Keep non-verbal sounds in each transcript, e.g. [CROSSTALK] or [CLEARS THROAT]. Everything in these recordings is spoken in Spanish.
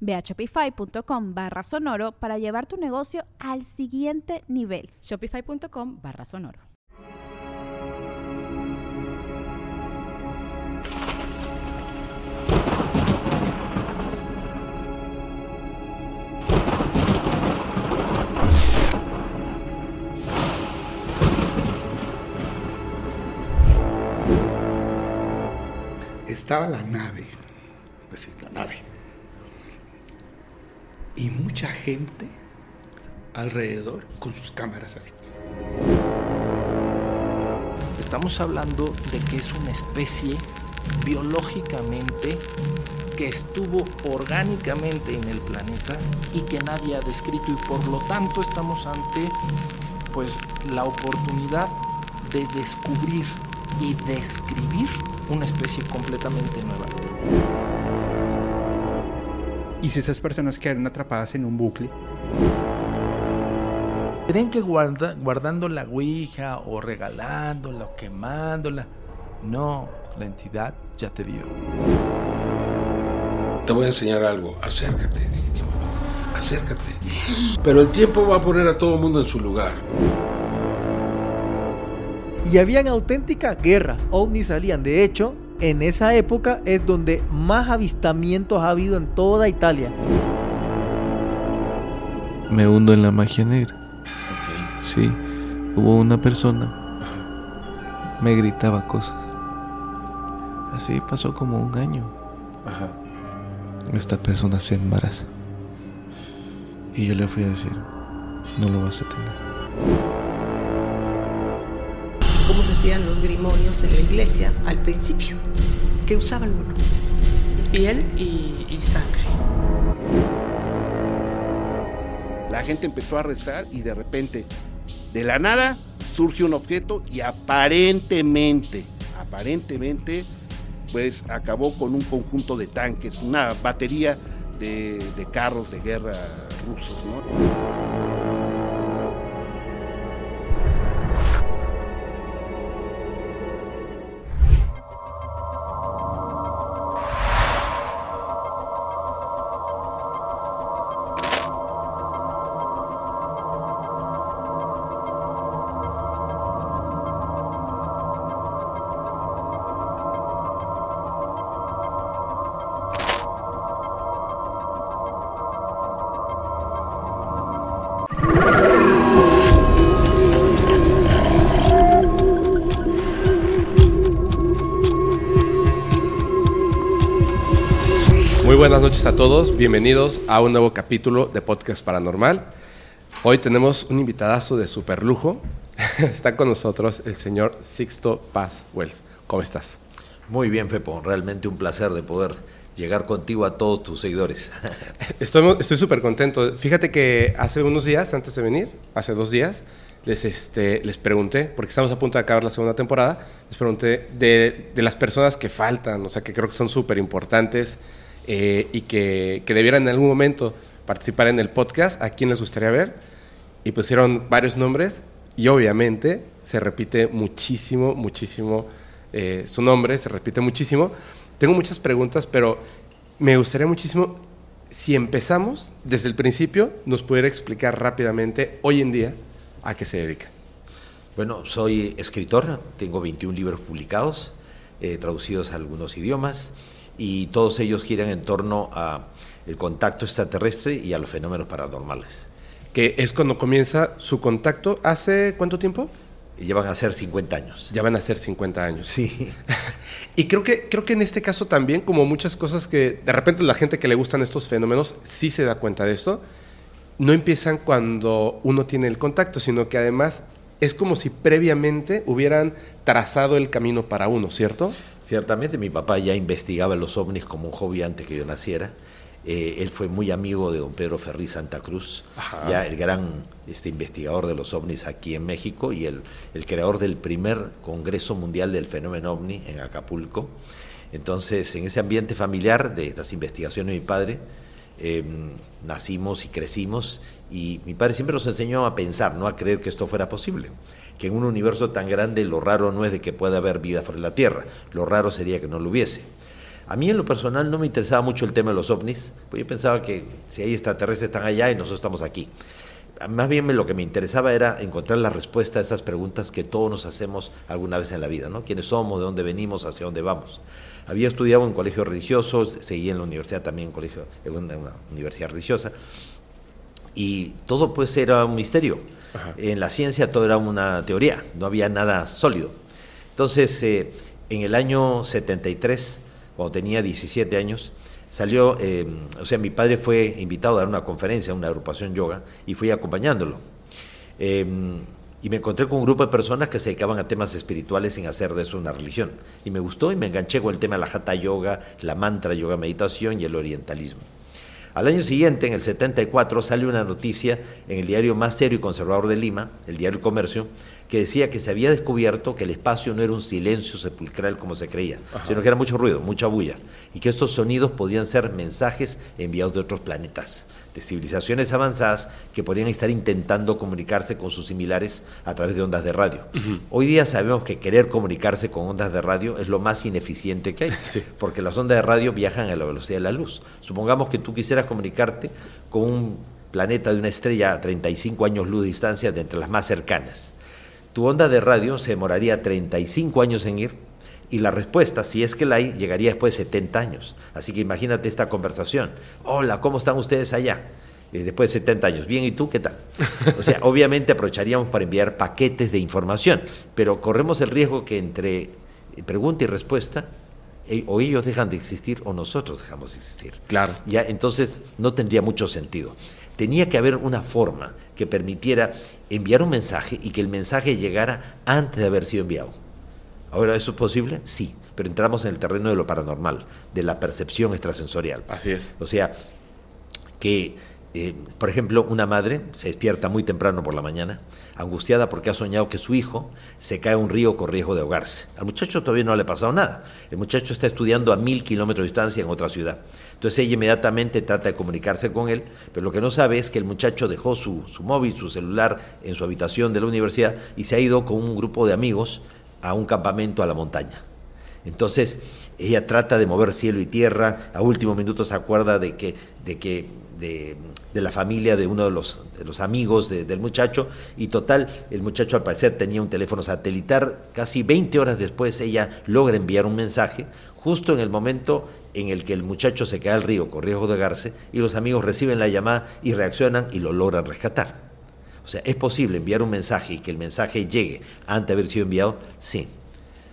Ve a shopify.com barra sonoro para llevar tu negocio al siguiente nivel. Shopify.com barra sonoro. Estaba la nave, decir, la nave y mucha gente alrededor con sus cámaras así. Estamos hablando de que es una especie biológicamente que estuvo orgánicamente en el planeta y que nadie ha descrito y por lo tanto estamos ante pues la oportunidad de descubrir y describir una especie completamente nueva. ¿Y si esas personas quedaron atrapadas en un bucle? ¿Creen que guardando la Ouija o regalándola o quemándola? No, la entidad ya te vio. Te voy a enseñar algo. Acércate. Acércate. [LAUGHS] Pero el tiempo va a poner a todo el mundo en su lugar. Y habían auténticas guerras. OVNIs salían. De hecho, en esa época es donde más avistamientos ha habido en toda Italia. Me hundo en la magia negra. Sí, hubo una persona. Me gritaba cosas. Así pasó como un año. Esta persona se embaraza. Y yo le fui a decir, no lo vas a tener hacían los grimorios en la iglesia al principio, que usaban uno. Piel y, y sangre. La gente empezó a rezar y de repente, de la nada, surge un objeto y aparentemente, aparentemente, pues acabó con un conjunto de tanques, una batería de, de carros de guerra rusos, ¿no? Buenas noches a todos, bienvenidos a un nuevo capítulo de Podcast Paranormal. Hoy tenemos un invitadazo de super lujo. [LAUGHS] Está con nosotros el señor Sixto Paz Wells. ¿Cómo estás? Muy bien, Fepo. Realmente un placer de poder llegar contigo a todos tus seguidores. [LAUGHS] Estoy súper contento. Fíjate que hace unos días, antes de venir, hace dos días, les, este, les pregunté, porque estamos a punto de acabar la segunda temporada, les pregunté de, de las personas que faltan, o sea, que creo que son súper importantes eh, y que, que, debieran en algún momento participar en el podcast, ¿a quién les gustaría ver? Y pusieron varios nombres y obviamente se repite muchísimo, muchísimo eh, su nombre, se repite muchísimo. Tengo muchas preguntas, pero me gustaría muchísimo si empezamos desde el principio, nos pudiera explicar rápidamente hoy en día a qué se dedica. Bueno, soy escritor, tengo 21 libros publicados, eh, traducidos a algunos idiomas y todos ellos giran en torno a el contacto extraterrestre y a los fenómenos paranormales. Que es cuando comienza su contacto, ¿hace cuánto tiempo? Ya van a ser 50 años. Ya van a ser 50 años. Sí. [LAUGHS] y creo que, creo que en este caso también, como muchas cosas que de repente la gente que le gustan estos fenómenos sí se da cuenta de esto, no empiezan cuando uno tiene el contacto, sino que además es como si previamente hubieran trazado el camino para uno, ¿cierto? Ciertamente, mi papá ya investigaba los ovnis como un hobby antes que yo naciera. Eh, él fue muy amigo de don Pedro Ferri Santa Cruz, Ajá. ya el gran este, investigador de los ovnis aquí en México y el, el creador del primer Congreso Mundial del Fenómeno OVNI en Acapulco. Entonces, en ese ambiente familiar de las investigaciones de mi padre, eh, nacimos y crecimos y mi padre siempre nos enseñó a pensar, no a creer que esto fuera posible, que en un universo tan grande lo raro no es de que pueda haber vida fuera de la Tierra, lo raro sería que no lo hubiese. A mí en lo personal no me interesaba mucho el tema de los ovnis, pues yo pensaba que si hay extraterrestres están allá y nosotros estamos aquí. Más bien lo que me interesaba era encontrar la respuesta a esas preguntas que todos nos hacemos alguna vez en la vida, ¿no? ¿Quiénes somos? ¿De dónde venimos? ¿Hacia dónde vamos? Había estudiado en un colegio religioso, seguí en la universidad también, en, colegio, en una universidad religiosa, y todo pues era un misterio. Ajá. En la ciencia todo era una teoría, no había nada sólido. Entonces, eh, en el año 73, cuando tenía 17 años, salió, eh, o sea, mi padre fue invitado a dar una conferencia una agrupación yoga y fui acompañándolo. Eh, y me encontré con un grupo de personas que se dedicaban a temas espirituales sin hacer de eso una religión. Y me gustó y me enganché con el tema de la hatha yoga, la mantra yoga meditación y el orientalismo. Al año siguiente, en el 74, sale una noticia en el diario más serio y conservador de Lima, el diario El Comercio, que decía que se había descubierto que el espacio no era un silencio sepulcral como se creía, Ajá. sino que era mucho ruido, mucha bulla, y que estos sonidos podían ser mensajes enviados de otros planetas, de civilizaciones avanzadas que podrían estar intentando comunicarse con sus similares a través de ondas de radio. Hoy día sabemos que querer comunicarse con ondas de radio es lo más ineficiente que hay, [LAUGHS] Sí. porque las ondas de radio viajan a la velocidad de la luz. Supongamos que tú quisieras comunicarte con un planeta de una estrella a 35 años luz de distancia de entre las más cercanas. Tu onda de radio se demoraría 35 años en ir y la respuesta, si es que la hay, llegaría después de 70 años. Así que imagínate esta conversación. Hola, ¿cómo están ustedes allá? Eh, después de 70 años. Bien, ¿y tú qué tal? O sea, [LAUGHS] obviamente aprovecharíamos para enviar paquetes de información, pero corremos el riesgo que entre pregunta y respuesta, eh, o ellos dejan de existir o nosotros dejamos de existir. Claro. Ya, entonces no tendría mucho sentido. Tenía que haber una forma que permitiera enviar un mensaje y que el mensaje llegara antes de haber sido enviado. Ahora, ¿eso es posible? Sí, pero entramos en el terreno de lo paranormal, de la percepción extrasensorial. Así es. O sea, que, eh, por ejemplo, una madre se despierta muy temprano por la mañana, angustiada porque ha soñado que su hijo se cae a un río con riesgo de ahogarse. Al muchacho todavía no le ha pasado nada. El muchacho está estudiando a mil kilómetros de distancia en otra ciudad. Entonces ella inmediatamente trata de comunicarse con él, pero lo que no sabe es que el muchacho dejó su, su móvil, su celular en su habitación de la universidad y se ha ido con un grupo de amigos a un campamento a la montaña. Entonces, ella trata de mover cielo y tierra, a último minuto se acuerda de que, de que, de, de la familia de uno de los, de los amigos de- del muchacho, y total, el muchacho al parecer tenía un teléfono satelitar, casi 20 horas después ella logra enviar un mensaje, justo en el momento en el que el muchacho se cae al río con riesgo de ahogarse, y los amigos reciben la llamada y reaccionan y lo logran rescatar. O sea, ¿es posible enviar un mensaje y que el mensaje llegue antes de haber sido enviado? Sí.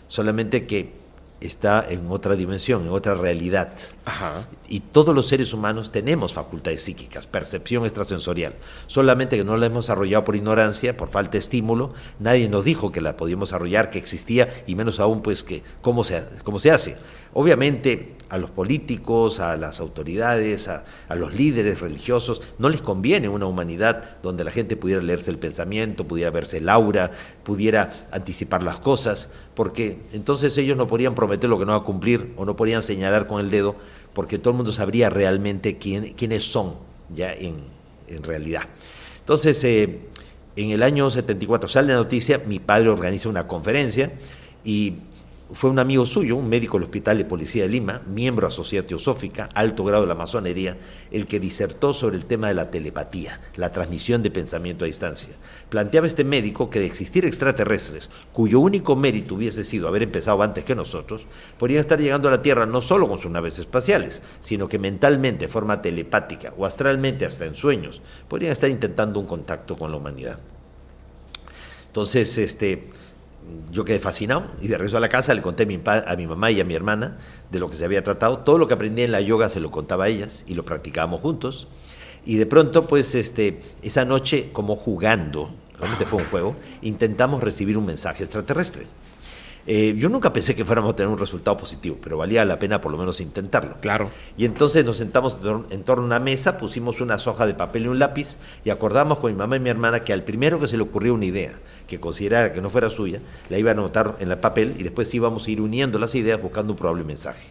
Solamente que está en otra dimensión, en otra realidad. Ajá. Y todos los seres humanos tenemos facultades psíquicas, percepción extrasensorial. Solamente que no la hemos desarrollado por ignorancia, por falta de estímulo. Nadie nos dijo que la podíamos desarrollar, que existía, y menos aún, pues, que cómo se, cómo se hace. Obviamente, a los políticos, a las autoridades, a, los líderes religiosos, no les conviene una humanidad donde la gente pudiera leerse el pensamiento, pudiera verse el aura, pudiera anticipar las cosas, porque entonces ellos no podrían prometer lo que no va a cumplir o no podrían señalar con el dedo, porque todo el mundo sabría realmente quién, quiénes son ya en, en realidad. Entonces, eh, en el año 74 sale la noticia, mi padre organiza una conferencia y fue un amigo suyo, un médico del Hospital de Policía de Lima, miembro de la Sociedad Teosófica, alto grado de la masonería, el que disertó sobre el tema de la telepatía, la transmisión de pensamiento a distancia. Planteaba este médico que de existir extraterrestres, cuyo único mérito hubiese sido haber empezado antes que nosotros, podrían estar llegando a la Tierra no solo con sus naves espaciales, sino que mentalmente, de forma telepática o astralmente hasta en sueños, podrían estar intentando un contacto con la humanidad. Entonces, este, yo quedé fascinado y de regreso a la casa le conté a mi, pa- a mi mamá y a mi hermana de lo que se había tratado. Todo lo que aprendí en la yoga se lo contaba a ellas y lo practicábamos juntos. Y de pronto, pues, este, esa noche, como jugando, realmente fue un juego, intentamos recibir un mensaje extraterrestre. Eh, yo nunca pensé que fuéramos a tener un resultado positivo, pero valía la pena por lo menos intentarlo. Claro. Y entonces nos sentamos en tor- en torno a una mesa, pusimos unas hojas de papel y un lápiz y acordamos con mi mamá y mi hermana que al primero que se le ocurrió una idea que considerara que no fuera suya, la iba a anotar en el papel y después íbamos a ir uniendo las ideas buscando un probable mensaje.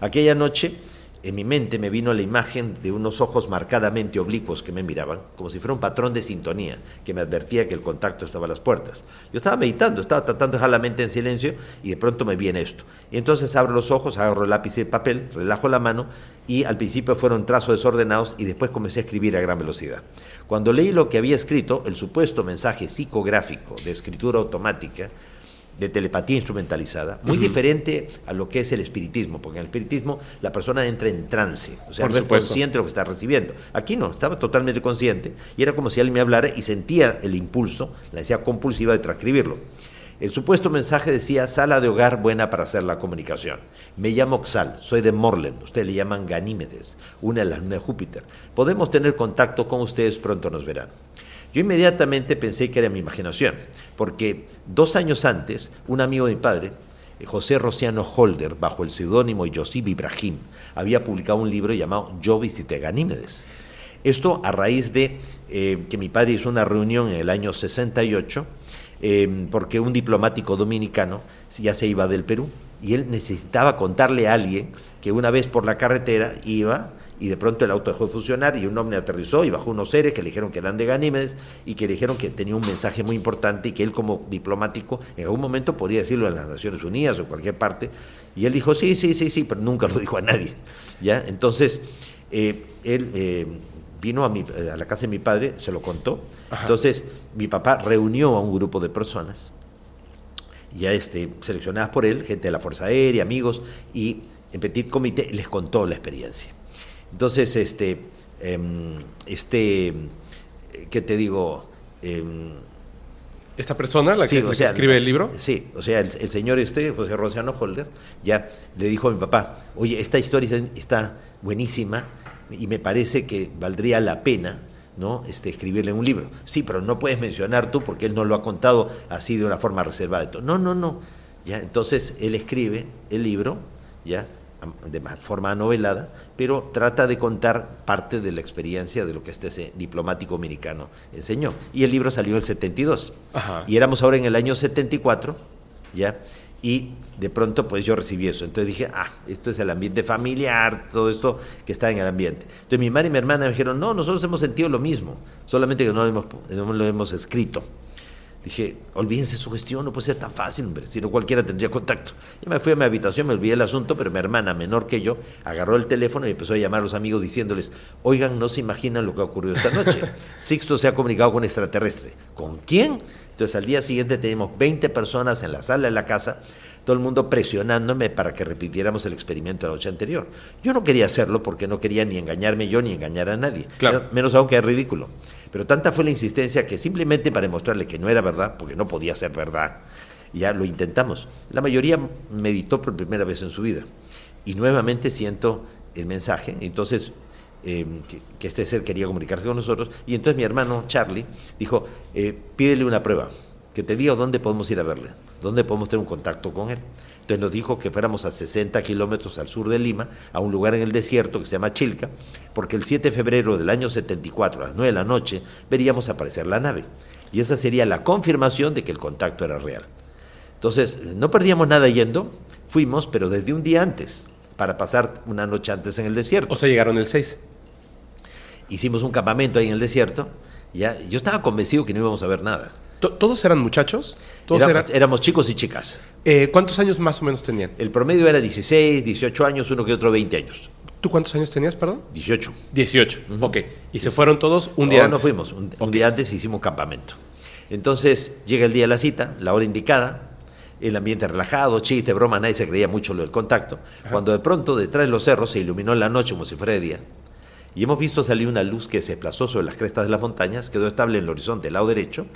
Aquella noche en mi mente me vino la imagen de unos ojos marcadamente oblicuos que me miraban, como si fuera un patrón de sintonía que me advertía que el contacto estaba a las puertas. Yo estaba meditando, estaba tratando de dejar la mente en silencio y de pronto me viene esto. Y entonces abro los ojos, agarro el lápiz y el papel, relajo la mano y al principio fueron trazos desordenados y después comencé a escribir a gran velocidad. Cuando leí lo que había escrito, el supuesto mensaje psicográfico de escritura automática, de telepatía instrumentalizada, muy diferente a lo que es el espiritismo, porque en el espiritismo la persona entra en trance, o sea, Por no es consciente de lo que está recibiendo. Aquí no, estaba totalmente consciente y era como si alguien me hablara y sentía el impulso, la necesidad compulsiva de transcribirlo. El supuesto mensaje decía sala de hogar buena para hacer la comunicación. Me llamo Xal, soy de Morlen, ustedes le llaman Ganímedes, una de las lunas de Júpiter. Podemos tener contacto con ustedes, pronto nos verán. Yo inmediatamente pensé que era mi imaginación, porque dos años antes, un amigo de mi padre, José Rociano Holder, bajo el seudónimo Yosib Ibrahim, había publicado un libro llamado Yo visité Ganímedes. Esto a raíz de eh, que mi padre hizo una reunión en el año 68, eh, porque un diplomático dominicano ya se iba del Perú y él necesitaba contarle a alguien que una vez por la carretera iba y de pronto el auto dejó de funcionar y un hombre aterrizó y bajó unos seres que le dijeron que eran de Ganímedes y que le dijeron que tenía un mensaje muy importante y que él como diplomático en algún momento podría decirlo en las Naciones Unidas o en cualquier parte. Y él dijo, sí, sí, sí, sí, pero nunca lo dijo a nadie. ¿ya? Entonces, eh, él eh, vino a, mi- a la casa de mi padre, se lo contó. Ajá. Entonces, mi papá reunió a un grupo de personas ya este, seleccionadas por él, gente de la Fuerza Aérea, amigos, y en Petit Comité les contó la experiencia. Entonces, este, em, este, eh, ¿qué te digo? Em, ¿Esta persona, la, Sí, que, escribe el libro? Sí, o sea, el, el señor este, José Rociano Holder, ya le dijo a mi papá, oye, esta historia está buenísima y me parece que valdría la pena, ¿no? Este, escribirle un libro. Sí, pero no puedes mencionar tú porque él no lo ha contado así de una forma reservada. No, no, no. Ya, entonces él escribe el libro, ya, de ma- forma novelada, pero trata de contar parte de la experiencia de lo que este ese diplomático dominicano enseñó. Y el libro salió en el 72. Ajá. Y éramos ahora en el año 74, ¿ya? Y de pronto, pues yo recibí eso. Entonces dije, ah, esto es el ambiente familiar, todo esto que está en el ambiente. Entonces mi madre y mi hermana me dijeron, no, nosotros hemos sentido lo mismo, solamente que no lo hemos, no lo hemos escrito. Dije, olvídense su gestión, no puede ser tan fácil, hombre, si no cualquiera tendría contacto. Yo me fui a mi habitación, me olvidé el asunto, pero mi hermana, menor que yo, agarró el teléfono y empezó a llamar a los amigos diciéndoles, oigan, no se imaginan lo que ha ocurrido esta noche. [LAUGHS] Sixto se ha comunicado con un extraterrestre. ¿Con quién? Entonces al día siguiente tenemos 20 personas en la sala de la casa, todo el mundo presionándome para que repitiéramos el experimento de la noche anterior. Yo no quería hacerlo porque no quería ni engañarme yo ni engañar a nadie, Claro. menos aún que es ridículo. Pero tanta fue la insistencia que simplemente para demostrarle que no era verdad, porque no podía ser verdad, ya lo intentamos. La mayoría meditó por primera vez en su vida. Y nuevamente siento el mensaje. Entonces, eh, que, que este ser quería comunicarse con nosotros. Y entonces mi hermano Charlie dijo, eh, pídele una prueba, que te diga dónde podemos ir a verle, dónde podemos tener un contacto con él. Entonces nos dijo que fuéramos a 60 kilómetros al sur de Lima, a un lugar en el desierto que se llama Chilca, porque el 7 de febrero del año 74, a las 9 de la noche, veríamos aparecer la nave. Y esa sería la confirmación de que el contacto era real. Entonces, no perdíamos nada yendo, fuimos, pero desde un día antes, para pasar una noche antes en el desierto. O sea, llegaron el 6. Hicimos un campamento ahí en el desierto, ya, yo estaba convencido que no íbamos a ver nada. To- ¿Todos eran muchachos? ¿Todos Éramos, eran- éramos chicos y chicas. Eh, ¿Cuántos años más o menos tenían? El promedio era 16, 18 años, uno que otro 20 años. ¿Tú cuántos años tenías, perdón? 18. 18. Ok. Y se fueron todos un día No, antes. no fuimos. Un, un día antes hicimos campamento. Entonces llega el día de la cita, la hora indicada, el ambiente relajado, chiste, broma, nadie se creía mucho lo del contacto. Cuando de pronto detrás de los cerros se iluminó la noche como si fuera de día. Y hemos visto salir una luz que se desplazó sobre las crestas de las montañas, quedó estable en el horizonte del lado derecho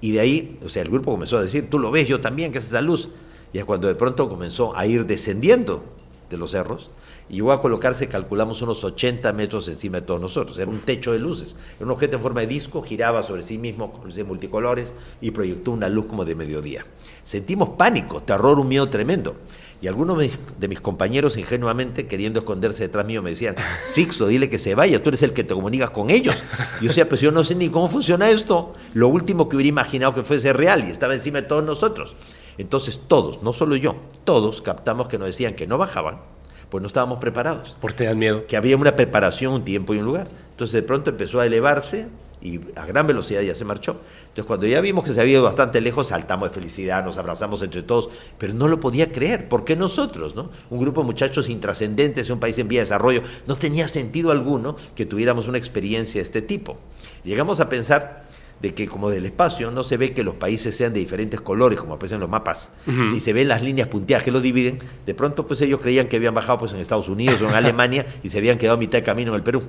Y de ahí, o sea, el grupo comenzó a decir, tú lo ves, yo también, ¿qué es esa luz? Y es cuando de pronto comenzó a ir descendiendo de los cerros y llegó a colocarse, calculamos, unos 80 metros encima de todos nosotros. Era un techo de luces. Era un objeto en forma de disco, giraba sobre sí mismo con luces multicolores y proyectó una luz como de mediodía. Sentimos pánico, terror, un miedo tremendo. Y algunos de mis, compañeros ingenuamente, queriendo esconderse detrás mío, me decían, Sixto, dile que se vaya, tú eres el que te comunicas con ellos. Y yo decía, pues yo no sé ni cómo funciona esto. Lo último que hubiera imaginado que fuese real y estaba encima de todos nosotros. Entonces todos, no solo yo, todos captamos que nos decían que no bajaban, pues no estábamos preparados. ¿Por te dan miedo? Que había una preparación, un tiempo y un lugar. Entonces de pronto empezó a elevarse y a gran velocidad ya se marchó. Entonces cuando ya vimos que se había ido bastante lejos, saltamos de felicidad, nos abrazamos entre todos, pero no lo podía creer. ¿Por qué nosotros? no? Un grupo de muchachos intrascendentes en un país en vía de desarrollo, no tenía sentido alguno que tuviéramos una experiencia de este tipo. Llegamos a pensar de que como del espacio no se ve que los países sean de diferentes colores, como aparecen en los mapas, ni se ven las líneas punteadas que los dividen, de pronto pues ellos creían que habían bajado pues en Estados Unidos o en [LAUGHS] Alemania y se habían quedado a mitad de camino en el Perú.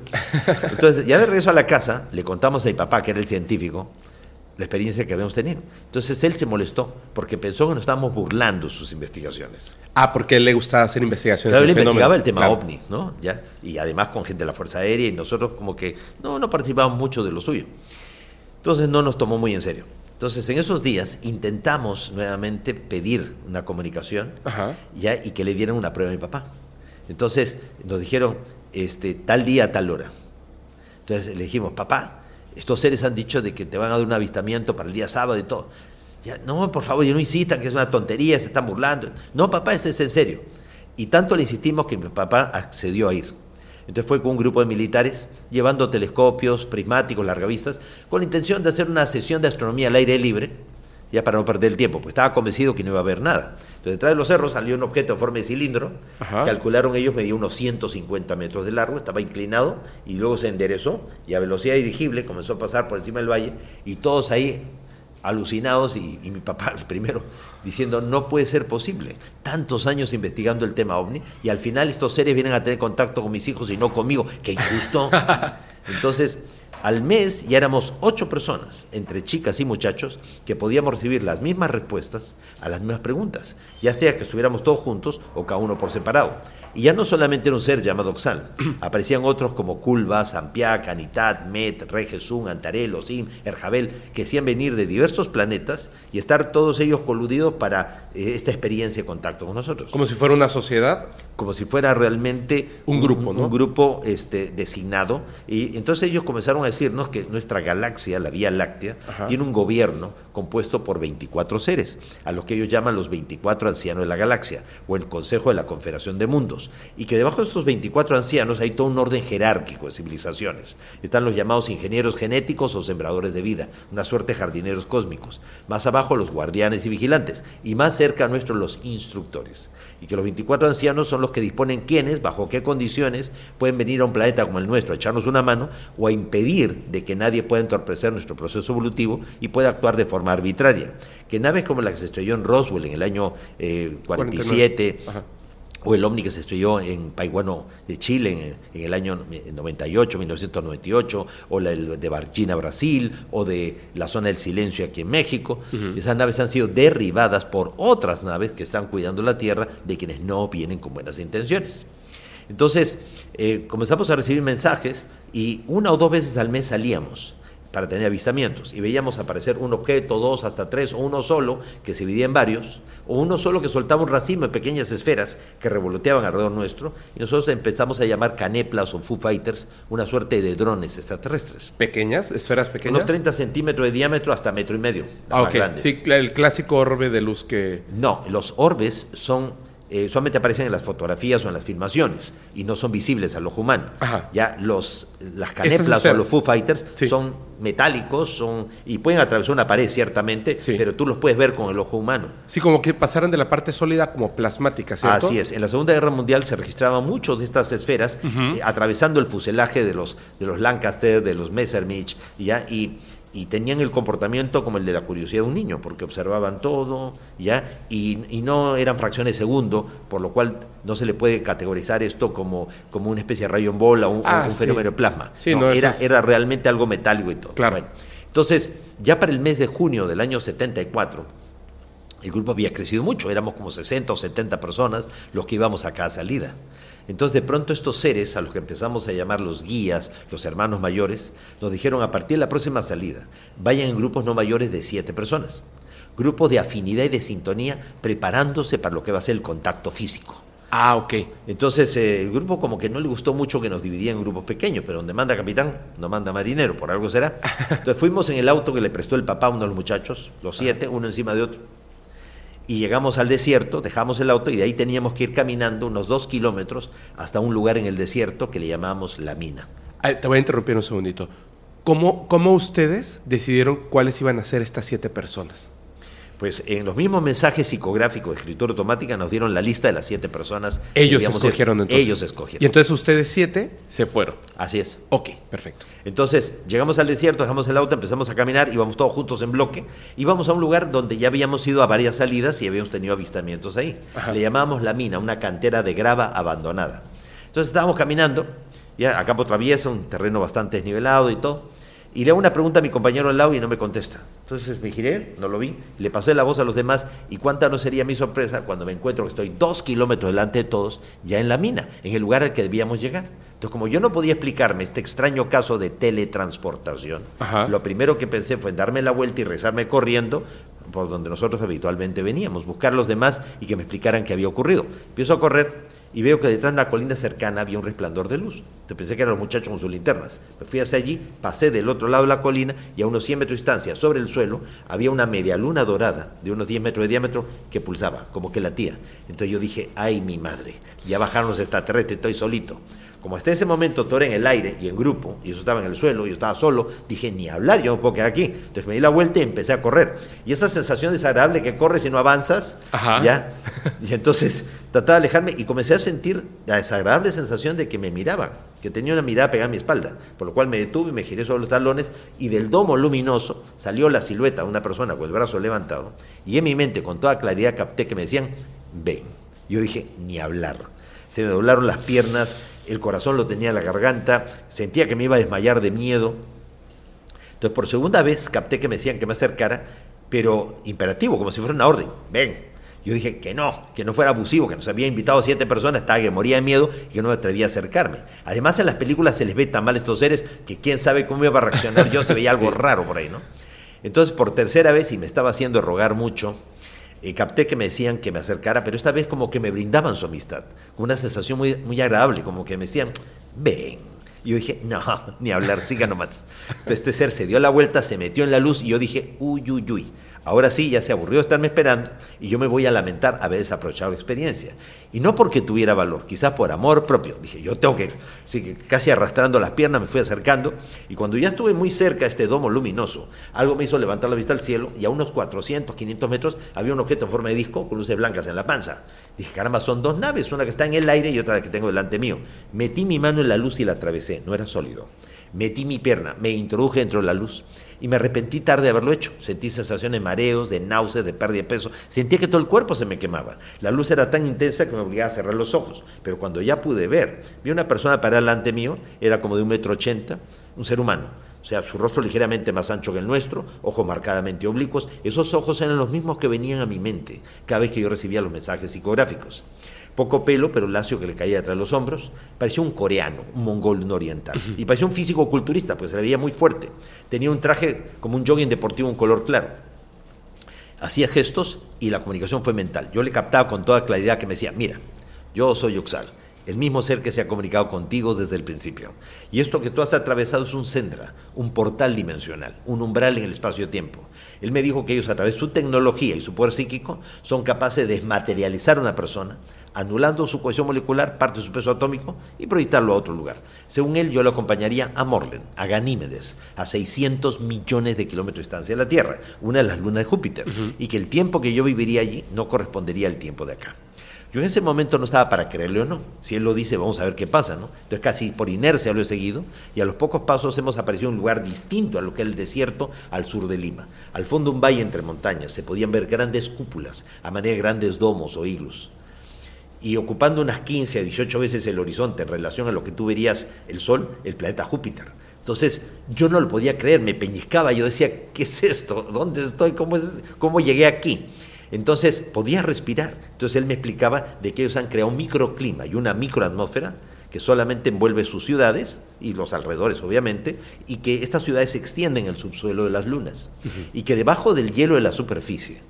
Entonces, ya de regreso a la casa, le contamos a mi papá, que era el científico, la experiencia que habíamos tenido. Entonces él se molestó porque pensó que nos estábamos burlando sus investigaciones. Ah, porque él le gustaba hacer investigaciones. Claro, él investigaba el tema Claro. ovni, ¿no? Ya, y además con gente de la Fuerza Aérea y nosotros como que no, no participábamos mucho de lo suyo. Entonces no nos tomó muy en serio. Entonces en esos días intentamos nuevamente pedir una comunicación Ajá. ya, y que le dieran una prueba a mi papá. Entonces nos dijeron este, tal día, tal hora. Entonces le dijimos, papá, estos seres han dicho de que te van a dar un avistamiento para el día sábado y todo. Ya, no, por favor, ya no insistan, que es una tontería, se están burlando. No, papá, este es en serio. Y tanto le insistimos que mi papá accedió a ir. Entonces fue con un grupo de militares llevando telescopios, prismáticos, largavistas, con la intención de hacer una sesión de astronomía al aire libre, ya para no perder el tiempo, pues estaba convencido que no iba a haber nada. Entonces detrás de los cerros salió un objeto en forma de cilindro, Ajá. calcularon ellos, medía unos 150 metros de largo, estaba inclinado y luego se enderezó y a velocidad dirigible comenzó a pasar por encima del valle y todos ahí alucinados y, y mi papá el [LAUGHS] primero diciendo no puede ser posible tantos años investigando el tema ovni y al final estos seres vienen a tener contacto con mis hijos y no conmigo qué injusto [LAUGHS] entonces al mes ya éramos ocho personas entre chicas y muchachos que podíamos recibir las mismas respuestas a las mismas preguntas ya sea que estuviéramos todos juntos o cada uno por separado y ya no solamente era un ser llamado Oxal, [CLEARS THROAT] aparecían otros como Culba, Zampiac, Anitat, Met, Regesun, Antarel, Osim, Erjabel, que decían venir de diversos planetas y estar todos ellos coludidos para eh, esta experiencia de contacto con nosotros. Como si fuera una sociedad. Como si fuera realmente Un grupo, ¿no? un grupo este, designado. Y entonces ellos comenzaron a decirnos que nuestra galaxia, la Vía Láctea, Ajá. tiene un gobierno compuesto por 24 seres, a los que ellos llaman los 24 ancianos de la galaxia, o el Consejo de la Confederación de Mundos. Y que debajo de estos 24 ancianos hay todo un orden jerárquico de civilizaciones. Están los llamados ingenieros genéticos o sembradores de vida, una suerte de jardineros cósmicos. Más abajo los guardianes y vigilantes. Y más cerca a nuestros los instructores. Y que los 24 ancianos son los que disponen quiénes, bajo qué condiciones, pueden venir a un planeta como el nuestro a echarnos una mano o a impedir de que nadie pueda entorpecer nuestro proceso evolutivo y pueda actuar de forma arbitraria. Que naves como la que se estrelló en Roswell en el año eh, 47, Ajá. O el ovni que se estrelló en Paiguano de Chile en, en el año 98, 1998, o la de Barquina, Brasil, o de la zona del silencio aquí en México. Esas naves han sido derribadas por otras naves que están cuidando la Tierra de quienes no vienen con buenas intenciones. Entonces, eh, comenzamos a recibir mensajes y una o dos veces al mes salíamos para tener avistamientos y veíamos aparecer un objeto, dos, hasta tres, o uno solo que se dividía en varios, o uno solo que soltaba un racimo de pequeñas esferas que revoloteaban alrededor nuestro y nosotros empezamos a llamar caneplas o Foo Fighters, una suerte de drones extraterrestres. Pequeñas, esferas pequeñas. Unos 30 centímetros de diámetro hasta metro y medio. Ah, más ok. grandes. Sí, el clásico orbe de luz que. No, los orbes son eh, solamente aparecen en las fotografías o en las filmaciones y no son visibles al ojo humano. Ajá. Ya los las caneplas o los Foo Fighters Sí. son metálicos, son y pueden atravesar una pared ciertamente, Sí. pero tú los puedes ver con el ojo humano. Sí, como que pasaran de la parte sólida como plasmática, ¿cierto? Así es. En la Segunda Guerra Mundial se registraban muchos de estas esferas eh, atravesando el fuselaje de los, de los Lancaster, de los Messerschmitt, ¿ya? Y, y tenían el comportamiento como el de la curiosidad de un niño, porque observaban todo, ¿ya? Y, y no eran fracciones de segundo, por lo cual no se le puede categorizar esto como, como una especie de rayo en bola o un, Ah, o un sí. fenómeno de plasma. Sí, No, era, es- era realmente algo metálico y todo. Claro. Bueno, Entonces, ya para el mes de junio del año 74, el grupo había crecido mucho, éramos como 60 o 70 personas los que íbamos a cada salida. Entonces de pronto estos seres, a los que empezamos a llamar los guías, los hermanos mayores, nos dijeron a partir de la próxima salida, vayan en grupos no mayores de siete personas, grupos de afinidad y de sintonía, preparándose para lo que va a ser el contacto físico. Ah, ok. Entonces eh, el grupo como que no le gustó mucho que nos dividían en grupos pequeños, pero donde manda capitán, no manda marinero, por algo será. [LAUGHS] Entonces fuimos en el auto que le prestó el papá a uno de los muchachos, los siete, uno encima de otro. Y llegamos al desierto, dejamos el auto y de ahí teníamos que ir caminando unos dos kilómetros hasta un lugar en el desierto que le llamamos La Mina. Ah, te voy a interrumpir un segundito. ¿Cómo, ¿Cómo ustedes decidieron cuáles iban a ser estas siete personas? Pues en los mismos mensajes psicográficos de escritura automática nos dieron la lista de las siete personas. Ellos escogieron entonces. Ellos escogieron. Y entonces ustedes siete se fueron. Así es. Ok, perfecto. Entonces llegamos al desierto, dejamos el auto, empezamos a caminar, íbamos todos juntos en bloque, íbamos a un lugar donde ya habíamos ido a varias salidas y habíamos tenido avistamientos ahí. Ajá. Le llamábamos la mina, una cantera de grava abandonada. Entonces estábamos caminando, ya a campo traviesa, un terreno bastante desnivelado y todo. Y le hago una pregunta a mi compañero al lado y no me contesta. Entonces me giré, no lo vi, le pasé la voz a los demás y cuánta no sería mi sorpresa cuando me encuentro que estoy dos kilómetros delante de todos, ya en la mina, en el lugar al que debíamos llegar. Entonces, como yo no podía explicarme este extraño caso de teletransportación, Ajá. lo primero que pensé fue en darme la vuelta y rezarme corriendo por donde nosotros habitualmente veníamos, buscar a los demás y que me explicaran qué había ocurrido. Empiezo a correr y veo que detrás de una colina cercana había un resplandor de luz. Te pensé que eran los muchachos con sus linternas. Me fui hacia allí, pasé del otro lado de la colina y a unos 100 metros de distancia, sobre el suelo, había una media luna dorada de unos 10 metros de diámetro que pulsaba, como que latía. Entonces yo dije, ay mi madre, ya bajaron los extraterrestres, estoy solito. Como hasta ese momento todo era en el aire y en grupo, y eso estaba en el suelo, yo estaba solo, dije, ni hablar, yo no puedo quedar aquí. Entonces me di la vuelta y empecé a correr. Y esa sensación desagradable que corres y no avanzas, Ajá. ya. Y entonces trataba de alejarme y comencé a sentir la desagradable sensación de que me miraban, que tenía una mirada pegada a mi espalda, por lo cual me detuve y me giré sobre los talones y del domo luminoso salió la silueta de una persona con el brazo levantado y en mi mente con toda claridad capté que me decían, ven. Yo dije, ni hablar. Se me doblaron las piernas, el corazón lo tenía en la garganta, sentía que me iba a desmayar de miedo. Entonces por segunda vez capté que me decían que me acercara, pero imperativo, como si fuera una orden, ven. Yo dije que no, que no fuera abusivo, que nos había invitado a siete personas, estaba que moría de miedo y que no me atrevía a acercarme. Además, en las películas se les ve tan mal estos seres que quién sabe cómo iba a reaccionar yo, se [LAUGHS] veía algo raro por ahí, ¿no? Entonces, por tercera vez, y me estaba haciendo rogar mucho, eh, capté que me decían que me acercara, pero esta vez como que me brindaban su amistad, con una sensación muy, muy agradable, como que me decían, ven. Y yo dije, no, ni hablar, siga nomás. Entonces este ser se dio la vuelta, se metió en la luz y yo dije, uy, uy, uy. Ahora sí, ya se aburrió estarme esperando y yo me voy a lamentar haber desaprovechado la experiencia. Y no porque tuviera valor, quizás por amor propio. Dije, yo tengo que ir. Así que casi arrastrando las piernas me fui acercando y cuando ya estuve muy cerca a este domo luminoso, algo me hizo levantar la vista al cielo y a unos 400, 500 metros había un objeto en forma de disco con luces blancas en la panza. Dije, caramba, son dos naves, una que está en el aire y otra que tengo delante mío. Metí mi mano en la luz y la atravesé, no era sólido. Metí mi pierna, me introduje dentro de la luz y me arrepentí tarde de haberlo hecho. Sentí sensaciones de mareos, de náuseas, de pérdida de peso. Sentía que todo el cuerpo se me quemaba. La luz era tan intensa que me obligaba a cerrar los ojos. Pero cuando ya pude ver, vi una persona parada delante mío, era como de un metro ochenta, un ser humano. O sea, su rostro ligeramente más ancho que el nuestro, ojos marcadamente oblicuos. Esos ojos eran los mismos que venían a mi mente cada vez que yo recibía los mensajes psicográficos. Poco pelo, pero lacio que le caía detrás de los hombros. Parecía un coreano, un mongol no oriental. Y parecía un físico culturista, pues se le veía muy fuerte. Tenía un traje como un jogging deportivo, un color claro. Hacía gestos y la comunicación fue mental. Yo le captaba con toda claridad que me decía, mira, yo soy Yuxal, el mismo ser que se ha comunicado contigo desde el principio. Y esto que tú has atravesado es un sendra, un portal dimensional, un umbral en el espacio-tiempo. Él me dijo que ellos a través de su tecnología y su poder psíquico son capaces de desmaterializar a una persona, anulando su cohesión molecular, parte de su peso atómico y proyectarlo a otro lugar. Según él, yo lo acompañaría a Morlen, a Ganímedes, a 600 millones de kilómetros de distancia de la Tierra, una de las lunas de Júpiter, y que el tiempo que yo viviría allí no correspondería al tiempo de acá. Yo en ese momento no estaba para creerle o no. Si él lo dice, vamos a ver qué pasa, ¿no? Entonces casi por inercia lo he seguido y a los pocos pasos hemos aparecido en un lugar distinto a lo que es el desierto al sur de Lima. Al fondo un valle entre montañas, se podían ver grandes cúpulas, a manera de grandes domos o iglus. Y ocupando unas 15 a 18 veces el horizonte en relación a lo que tú verías el Sol, el planeta Júpiter. Entonces, yo no lo podía creer, me peñiscaba, yo decía, ¿qué es esto? ¿Dónde estoy? ¿Cómo, es? ¿Cómo llegué aquí? Entonces, podía respirar. Entonces, él me explicaba de que ellos han creado un microclima y una microatmósfera que solamente envuelve sus ciudades y los alrededores, obviamente, y que estas ciudades se extienden en el subsuelo de las lunas, y que debajo del hielo de la superficie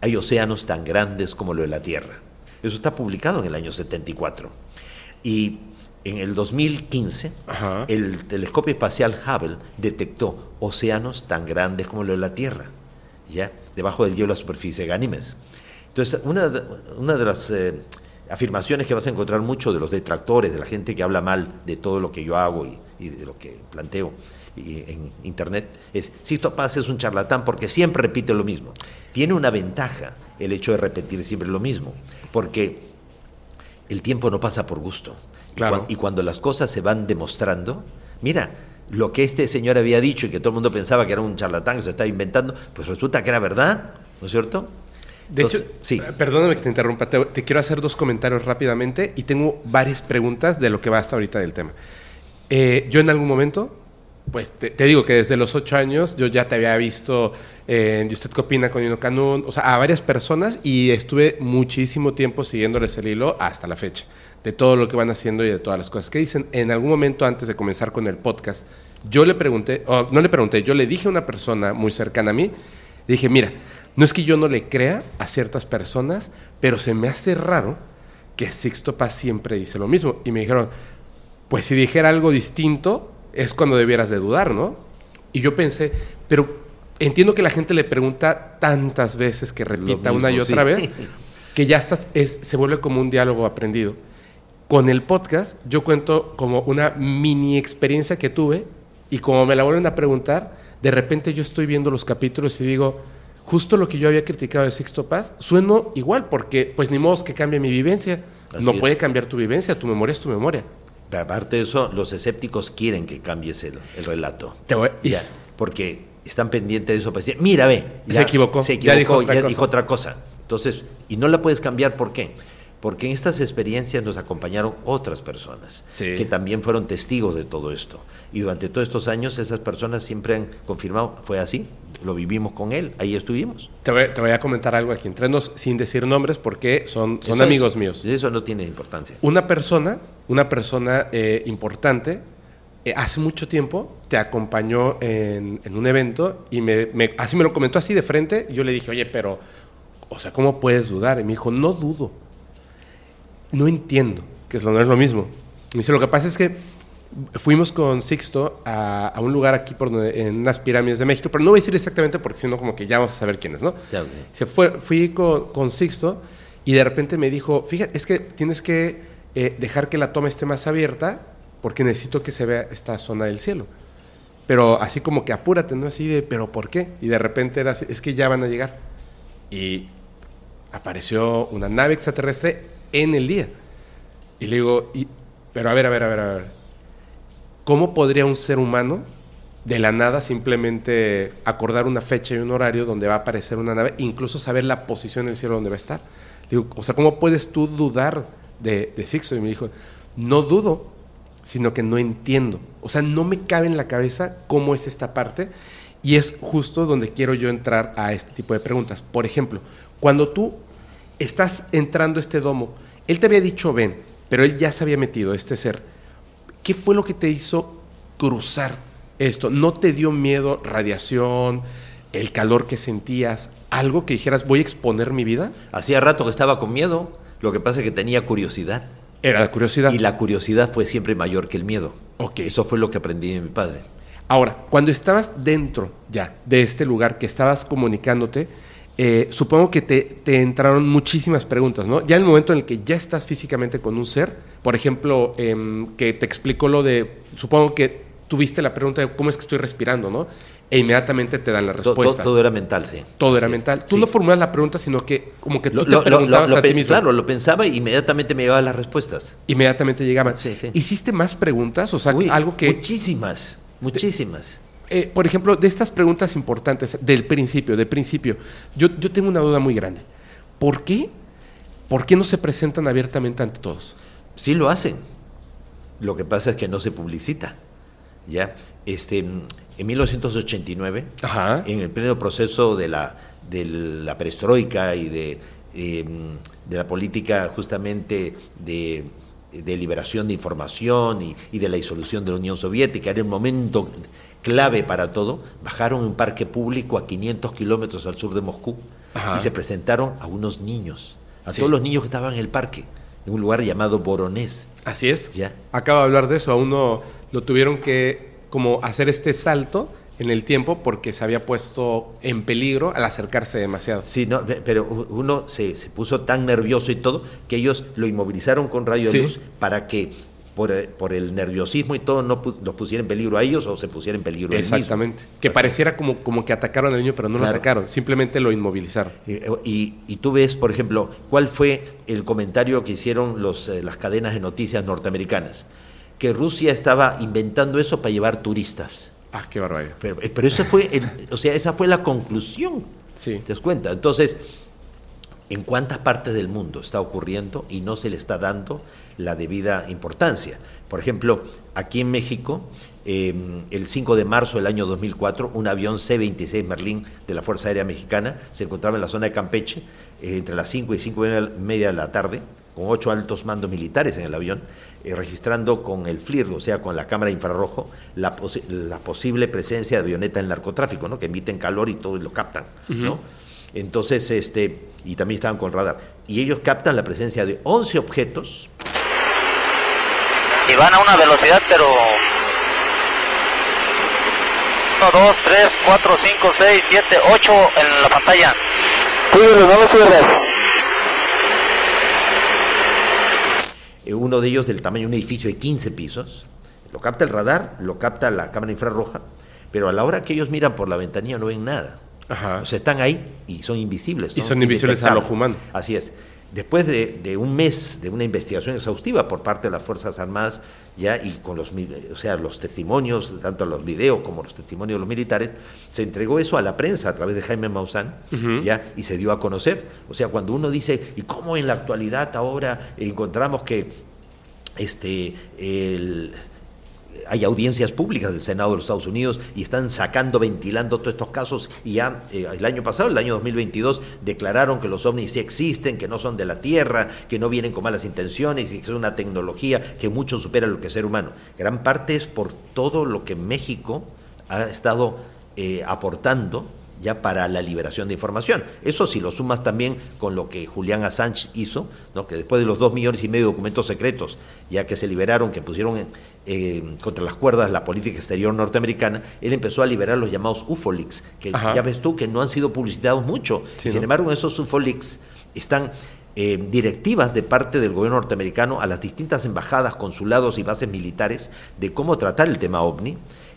hay océanos tan grandes como lo de la Tierra. Eso está publicado en el año 74. Y en el 2015, el telescopio espacial Hubble detectó océanos tan grandes como lo de la Tierra, ¿ya? debajo del hielo de la superficie de Ganímedes. Entonces, una de, una de las eh, afirmaciones que vas a encontrar mucho de los detractores, de la gente que habla mal de todo lo que yo hago y, y de lo que planteo y en internet, es, Sisto Paz es un charlatán porque siempre repite lo mismo. Tiene una ventaja el hecho de repetir siempre lo mismo, porque el tiempo no pasa por gusto. Y Claro. Y, cuando las cosas se van demostrando, mira, lo que este señor había dicho y que todo el mundo pensaba que era un charlatán que se estaba inventando, pues resulta que era verdad, ¿no es cierto? De Entonces, hecho, sí. eh, perdóname que te interrumpa, te, te quiero hacer dos comentarios rápidamente y tengo varias preguntas de lo que va hasta ahorita del tema. Eh, yo en algún momento, pues te, digo que desde los ocho años yo ya te había visto en ¿Y usted qué opina con Nino Canún? O sea, a varias personas y estuve muchísimo tiempo siguiéndoles el hilo hasta la fecha, de todo lo que van haciendo y de todas las cosas que dicen. En algún momento antes de comenzar con el podcast, yo le pregunté, o no le pregunté, yo le dije a una persona muy cercana a mí, dije, mira, no es que yo no le crea a ciertas personas, pero se me hace raro que Sixto Paz siempre dice lo mismo. Y me dijeron, pues si dijera algo distinto, es cuando debieras de dudar, ¿no? Y yo pensé, pero entiendo que la gente le pregunta tantas veces que repita mismo, una y otra sí. vez, que ya estás, es, se vuelve como un diálogo aprendido. Con el podcast, yo cuento como una mini experiencia que tuve y como me la vuelven a preguntar, de repente yo estoy viendo los capítulos y digo, justo lo que yo había criticado de Sixto Paz, sueno igual, porque pues ni modo que cambie mi vivencia. Así no es. puede cambiar tu vivencia, tu memoria es tu memoria. Pero aparte de eso, los escépticos quieren que cambies el, el relato. Te voy- Ya, porque están pendientes de eso para decir, mira, ve, Se equivocó, se ya equivocó, dijo ya otra dijo, cosa". otra cosa. Entonces, y no la puedes cambiar, ¿por qué? Porque en estas experiencias nos acompañaron otras personas Sí. que también fueron testigos de todo esto. Y durante todos estos años esas personas siempre han confirmado, fue así, lo vivimos con él, ahí estuvimos. Te voy, te voy a comentar algo aquí entre nos, sin decir nombres, porque son, son Eso es- amigos míos. Eso no tiene importancia. Una persona, una persona eh, importante, eh, hace mucho tiempo te acompañó en, en un evento y me, me- así me lo comentó así de frente. Y yo le dije, oye, pero, o sea, ¿cómo puedes dudar? Y me dijo, no dudo. No entiendo, que no es lo mismo. Me dice, lo que pasa es que fuimos con Sixto a, a un lugar aquí por donde- en unas pirámides de México, pero no voy a decir exactamente porque si no como que ya vamos a saber quién es, ¿no? Ya, ok. Se fue, fui con, con Sixto y de repente me dijo, fíjate, es que tienes que eh, dejar que la toma esté más abierta porque necesito que se vea esta zona del cielo. Pero así como que apúrate, ¿no? Así de, ¿pero por qué? Y de repente era así, es que ya van a llegar. Y apareció una nave extraterrestre en el día. Y le digo, pero a ver, a ver, a ver, a ver. ¿Cómo podría un ser humano de la nada simplemente acordar una fecha y un horario donde va a aparecer una nave, incluso saber la posición del cielo donde va a estar? Le o sea, ¿cómo puedes tú dudar de, de Sixto? Y me dijo, no dudo, sino que no entiendo. O sea, no me cabe en la cabeza cómo es esta parte. Y es justo donde quiero yo entrar a este tipo de preguntas. Por ejemplo, cuando tú estás entrando a este domo, él te había dicho ven, pero él ya se había metido, este ser. ¿Qué fue lo que te hizo cruzar esto? ¿No te dio miedo, radiación, el calor que sentías, algo que dijeras voy a exponer mi vida? Hacía rato que estaba con miedo, lo que pasa es que tenía curiosidad. Era la curiosidad. Y la curiosidad fue siempre mayor que el miedo. Ok. Eso fue lo que aprendí de mi padre. Ahora, cuando estabas dentro ya de este lugar, que estabas comunicándote, eh, supongo que te, te entraron muchísimas preguntas, ¿no? Ya en el momento en el que ya estás físicamente con un ser, por ejemplo, em, que te explicó lo de, supongo que tuviste la pregunta de cómo es que estoy respirando, ¿no? E inmediatamente te dan la respuesta. Todo, era mental, sí. Todo era mental. Tú sí. no formulas la pregunta, sino que como que tú Lo- te lo- preguntabas lo- a ti mismo. Claro, lo pensaba y inmediatamente me llegaban las respuestas. Inmediatamente llegaban. Sí, sí. ¿Hiciste más preguntas? O sea, Uy, algo que... Muchísimas, muchísimas. Eh, por ejemplo, de estas preguntas importantes del principio, del principio, yo, yo tengo una duda muy grande. ¿Por qué? ¿Por qué no se presentan abiertamente ante todos? Sí lo hacen. Lo que pasa es que no se publicita. ¿ya? Este, en 1989, en el pleno proceso de la, de la perestroika y de, em, de la política justamente de, de liberación de información y, y, de la disolución de la Unión Soviética, era el momento clave para todo, bajaron un parque público a 500 kilómetros al sur de Moscú y se presentaron a unos niños, a todos los niños que estaban en el parque, en un lugar llamado Boronés. Así es. ¿Ya? Acabo de hablar de eso, a uno lo tuvieron que como hacer este salto en el tiempo porque se había puesto en peligro al acercarse demasiado. Sí, no, pero uno se, puso tan nervioso y todo que ellos lo inmovilizaron con rayo de luz para que por, eh, por, el nerviosismo y todo no los pusiera en peligro a ellos o se pusiera en peligro Exactamente. Que pareciera como, como que atacaron al niño, pero no lo atacaron, simplemente lo inmovilizaron. Y, y, tú ves, por ejemplo, cuál fue el comentario que hicieron los, eh, las cadenas de noticias norteamericanas que Rusia estaba inventando eso para llevar turistas. Ah, qué barbaridad. Pero, eh, pero eso fue, el, o sea, esa fue la conclusión. Sí. ¿Te das cuenta? Entonces, ¿en cuántas partes del mundo está ocurriendo y no se le está dando la debida importancia? Por ejemplo, aquí en México, em, el 5 de marzo del año 2004, un avión C-26 Merlín de la Fuerza Aérea Mexicana se encontraba en la zona de Campeche eh, entre las 5 y 5 y media de la tarde con ocho altos mandos militares en el avión, eh, registrando con el FLIR, o sea, con la cámara infrarrojo, la, la, posible presencia de avioneta en narcotráfico, ¿no? que emiten calor y todo y lo captan. ¿no? Entonces, este, y también estaban con radar. Y ellos captan la presencia de 11 objetos. Y van a una velocidad, pero 1, 2, 3, 4, 5, 6, 7, 8 en la pantalla. Cuídalo, no lo pierdas. Eh, uno de ellos del tamaño de un edificio de 15 pisos, lo capta el radar, lo capta la cámara infrarroja, pero a la hora que ellos miran por la ventanilla no ven nada. O sea, están ahí y son invisibles. y son invisibles a los humanos. Así es. Después de, un mes de una investigación exhaustiva por parte de las Fuerzas Armadas, ya y con los, o sea, los testimonios, tanto los videos como los testimonios de los militares, se entregó eso a la prensa a través de Jaime Maussan, ya, y se dio a conocer. O sea, cuando uno dice, ¿y cómo en la actualidad ahora encontramos que este el hay audiencias públicas del Senado de los Estados Unidos y están sacando, ventilando todos estos casos y ya eh, el año pasado, el año 2022, declararon que los ovnis sí existen, que no son de la Tierra, que no vienen con malas intenciones que es una tecnología que mucho supera lo que es ser humano. Gran parte es por todo lo que México ha estado eh, aportando ya para la liberación de información. Eso si lo sumas también con lo que Julián Assange hizo, ¿no? que después de los dos millones y medio de documentos secretos, ya que se liberaron, que pusieron eh, contra las cuerdas la política exterior norteamericana, él empezó a liberar los llamados UFOLIX, que ya ves tú que no han sido publicitados mucho. Sin embargo, esos UFOLIX están eh, directivas de parte del gobierno norteamericano a las distintas embajadas, consulados y bases militares de cómo tratar el tema ovni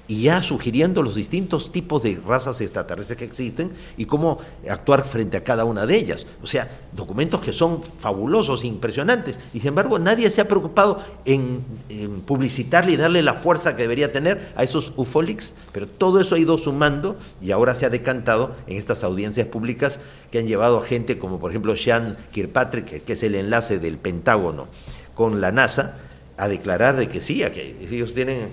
y ya sugiriendo los distintos tipos de razas extraterrestres que existen y cómo actuar frente a cada una de ellas. O sea, documentos que son fabulosos, impresionantes, y sin embargo nadie se ha preocupado en, publicitarle y darle la fuerza que debería tener a esos UFOLIX, pero todo eso ha ido sumando y ahora se ha decantado en estas audiencias públicas que han llevado a gente como por ejemplo Sean Kirkpatrick, que es el enlace del Pentágono con la NASA, a declarar de que sí, a que ellos tienen,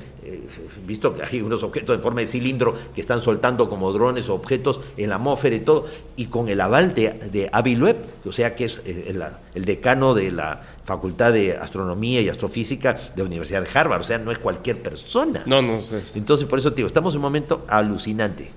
visto que hay unos objetos en forma de cilindro que están soltando como drones o objetos en la atmósfera y todo, y con el aval de, de Avi Loeb, o sea que es eh, el, decano de la Facultad de Astronomía y Astrofísica de la Universidad de Harvard, o sea, no es cualquier persona. No, no sé. Entonces, por eso, digo, estamos en un momento alucinante.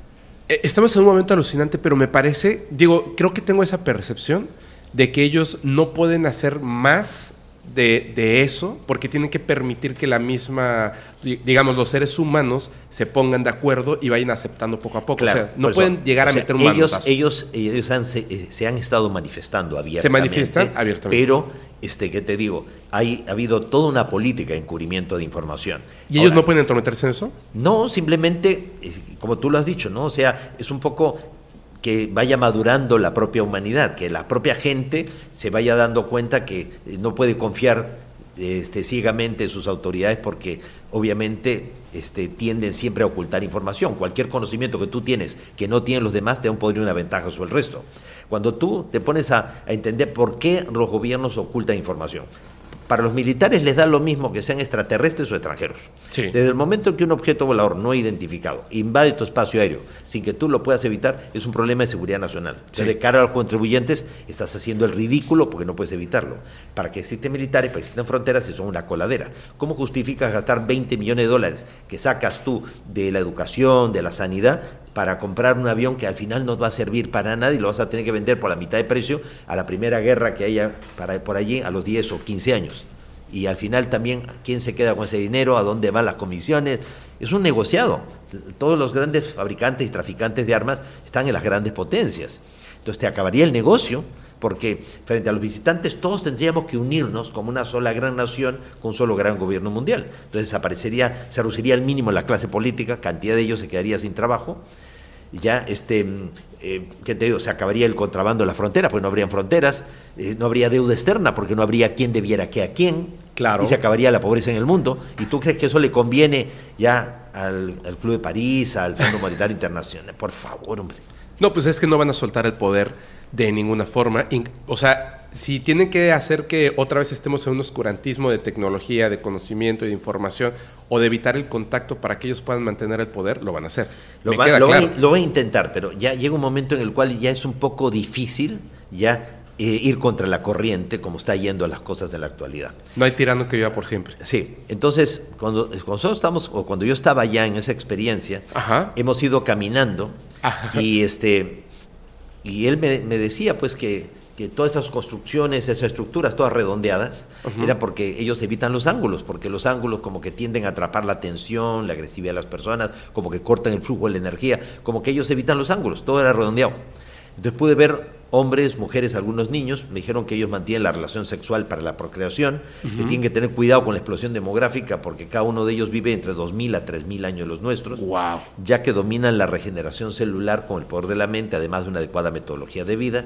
Eh, estamos en un momento alucinante, pero me parece, digo, creo que tengo esa percepción de que ellos no pueden hacer más de, de, eso, porque tienen que permitir que la misma, digamos, los seres humanos se pongan de acuerdo y vayan aceptando poco a poco. o sea, no pueden llegar a meter un ellos, ellos, ellos han, se, se, han estado manifestando abiertamente. Se manifiestan abiertamente. Pero, este, ¿qué te digo? Hay, ha habido toda una política de encubrimiento de información. ¿Y ellos no pueden entrometerse en eso? No, simplemente, como tú lo has dicho, ¿no? O sea, es un poco que vaya madurando la propia humanidad, que la propia gente se vaya dando cuenta que eh, no puede confiar este, ciegamente en sus autoridades porque obviamente este, tienden siempre a ocultar información. Cualquier conocimiento que tú tienes que no tienen los demás te da un poder y una ventaja sobre el resto. Cuando tú te pones a, a entender por qué los gobiernos ocultan información, para los militares les da lo mismo que sean extraterrestres o extranjeros. Desde el momento en que un objeto volador no identificado invade tu espacio aéreo sin que tú lo puedas evitar, es un problema de seguridad nacional. Entonces, de cara a los contribuyentes, estás haciendo el ridículo porque no puedes evitarlo. Para que existen militares, para que existen fronteras, eso es una coladera. ¿Cómo justificas gastar 20 millones de dólares que sacas tú de la educación, de la sanidad, para comprar un avión que al final no va a servir para nada y lo vas a tener que vender por la mitad de precio a la primera guerra que haya para, por allí a los 10 o 15 años? y al final también quién se queda con ese dinero, a dónde van las comisiones. Es un negociado. Todos los grandes fabricantes y traficantes de armas están en las grandes potencias. Entonces te acabaría el negocio, porque frente a los visitantes todos tendríamos que unirnos como una sola gran nación con un solo gran gobierno mundial. Entonces desaparecería, se reduciría al mínimo la clase política, cantidad de ellos se quedaría sin trabajo ya este eh, ¿qué te digo? se acabaría el contrabando en la frontera, pues no habrían fronteras, eh, no habría deuda externa porque no habría quién debiera qué a quién, claro. y se acabaría la pobreza en el mundo. ¿Y tú crees que eso le conviene ya al, Club de París, al Fondo Monetario Internacional? Por favor, hombre. No, pues es que no van a soltar el poder de ninguna forma. O sea, si tienen que hacer que otra vez estemos en un oscurantismo de tecnología, de conocimiento y de información, o de evitar el contacto para que ellos puedan mantener el poder, lo van a hacer. Lo, va, lo, voy, a intentar, pero ya llega un momento en el cual ya es un poco difícil ya eh, ir contra la corriente como está yendo a las cosas de la actualidad. No hay tirano que viva por siempre. Sí, entonces cuando, nosotros estamos, o cuando yo estaba ya en esa experiencia, hemos ido caminando y este y él me, me decía pues que que todas esas construcciones, esas estructuras todas redondeadas, era porque ellos evitan los ángulos, porque los ángulos como que tienden a atrapar la tensión, la agresividad de las personas, como que cortan el flujo de la energía, como que ellos evitan los ángulos, todo era redondeado. Entonces pude ver hombres, mujeres, algunos niños, me dijeron que ellos mantienen la relación sexual para la procreación, que tienen que tener cuidado con la explosión demográfica porque cada uno de ellos vive entre 2.000 a 3.000 años los nuestros, ya que dominan la regeneración celular con el poder de la mente, además de una adecuada metodología de vida.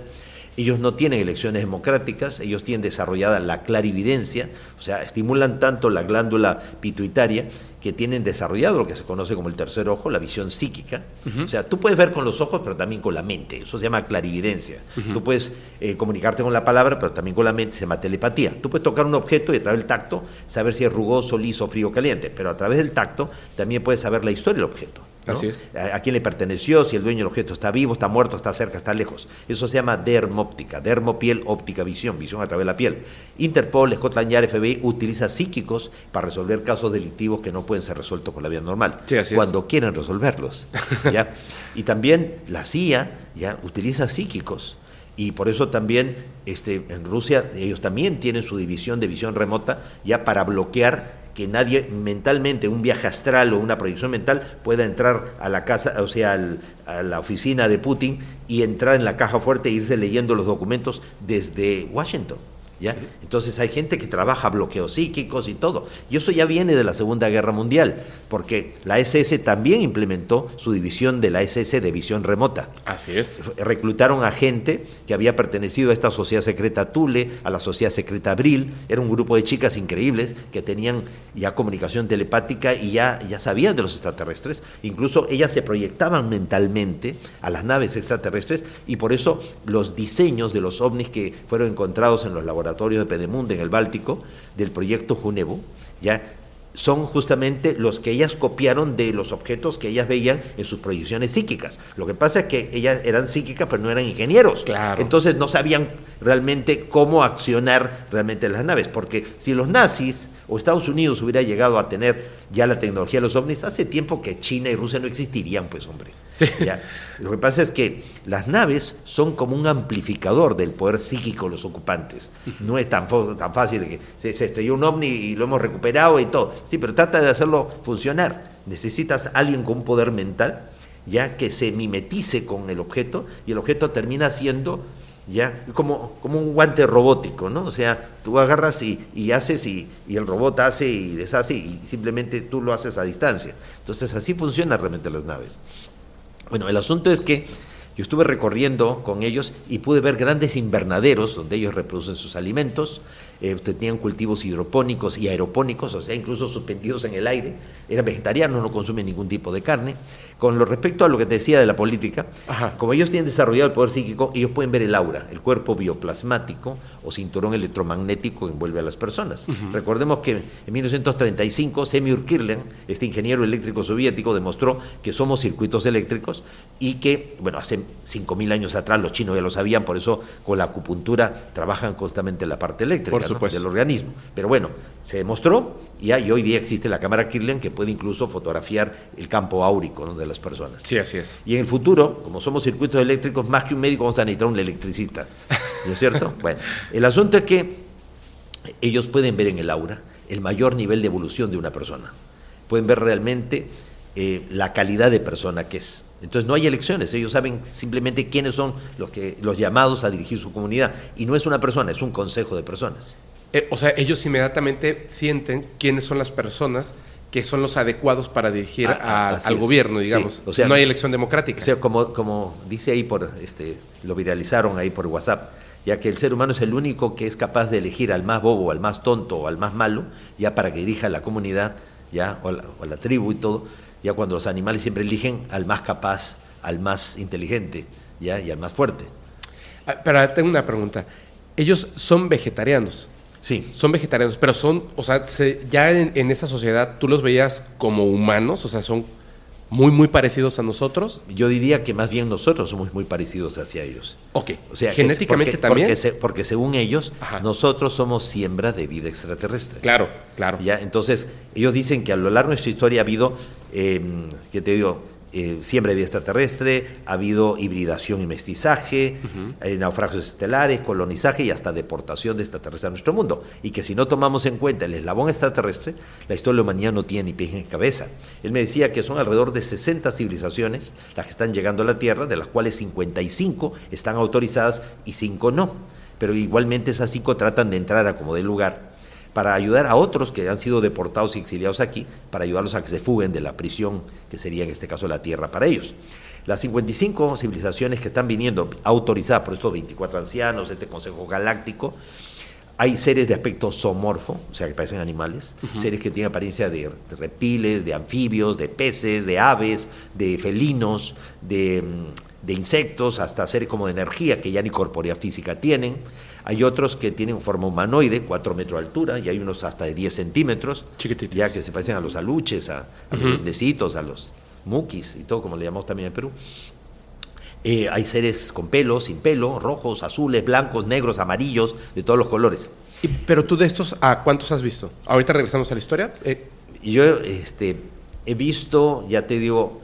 Ellos no tienen elecciones democráticas, ellos tienen desarrollada la clarividencia, o sea, estimulan tanto la glándula pituitaria que tienen desarrollado lo que se conoce como el tercer ojo, la visión psíquica. O sea, tú puedes ver con los ojos, pero también con la mente. Eso se llama clarividencia. Tú puedes eh, comunicarte con la palabra, pero también con la mente. Se llama telepatía. Tú puedes tocar un objeto y a través del tacto saber si es rugoso, liso, frío caliente. Pero a través del tacto también puedes saber la historia del objeto. Así es. A, quién le perteneció, si el dueño del objeto está vivo, está muerto, está cerca, está lejos. Eso se llama dermóptica, dermopiel, óptica, visión, visión a través de la piel. Interpol, Scotland Yard, FBI utiliza psíquicos para resolver casos delictivos que no pueden ser resueltos por la vía normal, cuando quieren resolverlos. ¿ya? [LAUGHS] Y también la CIA ya utiliza psíquicos y por eso también este, en Rusia ellos también tienen su división de visión remota ya para bloquear que nadie mentalmente, un viaje astral o una proyección mental pueda entrar a la casa, o sea, a la oficina de Putin y entrar en la caja fuerte e irse leyendo los documentos desde Washington. Entonces hay gente que trabaja bloqueos psíquicos y todo. Y eso ya viene de la Segunda Guerra Mundial, porque la SS también implementó su división de la SS de visión remota. Así es. Reclutaron a gente que había pertenecido a esta sociedad secreta Tule, a la sociedad secreta Abril. Era un grupo de chicas increíbles que tenían ya comunicación telepática y ya, ya sabían de los extraterrestres. Incluso ellas se proyectaban mentalmente a las naves extraterrestres y por eso los diseños de los ovnis que fueron encontrados en los laboratorios de Pedemunde en el Báltico, del proyecto Junevo, ya son justamente los que ellas copiaron de los objetos que ellas veían en sus proyecciones psíquicas. Lo que pasa es que ellas eran psíquicas, pero no eran ingenieros. Claro. Entonces no sabían realmente cómo accionar realmente las naves, porque si los nazis o Estados Unidos hubiera llegado a tener ya la tecnología de los ovnis, hace tiempo que China y Rusia no existirían, pues hombre. Lo que pasa es que las naves son como un amplificador del poder psíquico de los ocupantes. No es tan, tan fácil de que se, se, estrelló un ovni y lo hemos recuperado y todo. Sí, pero trata de hacerlo funcionar. Necesitas alguien con un poder mental ya que se mimetice con el objeto y el objeto termina siendo ya como, como un guante robótico, ¿no? O sea, tú agarras y, y haces y, y, el robot hace y deshace y simplemente tú lo haces a distancia. Entonces así funcionan realmente las naves. Bueno, el asunto es que Yo estuve recorriendo con ellos y pude ver grandes invernaderos donde ellos reproducen sus alimentos, eh, tenían cultivos hidropónicos y aeropónicos, o sea, incluso suspendidos en el aire, eran vegetarianos, no consumen ningún tipo de carne. Con lo respecto a lo que te decía de la política, como ellos tienen desarrollado el poder psíquico, ellos pueden ver el aura, el cuerpo bioplasmático o cinturón electromagnético que envuelve a las personas. Recordemos que en 1935 Semir Kirlen, este ingeniero eléctrico soviético, demostró que somos circuitos eléctricos y que, bueno, hace 5.000 años atrás los chinos ya lo sabían, por eso con la acupuntura trabajan constantemente en la parte eléctrica del organismo. Pero bueno, se demostró y, y hoy día existe la cámara Kirlian que puede incluso fotografiar el campo áurico ¿no? de las personas. Sí, así es. Y en el futuro, como somos circuitos eléctricos, más que un médico vamos a necesitar un electricista. ¿No es cierto? [LAUGHS] bueno, el asunto es que ellos pueden ver en el aura el mayor nivel de evolución de una persona. Pueden ver realmente eh, la calidad de persona que es. Entonces no hay elecciones, ellos saben simplemente quiénes son los, que, los llamados a dirigir su comunidad. Y no es una persona, es un consejo de personas. Eh, o sea, ellos inmediatamente sienten quiénes son las personas que son los adecuados para dirigir Ah, ah, a- al es. gobierno, Sí, digamos. o sea, no hay elección democrática. O sea, como, como dice ahí por, este, lo viralizaron ahí por WhatsApp, ya que el ser humano es el único que es capaz de elegir al más bobo, al más tonto o al más malo, ya para que dirija a la comunidad, ya, o a la, o a la tribu y todo, ya cuando los animales siempre eligen al más capaz, al más inteligente, ya, y al más fuerte. Ah, Pero tengo una pregunta. Ellos son vegetarianos. Sí. Son vegetarianos, pero son, o sea, se- ya en, en esa sociedad tú los veías como humanos, o sea, son muy, muy parecidos a nosotros. Yo diría que más bien nosotros somos muy parecidos hacia ellos. Ok. O sea, Genéticamente porque, también. Porque, se- porque según ellos, nosotros somos siembra de vida extraterrestre. Claro, claro. ¿Ya? Entonces, ellos dicen que a lo largo de su historia ha habido, eh, ¿qué te digo? Eh, siembra de vida extraterrestre, ha habido hibridación y mestizaje, eh, naufragios estelares, colonizaje y hasta deportación de extraterrestres a nuestro mundo. Y que si no tomamos en cuenta el eslabón extraterrestre, la historia de la humanidad no tiene ni pies ni cabeza. Él me decía que son alrededor de 60 civilizaciones las que están llegando a la Tierra, de las cuales 55 están autorizadas y 5 no. Pero igualmente esas 5 tratan de entrar a como de lugar para ayudar a otros que han sido deportados y exiliados aquí, para ayudarlos a que se fuguen de la prisión, que sería en este caso la tierra para ellos. Las 55 civilizaciones que están viniendo autorizadas por estos 24 ancianos, este Consejo Galáctico, hay seres de aspecto zoomorfo, o sea, que parecen animales, seres que tienen apariencia de, de reptiles, de anfibios, de peces, de aves, de felinos, de, mm, de insectos, hasta seres como de energía que ya ni corporea física tienen. Hay otros que tienen forma humanoide, 4 metros de altura, y hay unos hasta de 10 centímetros, ya que se parecen a los aluches, a, a los Ujú. duendecitos, a los mukis y todo, como le llamamos también en Perú. Eh, hay seres con pelo, sin pelo, rojos, azules, blancos, negros, amarillos, de todos los colores. Y- pero tú de estos, ¿a cuántos has visto? Ahorita regresamos a la historia. Eh, yo este, he visto, ya te digo,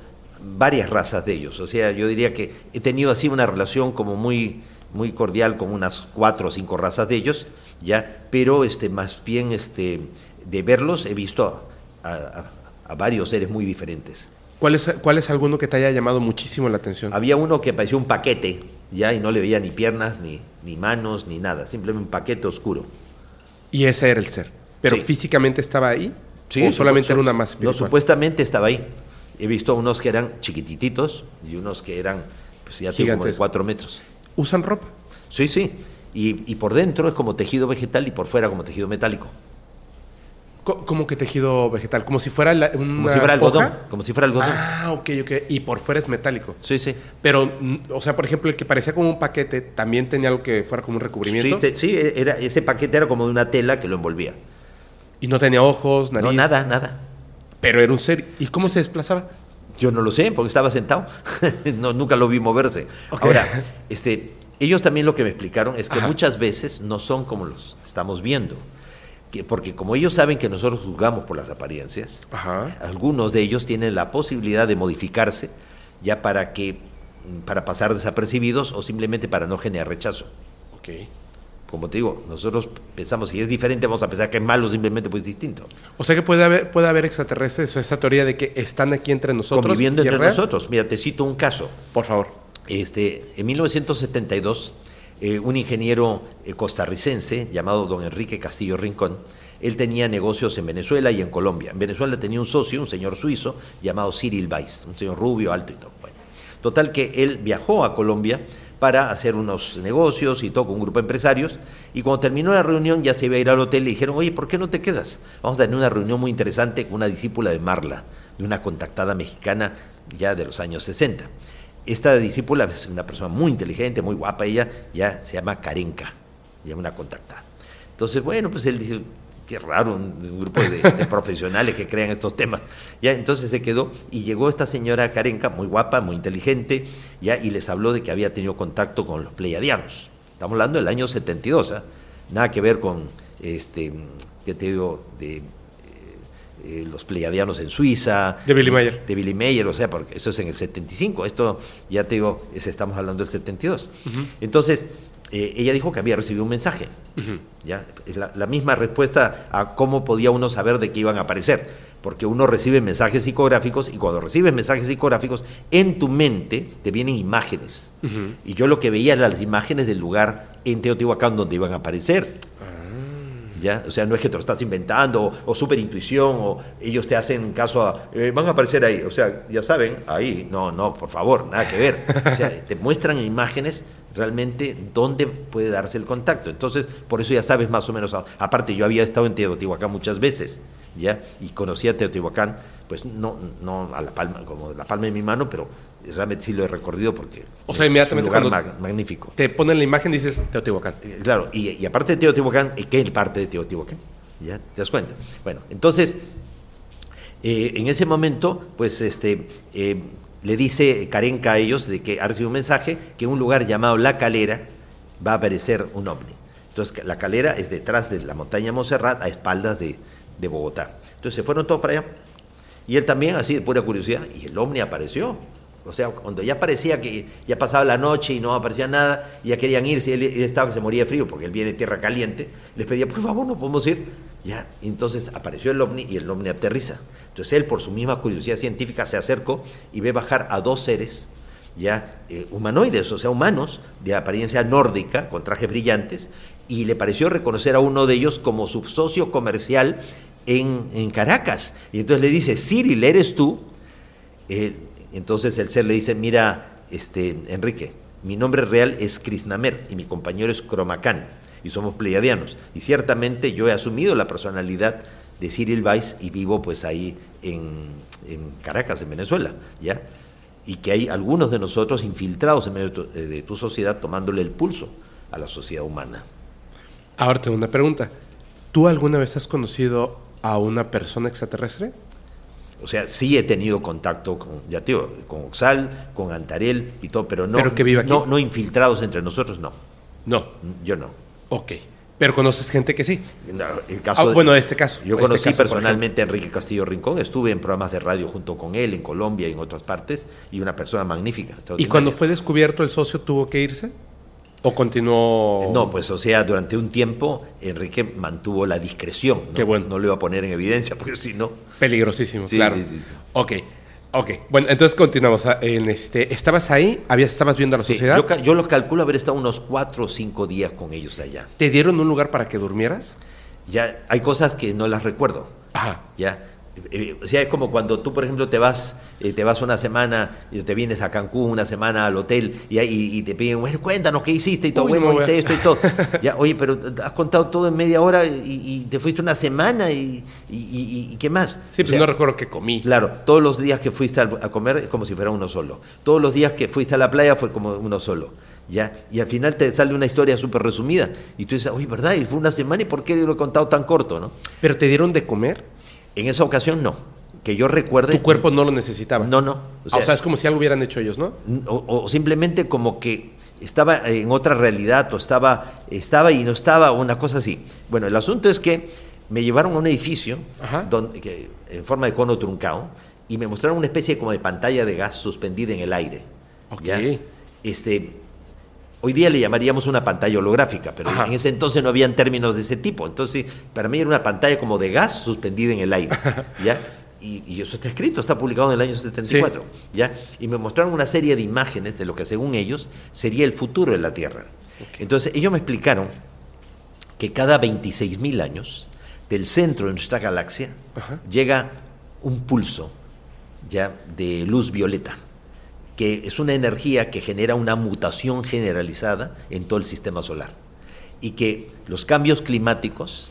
varias razas de ellos. O sea, yo diría que he tenido así una relación como muy, muy cordial con unas cuatro o cinco razas de ellos, ya, pero este, más bien este, de verlos he visto a, a- a varios seres muy diferentes. ¿cuál, es, ¿Cuál es alguno que te haya llamado muchísimo la atención? Había uno que parecía un paquete, ya, y no le veía ni piernas, ni, ni manos, ni nada, simplemente un paquete oscuro. Y ese era el ser. ¿Pero Sí. físicamente estaba ahí? Sí, ¿O solamente era una más No, supuestamente estaba ahí. He visto unos que eran chiquitititos y unos que eran, pues ya tengo como de cuatro metros. ¿Usan ropa? Sí, sí. Y, y por dentro es como tejido vegetal y por fuera como tejido metálico. Co- ¿Cómo que tejido vegetal? ¿Como si fuera la- una Como si fuera algodón. hoja? Como si fuera algodón. Ah, ok, ok. Y por fuera es metálico. Sí, sí. Pero, mm, o sea, por ejemplo, el que parecía como un paquete, ¿también tenía algo que fuera como un recubrimiento? Sí, te- sí, era, ese paquete era como de una tela que lo envolvía. Y no tenía ojos, nariz. No, nada, nada. Pero era un ser. ¿Y cómo se desplazaba? Yo no lo sé, porque estaba sentado. [LAUGHS] no, nunca lo vi moverse. Ahora, este, ellos también lo que me explicaron es que Ajá. muchas veces no son como los estamos viendo. Que, porque como ellos saben que nosotros juzgamos por las apariencias, algunos de ellos tienen la posibilidad de modificarse ya para que para pasar desapercibidos o simplemente para no generar rechazo. Ok. Como te digo, nosotros pensamos si es diferente, vamos a pensar que es malo simplemente pues distinto. O sea que puede haber, puede haber extraterrestres o esta teoría de que están aquí entre nosotros. conviviendo entre real. nosotros. Mira, te cito un caso. Por favor. Este, en 1972, eh, un ingeniero eh, costarricense llamado don Enrique Castillo Rincón, él tenía negocios en Venezuela y en Colombia. En Venezuela tenía un socio, un señor suizo, llamado Cyril Weiss, un señor rubio, alto y todo. Bueno, Total que él viajó a Colombia para hacer unos negocios y todo con un grupo de empresarios. Y cuando terminó la reunión ya se iba a ir al hotel y le dijeron, oye, ¿por qué no te quedas? Vamos a tener una reunión muy interesante con una discípula de Marla, de una contactada mexicana ya de los años 60. Esta discípula es una persona muy inteligente, muy guapa, ella ya se llama Karenka, ya una contactada. Entonces, bueno, pues él dijo, qué raro, un, grupo de, de [LAUGHS] profesionales que crean estos temas. Ya, entonces se quedó y llegó esta señora Karenka, muy guapa, muy inteligente, ya, y les habló de que había tenido contacto con los pleiadianos. Estamos hablando del año 72, ¿ah? nada que ver con, este, ¿qué te digo?, de eh, eh, los pleiadianos en Suiza. De Billy Mayer. De Billy Mayer, o sea, porque eso es en el 75. Esto, ya te digo, es, estamos hablando del 72. Entonces, eh, ella dijo que había recibido un mensaje. ¿ya? Es la, la misma respuesta a cómo podía uno saber de qué iban a aparecer. Porque uno recibe mensajes psicográficos y cuando recibes mensajes psicográficos, en tu mente te vienen imágenes. Y yo lo que veía eran las imágenes del lugar en Teotihuacán donde iban a aparecer. O sea, no es que te lo estás inventando, o, o intuición, o ellos te hacen caso a, eh, van a aparecer ahí, o sea, ya saben, ahí, no, no, por favor, nada que ver. O sea, te muestran imágenes realmente dónde puede darse el contacto. Entonces, por eso ya sabes más o menos, a- aparte yo había estado en Teotihuacán muchas veces, ¿ya? Y conocía Teotihuacán, pues no, no a la palma, como la palma de mi mano, pero realmente sí lo he recorrido porque O sea, es inmediatamente un lugar cuando magnífico. Te ponen la imagen y dices Teotihuacán. Eh, Claro, y, y aparte de Teotihuacán, ¿y ¿qué parte de Teotihuacán? ¿Ya? ¿Te das cuenta? Bueno, entonces, eh, en ese momento, pues este, eh, le dice Karenka a ellos de que ha recibido un mensaje que en un lugar llamado La Calera va a aparecer un ovni. Entonces, La Calera es detrás de la montaña Monserrat, a espaldas de, de Bogotá. Entonces se fueron todos para allá. Y él también, así de pura curiosidad, y el ovni apareció. O sea, cuando ya parecía que ya pasaba la noche y no aparecía nada, y ya querían irse, él, él estaba que se moría de frío porque él viene de tierra caliente, les pedía, por favor, no podemos ir. Ya, y entonces apareció el ovni y el ovni aterriza. Entonces él, por su misma curiosidad científica, se acercó y ve bajar a dos seres ya eh, humanoides, o sea, humanos, de apariencia nórdica, con trajes brillantes, y le pareció reconocer a uno de ellos como su socio comercial en, en Caracas. Y entonces le dice, Cyril, ¿eres tú? Eh, entonces el ser le dice, mira, este, Enrique, mi nombre real es Krisnamer y mi compañero es Cromacán y somos pleiadianos. Y ciertamente yo he asumido la personalidad de Cyril Weiss y vivo pues ahí en, en Caracas, en Venezuela, ¿ya? Y que hay algunos de nosotros infiltrados en medio de tu, eh, de tu sociedad tomándole el pulso a la sociedad humana. Ahora tengo una pregunta. ¿Tú alguna vez has conocido a una persona extraterrestre? O sea, sí he tenido contacto con, ya te digo, con Oxal, con Antarel y todo, pero no, ¿Pero que vive aquí? no, no infiltrados entre nosotros, no. No. Yo no. Ok. Pero conoces gente que sí. No, el caso Ah, de- bueno, este caso. Yo Este conocí caso, personalmente a Enrique Castillo Rincón, estuve en programas de radio junto con él en Colombia y en otras partes, y una persona magnífica. ¿Y cuando fue descubierto el socio tuvo que irse? ¿O continuó? No, pues o sea, durante un tiempo Enrique mantuvo la discreción. ¿no? Qué bueno. No lo iba a poner en evidencia, porque si no... Peligrosísimo, Sí, claro. sí, sí, sí. Ok, ok. Bueno, entonces continuamos. Ah, En este, ¿Estabas ahí? ¿Habías, ¿Estabas viendo a la Sí, sociedad? yo, yo lo calculo haber estado unos cuatro o cinco días con ellos allá. ¿Te dieron un lugar para que durmieras? Ya hay cosas que no las recuerdo. Ajá. Ya. Eh, o sea, es como cuando tú, por ejemplo, te vas, eh, te vas una semana, y te vienes a Cancún una semana al hotel y, ahí- y te piden, bueno, cuéntanos qué hiciste y todo, Uy, bueno, no hice esto y todo. [LAUGHS] ya, oye, pero has contado todo en media hora y, y te fuiste una semana y, y- y- y ¿qué más? Sí, O pues sea, no recuerdo que comí. Claro, todos los días que fuiste a comer es como si fuera uno solo. Todos los días que fuiste a la playa fue como uno solo. ¿ya? Y al final te sale una historia súper resumida. Y tú dices, uy, ¿verdad? Y fue una semana y ¿por qué lo he contado tan corto? ¿no? ¿Pero te dieron de comer? En esa ocasión no. Que yo recuerde. Tu cuerpo no lo necesitaba. No, no. O sea, es como si algo hubieran hecho ellos, ¿no? o, o simplemente como que estaba en otra realidad o estaba, estaba y no estaba, una cosa así. Bueno, el asunto es que me llevaron a un edificio donde, que, en forma de cono truncado y me mostraron una especie como de pantalla de gas suspendida en el aire. Ok. ¿ya? Este, hoy día le llamaríamos una pantalla holográfica, pero Ajá. en ese entonces no habían términos de ese tipo. Entonces, para mí era una pantalla como de gas suspendida en el aire. [LAUGHS] ¿ya? Y, y eso está escrito, está publicado en el año 74. ¿ya? Y me mostraron una serie de imágenes de lo que según ellos sería el futuro de la Tierra. Entonces, ellos me explicaron que cada 26.000 años, del centro de nuestra galaxia, llega un pulso ya de luz violeta que es una energía que genera una mutación generalizada en todo el sistema solar. Y que los cambios climáticos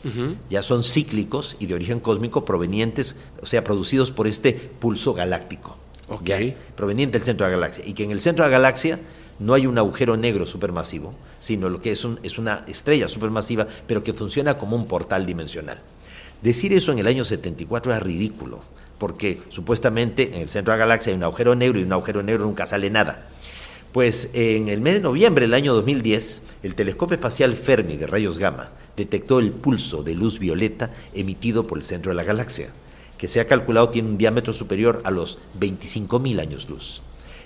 ya son cíclicos y de origen cósmico provenientes, o sea, producidos por este pulso galáctico, Ok. ya, proveniente del centro de la galaxia, y que en el centro de la galaxia no hay un agujero negro supermasivo, sino lo que es, un- es una estrella supermasiva, pero que funciona como un portal dimensional. Decir eso en el año 74 es ridículo, porque supuestamente en el centro de la galaxia hay un agujero negro y un agujero negro nunca sale nada. Pues en el mes de noviembre del año 2010, el telescopio espacial Fermi de rayos gamma detectó el pulso de luz violeta emitido por el centro de la galaxia, que se ha calculado tiene un diámetro superior a los 25.000 años luz.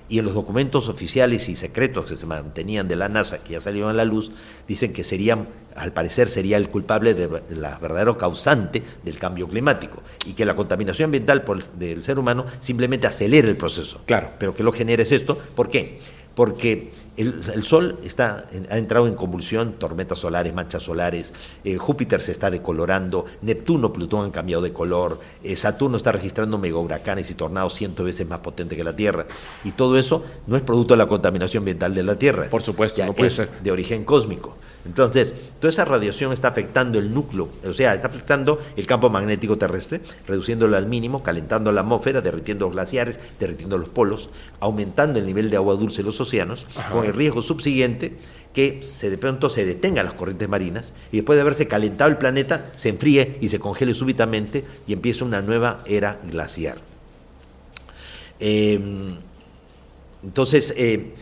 Y en los documentos oficiales y secretos que se mantenían de la NASA, que ya salieron a la luz, dicen que serían, al parecer, sería el culpable de la verdadero causante del cambio climático y que la contaminación ambiental por el- del ser humano simplemente acelera el proceso. Claro. Pero que lo genera es esto. ¿Por qué? Porque el, el Sol está, ha entrado en convulsión, tormentas solares, manchas solares, eh, Júpiter se está decolorando, Neptuno, Plutón han cambiado de color, eh, Saturno está registrando megahuracanes y tornados ciento veces más potentes que la Tierra. Y todo eso no es producto de la contaminación ambiental de la Tierra. Por supuesto, Ya no puede es ser. de origen cósmico. Entonces, toda esa radiación está afectando el núcleo, o sea, está afectando el campo magnético terrestre, reduciéndolo al mínimo, calentando la atmósfera, derritiendo los glaciares, derritiendo los polos, aumentando el nivel de agua dulce en los océanos, Ajá. con el riesgo subsiguiente que se de pronto se detengan las corrientes marinas y después de haberse calentado el planeta se enfríe y se congele súbitamente y empieza una nueva era glaciar. Eh, entonces, eh,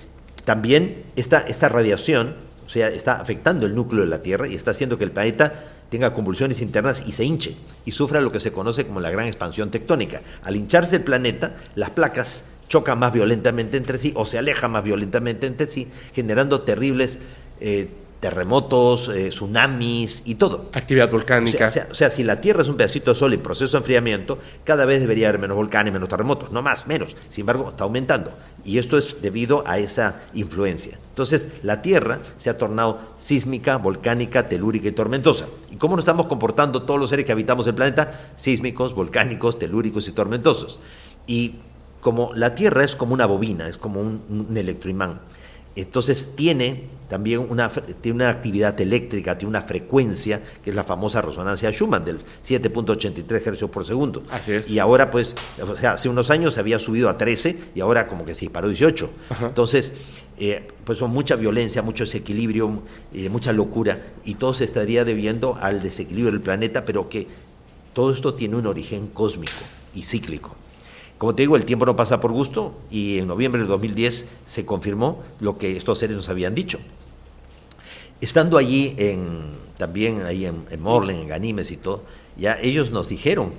también esta, esta radiación, sea, está afectando el núcleo de la Tierra y está haciendo que el planeta tenga convulsiones internas y se hinche y sufra lo que se conoce como la gran expansión tectónica. Al hincharse el planeta, las placas chocan más violentamente entre sí o se alejan más violentamente entre sí, generando terribles eh, terremotos, eh, tsunamis y todo. Actividad O volcánica. sea, o sea, o sea, si la Tierra es un pedacito de sol en proceso de enfriamiento, cada vez debería haber menos volcanes, menos terremotos, no más, menos. Sin embargo, está aumentando. Y esto es debido a esa influencia. Entonces, la Tierra se ha tornado sísmica, volcánica, telúrica y tormentosa. ¿Y cómo nos estamos comportando todos los seres que habitamos el planeta? Sísmicos, volcánicos, telúricos y tormentosos. Y como la Tierra es como una bobina, es como un, un electroimán, entonces tiene también una, tiene una actividad eléctrica, tiene una frecuencia, que es la famosa resonancia Schumann, del 7.83 hercios por segundo. Así es. Y ahora, pues, o sea, hace unos años se había subido a 13 y ahora como que se disparó a 18. Ajá. Entonces, eh, pues son mucha violencia, mucho desequilibrio, eh, mucha locura, y todo se estaría debiendo al desequilibrio del planeta, pero que todo esto tiene un origen cósmico y cíclico. Como te digo, el tiempo no pasa por gusto y en noviembre del 2010 se confirmó lo que estos seres nos habían dicho. Estando allí en, también ahí en, en Morlen, en Ganimes y todo, ya ellos nos dijeron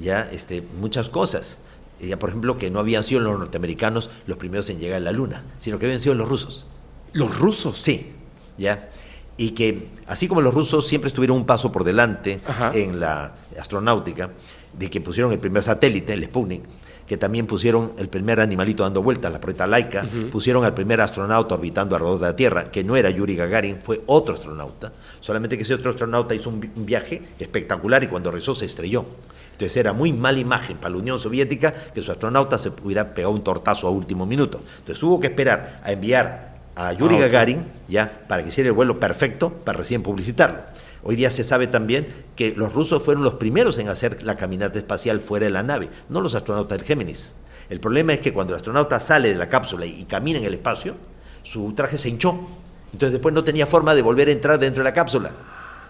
ya este, muchas cosas. Ya, por ejemplo, que no habían sido los norteamericanos los primeros en llegar a la Luna, sino que habían sido los rusos. ¿Los rusos? Sí, ya. Y que así como los rusos siempre estuvieron un paso por delante Ajá. en la astronáutica, de que pusieron el primer satélite, el Sputnik, que también pusieron el primer animalito dando vueltas, la proyecta Laika, Ujú. pusieron al primer astronauta orbitando alrededor de la Tierra, que no era Yuri Gagarin, fue otro astronauta, solamente que ese otro astronauta hizo un, vi- un viaje espectacular y cuando rezó se estrelló. Entonces era muy mala imagen para la Unión Soviética que su astronauta se hubiera pegado un tortazo a último minuto. Entonces hubo que esperar a enviar a Yuri Ah. Gagarin ya para que hiciera el vuelo perfecto para recién publicitarlo. Hoy día se sabe también que los rusos fueron los primeros en hacer la caminata espacial fuera de la nave, no los astronautas del Géminis. El problema es que cuando el astronauta sale de la cápsula y, camina en el espacio, su traje se hinchó. Entonces después no tenía forma de volver a entrar dentro de la cápsula.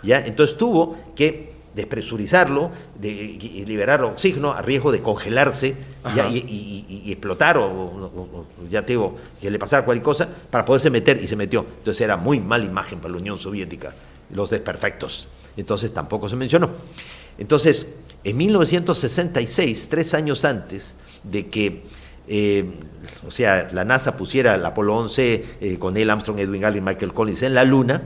¿ya? Entonces tuvo que despresurizarlo de, y, liberar oxígeno a riesgo de congelarse y, y- y- y explotar o- o ya te digo, que le pasara cualquier cosa para poderse meter y se metió. Entonces era muy mala imagen para la Unión Soviética, los desperfectos. Entonces tampoco se mencionó. Entonces, en 1966, tres años antes de que, eh, o sea, la NASA pusiera el Apolo 11 eh, con Neil Armstrong, Edwin Aldrin, Michael Collins en la Luna,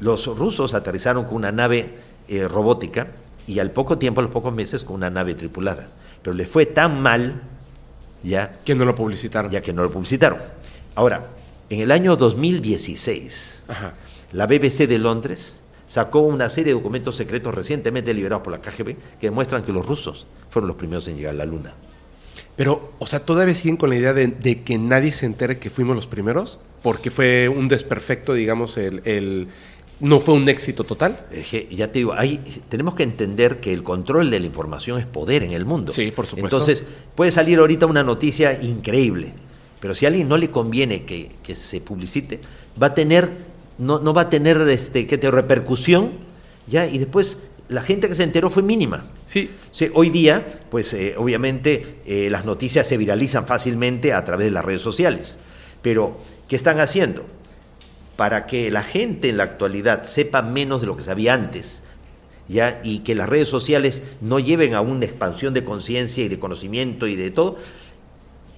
los rusos aterrizaron con una nave eh, robótica y al poco tiempo, a los pocos meses, con una nave tripulada. Pero les fue tan mal, ya. Que no lo publicitaron. Ya que no lo publicitaron. Ahora, en el año 2016, Ajá. la BBC de Londres sacó una serie de documentos secretos recientemente liberados por la KGB que demuestran que los rusos fueron los primeros en llegar a la Luna. Pero, o sea, ¿todavía siguen con la idea de, de que nadie se entere que fuimos los primeros? Porque fue un desperfecto, digamos, el, el- no fue un éxito total. Ya te digo, hay, tenemos que entender que el control de la información es poder en el mundo. Sí, por supuesto. Entonces, puede salir ahorita una noticia increíble, pero si a alguien no le conviene que, que se publicite, va a tener, no, no va a tener este, ¿qué te, repercusión, ya, y después la gente que se enteró fue mínima. Sí. hoy día, pues eh, obviamente eh, las noticias se viralizan fácilmente a través de las redes sociales, pero ¿qué están haciendo? para que la gente en la actualidad sepa menos de lo que sabía antes, ya y que las redes sociales no lleven a una expansión de conciencia y de conocimiento y de todo,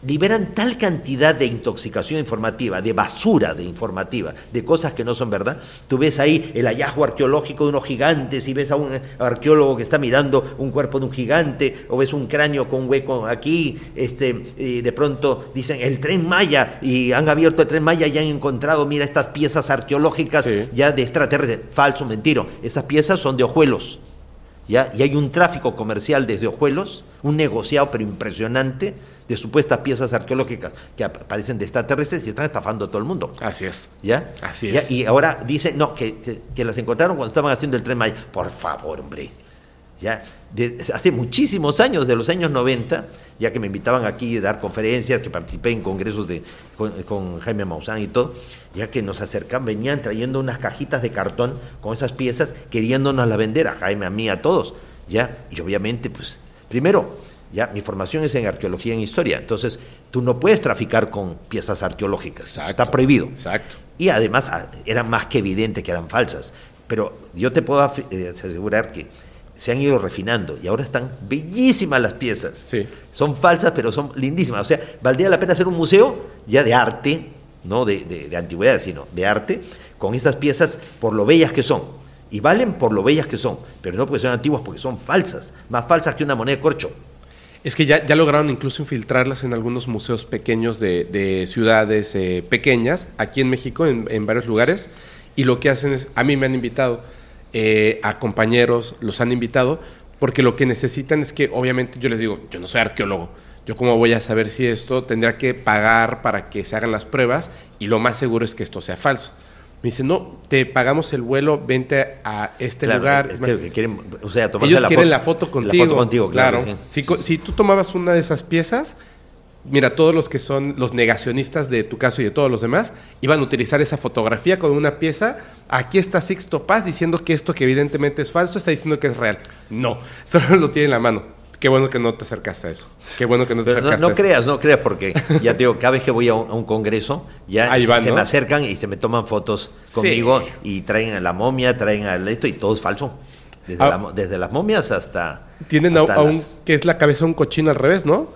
liberan tal cantidad de intoxicación informativa, de basura de informativa, de cosas que no son verdad. Tú ves ahí el hallazgo arqueológico de unos gigantes y ves a un arqueólogo que está mirando un cuerpo de un gigante o ves un cráneo con un hueco aquí, este, y de pronto dicen el tren Maya y han abierto el tren Maya y han encontrado, mira, estas piezas arqueológicas ya de extraterrestres. Falso, mentiro. Esas piezas son de ojuelos. ¿ya? Y hay un tráfico comercial desde Ojuelos, un negociado pero impresionante de supuestas piezas arqueológicas que aparecen de extraterrestres y están estafando a todo el mundo. Así es. ¿Ya? Así ¿Ya? es. Y ahora dicen, no, que, que, que las encontraron cuando estaban haciendo el tren Maya. Por favor, hombre. Ya, de- hace muchísimos años, de los años 90, ya que me invitaban aquí a dar conferencias, que participé en congresos de, con, con Jaime Maussan y todo, ya que nos acercaban, venían trayendo unas cajitas de cartón con esas piezas, queriéndonos la vender a Jaime, a mí, a todos. Ya, y obviamente, pues, primero, ya, mi formación es en arqueología y en historia, entonces tú no puedes traficar con piezas arqueológicas, está prohibido. Exacto. Y además ah, era más que evidente que eran falsas. Pero yo te puedo eh, asegurar que se han ido refinando y ahora están bellísimas las piezas. Son falsas, pero son lindísimas. O sea, valdría la pena hacer un museo ya de arte, no de, de, de antigüedades, sino de arte, con estas piezas por lo bellas que son. Y valen por lo bellas que son, pero no porque son antiguas, porque son falsas, más falsas que una moneda de corcho. Es que ya, ya lograron incluso infiltrarlas en algunos museos pequeños de, de ciudades eh, pequeñas, aquí en México, en, varios lugares, y lo que hacen es, a mí me han invitado, eh, a compañeros los han invitado, porque lo que necesitan es que, obviamente, yo les digo, yo no soy arqueólogo, yo cómo voy a saber si esto tendría que pagar para que se hagan las pruebas, y lo más seguro es que esto sea falso. Me dicen, no, te pagamos el vuelo, vente a este Claro, lugar. es que- que quieren, o sea, Ellos la quieren foto- la foto la contigo. foto contigo, claro, sí. Si, co- si tú tomabas una de esas piezas, mira, todos los que son los negacionistas de tu caso y de todos los demás, iban a utilizar esa fotografía con una pieza. Aquí está Sixto Paz diciendo que esto que evidentemente es falso está diciendo que es real. No, [LAUGHS] solo lo tiene en la mano. Qué bueno que no te acercaste a eso. Qué bueno que no te Pero no, acercaste no a eso. creas, no creas, porque ya te digo, cada vez que voy a un, a un congreso, ya Ahí se, van, se ¿no? me acercan y se me toman fotos conmigo y traen a la momia, traen a esto y todo es falso. Desde, Ah. la desde las momias hasta... Tienen hasta a un, las- que es la cabeza de un cochino al revés, ¿no?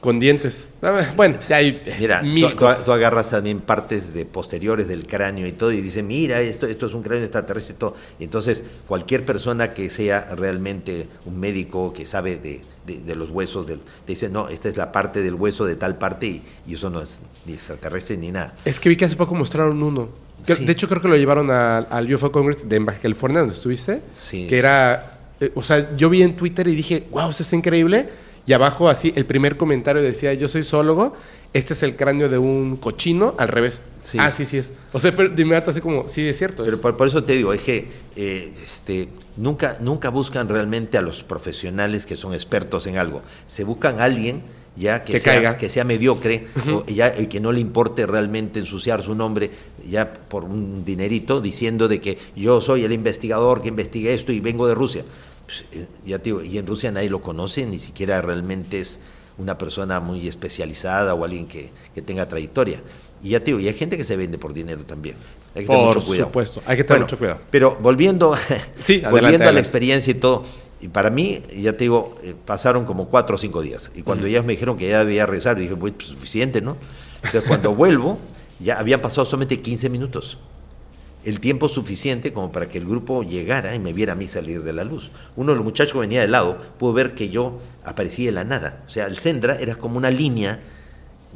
Con dientes. A ver, Bueno, ya hay eh, Mira, mil tú, tú- cosas. tú agarras también partes de posteriores del cráneo y todo y dice, mira, esto, esto es un cráneo extraterrestre y todo. Y entonces, cualquier persona que sea realmente un médico que sabe de, de- de los huesos, del, te dice, no, esta es la parte del hueso de tal parte y, y eso no es ni extraterrestre ni nada. Es que vi que hace poco mostraron uno. Que- Sí. De hecho, creo que lo llevaron a- al UFO Congress de Baja California, donde estuviste. Sí, Que sí. era. eh, o sea, yo vi en Twitter y dije, wow, esto está increíble. Y abajo, así, el primer comentario decía: Yo soy zoólogo. Este es el cráneo de un cochino al revés. Sí. Ah, sí, sí es. O sea, de inmediato así como, sí, es cierto. Pero es- por, por eso te digo, es que eh, este, nunca, nunca buscan realmente a los profesionales que son expertos en algo. Se buscan a alguien ya que, Que sea, caiga. que sea mediocre o ya, y que no le importe realmente ensuciar su nombre ya por un dinerito diciendo de que yo soy el investigador que investiga esto y vengo de Rusia. Pues, eh, ya te digo, y en Rusia nadie lo conoce, ni siquiera realmente es una persona muy especializada o alguien que, que tenga trayectoria. Y ya te digo, y hay gente que se vende por dinero también. Hay que tener Por mucho cuidado. supuesto, hay que tener Bueno, mucho cuidado. Pero volviendo, [LAUGHS] Sí, [LAUGHS] volviendo adelante, a la adelante. experiencia y todo, y para mí, ya te digo, eh, pasaron como cuatro o cinco días. Y cuando ellas me dijeron que ya debía regresar, dije, pues suficiente, ¿no? Entonces cuando vuelvo, ya habían pasado solamente 15 minutos. El tiempo suficiente como para que el grupo llegara y me viera a mí salir de la luz. Uno de los muchachos que venía de lado pudo ver que yo aparecí de la nada. O sea, el Sendra era como una línea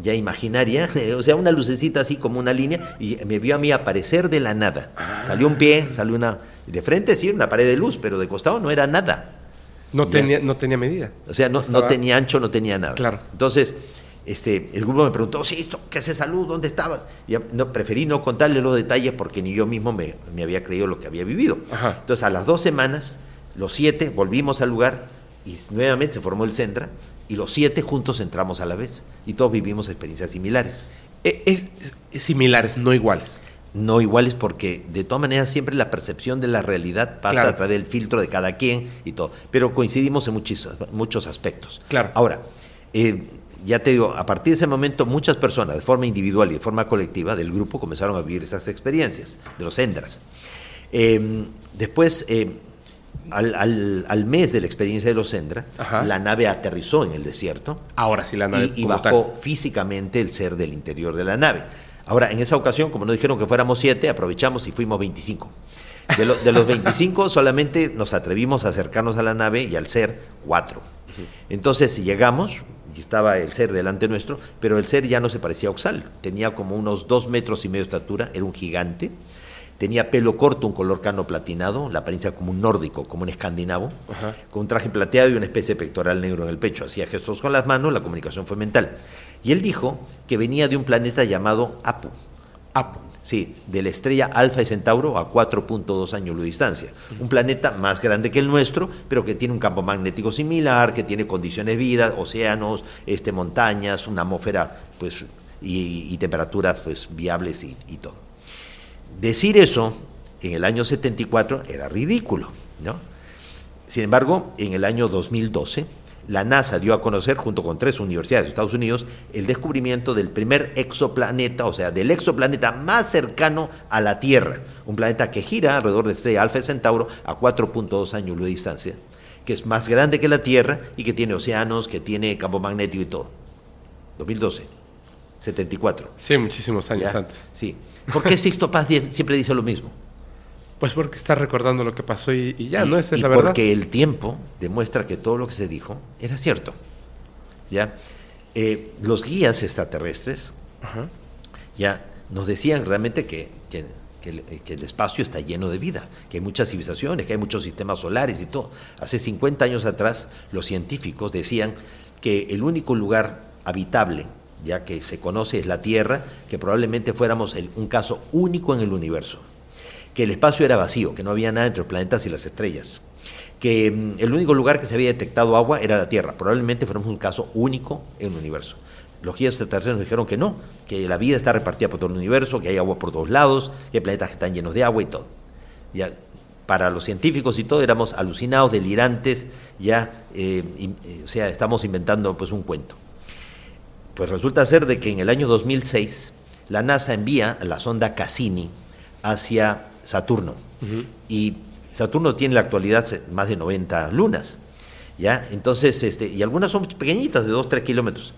ya imaginaria, [LAUGHS] o sea, una lucecita así como una línea, y me vio a mí aparecer de la nada. Salió un pie, salió una. De frente sí, una pared de luz, pero de costado no era nada. No Ya. tenía, no tenía medida. O sea, no, no tenía ancho, no tenía nada. Claro. Entonces, este, el grupo me preguntó, sí, ¿qué es esa luz? ¿Dónde estabas? Y ya, no, preferí no contarle los detalles porque ni yo mismo me, me había creído lo que había vivido. Ajá. Entonces, a las dos semanas, los siete volvimos al lugar y nuevamente se formó el Centra y los siete juntos entramos a la vez y todos vivimos experiencias similares. E- Es, es similares, no iguales. No iguales porque de todas maneras siempre la percepción de la realidad pasa Claro. a través del filtro de cada quien y todo. Pero coincidimos en muchos, muchos aspectos. Claro. Ahora, eh, ya te digo, a partir de ese momento muchas personas de forma individual y de forma colectiva del grupo comenzaron a vivir esas experiencias de los Endras. Eh, después, eh, al, al- al mes de la experiencia de los Endra, Ajá. la nave aterrizó en el desierto Ahora sí la nave y, bajó físicamente el ser del interior de la nave. Ahora, en esa ocasión, como nos dijeron que fuéramos siete, aprovechamos y fuimos 25. De, lo- de los 25 [LAUGHS] solamente nos atrevimos a acercarnos a la nave y al ser cuatro. Entonces llegamos y estaba el ser delante nuestro, pero el ser ya no se parecía a Oxal. Tenía como unos dos metros y medio de estatura, era un gigante. Tenía pelo corto, un color cano platinado, la apariencia como un nórdico, como un escandinavo, Ajá. con un traje plateado y una especie de pectoral negro en el pecho. Hacía gestos con las manos, la comunicación fue mental. Y él dijo que venía de un planeta llamado Apu. Apu. Sí, de la estrella Alfa y Centauro a 4.2 años de distancia. Un planeta más grande que el nuestro, pero que tiene un campo magnético similar, que tiene condiciones de vida, océanos, este, montañas, una atmósfera pues, y, y temperaturas pues, viables y, y todo. Decir eso en el año 74 era ridículo, ¿no? Sin embargo, en el año 2012, la NASA dio a conocer, junto con tres universidades de Estados Unidos, el descubrimiento del primer exoplaneta, o sea, del exoplaneta más cercano a la Tierra, un planeta que gira alrededor de estrella Alfa Centauro a 4.2 años de distancia, que es más grande que la Tierra y que tiene océanos, que tiene campo magnético y todo. 2012, 74. Sí, muchísimos años ¿ya? antes. Sí. ¿Por qué Sixto Paz siempre dice lo mismo? Pues porque está recordando lo que pasó y, y ya, Y- ¿no? Esa es la verdad. Porque el tiempo demuestra que todo lo que se dijo era cierto. ¿Ya? Eh, los guías extraterrestres Ajá. ya nos decían realmente que, que- que el, que el espacio está lleno de vida, que hay muchas civilizaciones, que hay muchos sistemas solares y todo. Hace 50 años atrás, los científicos decían que el único lugar habitable, ya que se conoce, es la Tierra, que probablemente fuéramos el- un caso único en el universo que el espacio era vacío, que no había nada entre los planetas y las estrellas, que mm, el único lugar que se había detectado agua era la Tierra, probablemente fuéramos un caso único en el universo. Los guías extraterrestres nos dijeron que no, que la vida está repartida por todo el universo, que hay agua por todos lados, que hay planetas que están llenos de agua y todo. Ya, para los científicos y todo éramos alucinados, delirantes, ya, eh, eh, o sea, estamos inventando pues un cuento. Pues resulta ser de que en el año 2006 la NASA envía la sonda Cassini hacia Saturno. Y Saturno tiene en la actualidad se- más de 90 lunas. ¿ya? Entonces, este, y algunas son pequeñitas, de 2, 3 kilómetros.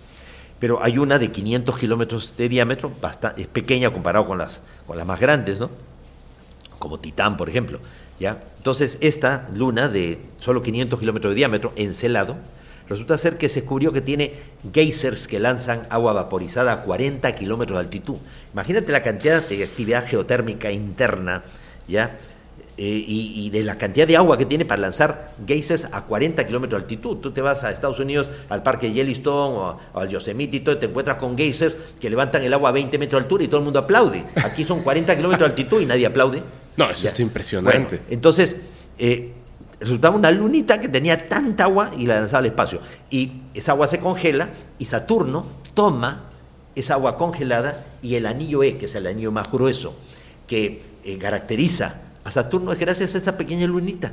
Pero hay una de 500 kilómetros de diámetro, bastante, es pequeña comparado con las, con las más grandes, ¿no? Como Titán, por ejemplo. ¿ya? Entonces, esta luna de solo 500 kilómetros de diámetro, encelado, resulta ser que se descubrió que tiene geysers que lanzan agua vaporizada a 40 kilómetros de altitud. Imagínate la cantidad de actividad geotérmica interna, ¿ya? Eh, y, y de la cantidad de agua que tiene para lanzar geysers a 40 kilómetros de altitud. Tú te vas a Estados Unidos, al parque Yellowstone o, al Yosemite y todo, te encuentras con geysers que levantan el agua a 20 metros de altura y todo el mundo aplaude. Aquí son 40 kilómetros de altitud y nadie aplaude. No, eso es impresionante. Bueno, entonces, eh, resultaba una lunita que tenía tanta agua y la lanzaba al espacio. Y esa agua se congela y Saturno toma esa agua congelada y el anillo E, que es el anillo más grueso, que eh, caracteriza a Saturno, es gracias a esa pequeña lunita.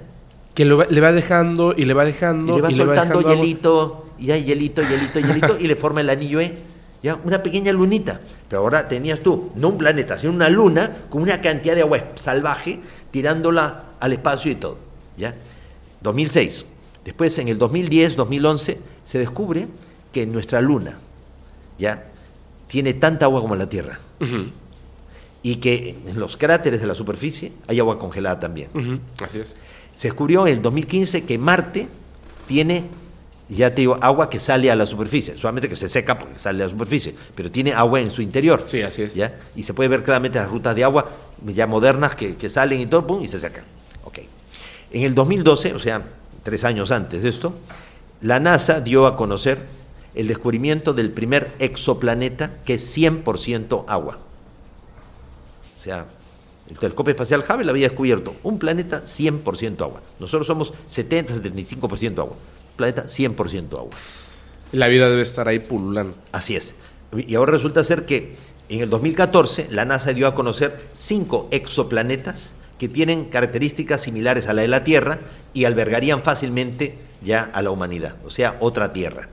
Que lo va- le va dejando y le va dejando Y le va y soltando dejando agua. hielito, y hay hielito, hielito, hielito, y le forma el anillo E. Ya, una pequeña lunita. Pero ahora tenías tú, no un planeta, sino una luna con una cantidad de agua salvaje tirándola al espacio y todo. ¿Ya? 2006. Después, en el 2010, 2011, se descubre que nuestra luna, ¿ya? Tiene tanta agua como la Tierra. Y que en los cráteres de la superficie hay agua congelada también. Así es. Se descubrió en el 2015 que Marte tiene, ya te digo, agua que sale a la superficie, solamente que se seca porque sale a la superficie, pero tiene agua en su interior. Sí, así es. ¿ya? Y se puede ver claramente las rutas de agua ya modernas que, que salen y todo, pum, y se secan. Ok. En el 2012, o sea, tres años antes de esto, la NASA dio a conocer el descubrimiento del primer exoplaneta que es 100% agua. O sea, el telescopio espacial Hubble había descubierto un planeta 100% agua. Nosotros somos 70-75% agua. Planeta 100% agua. La vida debe estar ahí pululando. Así es. Y ahora resulta ser que en el 2014 la NASA dio a conocer cinco exoplanetas que tienen características similares a la de la Tierra y albergarían fácilmente ya a la humanidad, o sea, otra Tierra.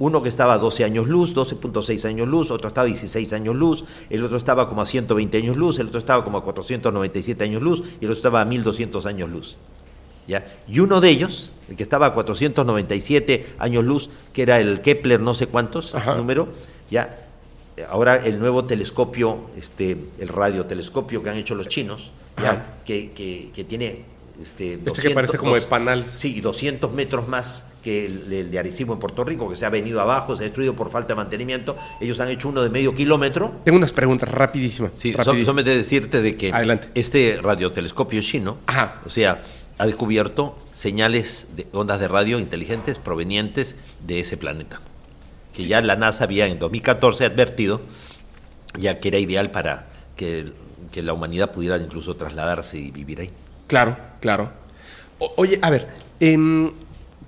Uno que estaba a 12 años luz, 12.6 años luz, otro estaba a 16 años luz, el otro estaba como a 120 años luz, el otro estaba como a 497 años luz y el otro estaba a 1200 años luz. ¿Ya? Y uno de ellos, el que estaba a 497 años luz, que era el Kepler no sé cuántos, número, ya ahora el nuevo telescopio, este, el radiotelescopio que han hecho los chinos, ya, que, que, que, tiene... Este, este que parece como de panal. Sí, 200 metros más que el, de Arecibo en Puerto Rico, que se ha venido abajo, se ha destruido por falta de mantenimiento. Ellos han hecho uno de medio kilómetro. Tengo unas preguntas rapidísimas. Sí, solamente decirte de que este radiotelescopio chino, o sea, ha descubierto señales de ondas de radio inteligentes provenientes de ese planeta. Que ya la NASA había en 2014 advertido ya que era ideal para que, que la humanidad pudiera incluso trasladarse y vivir ahí. Claro, claro. O- oye, a ver, em,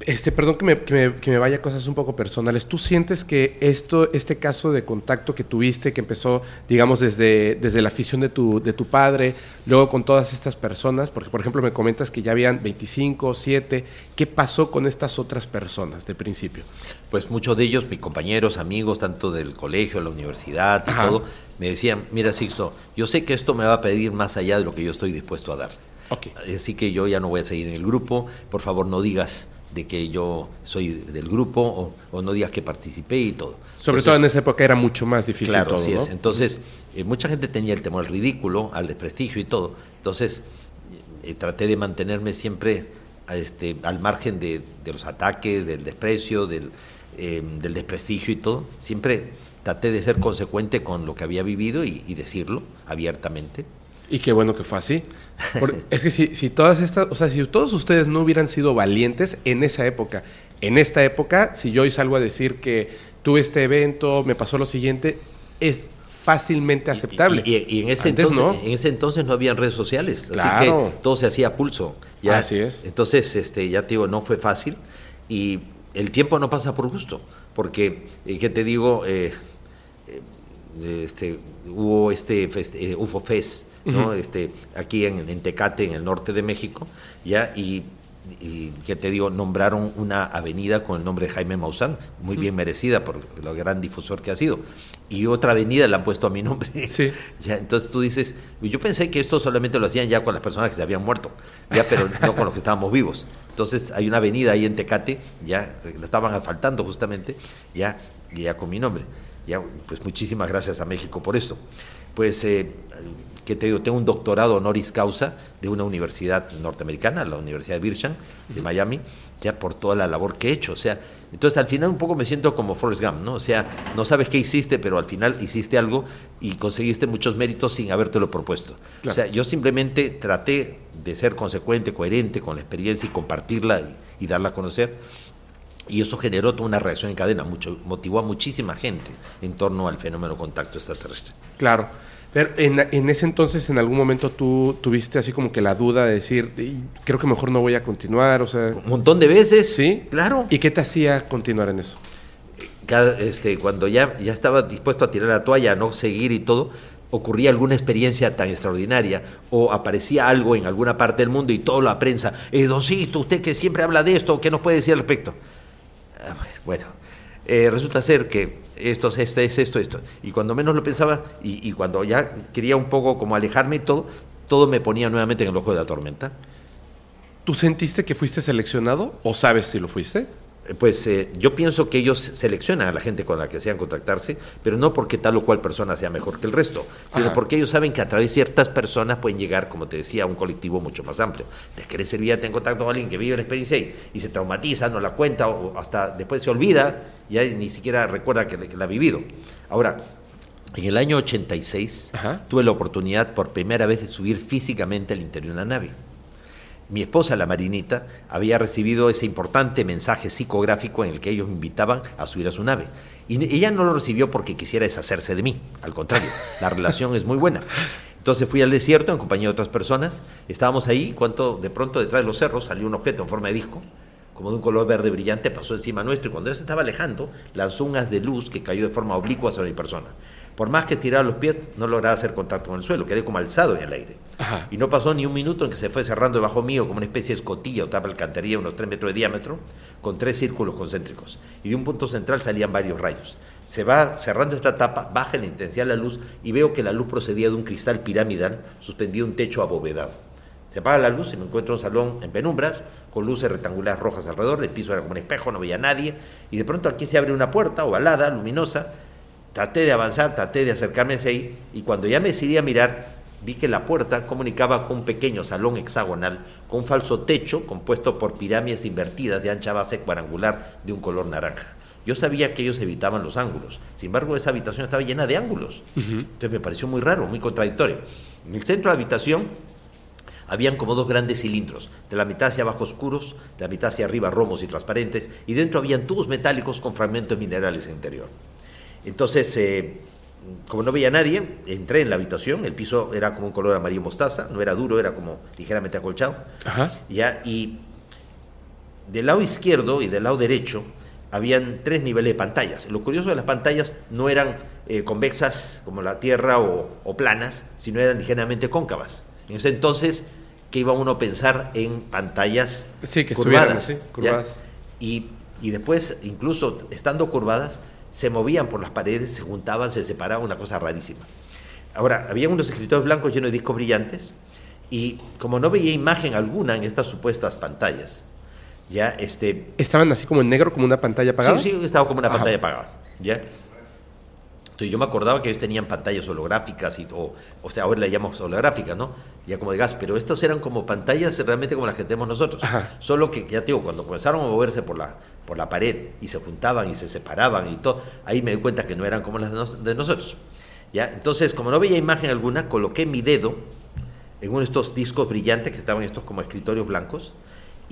este, perdón que me, que, me, que me vaya a cosas un poco personales. ¿Tú sientes que esto, este caso de contacto que tuviste, que empezó, digamos, desde, desde la afición de tu, de tu padre, luego con todas estas personas, porque por ejemplo me comentas que ya habían 25, 7, ¿qué pasó con estas otras personas de principio? Pues muchos de ellos, mis compañeros, amigos, tanto del colegio, la universidad y Ajá. todo, me decían, mira Sixto, yo sé que esto me va a pedir más allá de lo que yo estoy dispuesto a dar. Así que yo ya no voy a seguir en el grupo, por favor no digas de que yo soy del grupo o, o no digas que participé y todo. Sobre Entonces, todo en esa época era mucho más difícil Claro, todo, así ¿no? es. Entonces, eh, mucha gente tenía el temor al ridículo, al desprestigio y todo. Entonces, eh, traté de mantenerme siempre a este, al margen de, de los ataques, del desprecio, del, eh, del desprestigio y todo. Siempre traté de ser consecuente con lo que había vivido y, y decirlo abiertamente. Y qué bueno que fue así. [LAUGHS] Es que si, si todas estas, o sea, si todos ustedes no hubieran sido valientes en esa época, en esta época, si yo hoy salgo a decir que tuve este evento, me pasó lo siguiente, es fácilmente aceptable. Y, y en, ese Antes entonces, no. en ese entonces no habían redes sociales, así Claro. que todo se hacía a pulso. ¿ya? Así es. Entonces, este, ya te digo, no fue fácil y el tiempo no pasa por gusto, porque, eh, ¿qué te digo? Eh, eh, este, hubo este fest- eh, UFO Fest, ¿no? Este, aquí en, en Tecate, en el norte de México, ya, y, y que te digo, nombraron una avenida con el nombre de Jaime Maussan, muy bien merecida por lo gran difusor que ha sido. Y otra avenida la han puesto a mi nombre. [LAUGHS] ya, entonces tú dices, yo pensé que esto solamente lo hacían ya con las personas que se habían muerto, ya, pero no con los que estábamos vivos. Entonces hay una avenida ahí en Tecate, ya, la estaban asfaltando justamente, ya, ya con mi nombre. Ya, pues muchísimas gracias a México por eso. Pues, eh, que te digo, tengo un doctorado honoris causa de una universidad norteamericana, la Universidad de Bircham, de Miami, ya por toda la labor que he hecho. O sea, entonces al final un poco me siento como Forrest Gump, ¿no? O sea, no sabes qué hiciste, pero al final hiciste algo y conseguiste muchos méritos sin habértelo propuesto. Claro. O sea, yo simplemente traté de ser consecuente, coherente con la experiencia y compartirla y, y darla a conocer. Y eso generó toda una reacción en cadena, mucho, motivó a muchísima gente en torno al fenómeno contacto extraterrestre. Claro. Pero en, en ese entonces, en algún momento tú tuviste así como que la duda de decir, "Y creo que mejor no voy a continuar, o sea... Un montón de veces. Sí. Claro. ¿Y qué te hacía continuar en eso? Cada, este, cuando ya, ya estaba dispuesto a tirar la toalla, a no seguir y todo, ocurría alguna experiencia tan extraordinaria o aparecía algo en alguna parte del mundo y todo la prensa, eh, don Sisto, usted que siempre habla de esto, ¿qué nos puede decir al respecto? Ah, Bueno, eh, resulta ser que esto es este, es esto, esto. Y cuando menos lo pensaba y, y cuando ya quería un poco como alejarme y todo, todo me ponía nuevamente en el ojo de la tormenta. ¿Tú sentiste que fuiste seleccionado o sabes si lo fuiste? Eh, Pues eh, yo pienso que ellos seleccionan a la gente con la que desean contactarse, pero no porque tal o cual persona sea mejor que el resto, sino Ajá. porque ellos saben que a través de ciertas personas pueden llegar, como te decía, a un colectivo mucho más amplio. Te querés servir en contacto con alguien que vive la experiencia y, y se traumatiza, no la cuenta o hasta después se olvida, ya ni siquiera recuerda que, que la ha vivido. Ahora, en el año 86 tuve la oportunidad por primera vez de subir físicamente al interior de una nave. Mi esposa, la Marinita, había recibido ese importante mensaje psicográfico en el que ellos me invitaban a subir a su nave. Y ella no lo recibió porque quisiera deshacerse de mí, al contrario, la relación es muy buena. Entonces fui al desierto en compañía de otras personas, estábamos ahí, cuando de pronto detrás de los cerros salió un objeto en forma de disco, como de un color verde brillante, pasó encima nuestro y cuando él se estaba alejando, lanzó un haz de luz que cayó de forma oblicua sobre mi persona. Por más que estirara los pies, no lograba hacer contacto con el suelo, quedé como alzado en el aire. Y no pasó ni un minuto en que se fue cerrando debajo mío como una especie de escotilla o tapa alcantarilla unos 3 metros de diámetro, con tres círculos concéntricos. Y de un punto central salían varios rayos. Se va cerrando esta tapa, baja la intensidad de la luz y veo que la luz procedía de un cristal piramidal suspendido en un techo abovedado. Se apaga la luz y me encuentro en un salón en penumbras, con luces rectangulares rojas alrededor, el piso era como un espejo, no veía a nadie, y de pronto aquí se abre una puerta ovalada, luminosa, Traté de avanzar, traté de acercarme hacia ahí y cuando ya me decidí a mirar, vi que la puerta comunicaba con un pequeño salón hexagonal con un falso techo compuesto por pirámides invertidas de ancha base cuadrangular de un color naranja. Yo sabía que ellos evitaban los ángulos, sin embargo esa habitación estaba llena de ángulos. Entonces me pareció muy raro, muy contradictorio. En el centro de la habitación habían como dos grandes cilindros, de la mitad hacia abajo oscuros, de la mitad hacia arriba romos y transparentes, y dentro habían tubos metálicos con fragmentos minerales en el interior. Entonces, eh, como no veía a nadie, entré en la habitación, el piso era como un color amarillo mostaza, no era duro, era como ligeramente acolchado. Ya, y del lado izquierdo y del lado derecho habían tres niveles de pantallas. Lo curioso de las pantallas no eran eh, convexas como la Tierra o, planas, sino eran ligeramente cóncavas. En ese entonces, que iba uno a pensar en pantallas sí, que curvadas. curvadas. Y, y después, incluso estando curvadas, se movían por las paredes, se juntaban, se separaban, una cosa rarísima. Ahora, había unos escritorios blancos llenos de discos brillantes y como no veía imagen alguna en estas supuestas pantallas, ya este... ¿Estaban así como en negro, como una pantalla apagada? Sí, sí, estaba como una pantalla apagada, ¿ya? Entonces yo me acordaba que ellos tenían pantallas holográficas, y, o, o sea, ahora le llamamos holográficas, ¿no? Ya como de gas, pero estas eran como pantallas realmente como las que tenemos nosotros. Solo que, ya te digo, cuando comenzaron a moverse por la, por la pared y se juntaban y se separaban y todo, ahí me di cuenta que no eran como las de, nosotros. ¿ya? Entonces, como no veía imagen alguna, coloqué mi dedo en uno de estos discos brillantes que estaban estos como escritorios blancos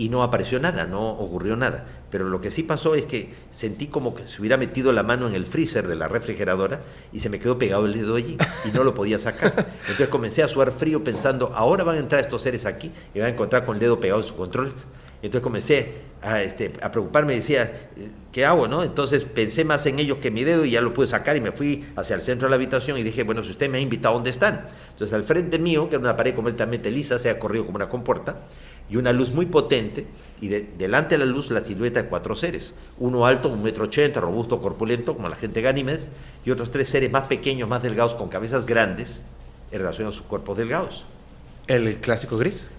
y no apareció nada, no ocurrió nada. Pero lo que sí pasó es que sentí como que se hubiera metido la mano en el freezer de la refrigeradora y se me quedó pegado el dedo allí y no lo podía sacar. Entonces comencé a sudar frío pensando, ahora van a entrar estos seres aquí y van a encontrar con el dedo pegado en sus controles. Entonces comencé a, este, a preocuparme, decía, ¿qué hago? No? Entonces pensé más en ellos que en mi dedo y ya lo pude sacar y me fui hacia el centro de la habitación y dije, bueno, si usted me ha invitado, ¿dónde están? Entonces al frente mío, que era una pared completamente lisa, se ha corrido como una compuerta, y una luz muy potente, y delante de la luz la silueta de cuatro seres, uno alto, un metro ochenta, robusto, corpulento, como la gente de Gánimes, y otros tres seres más pequeños, más delgados, con cabezas grandes, en relación a sus cuerpos delgados. ¿El clásico gris?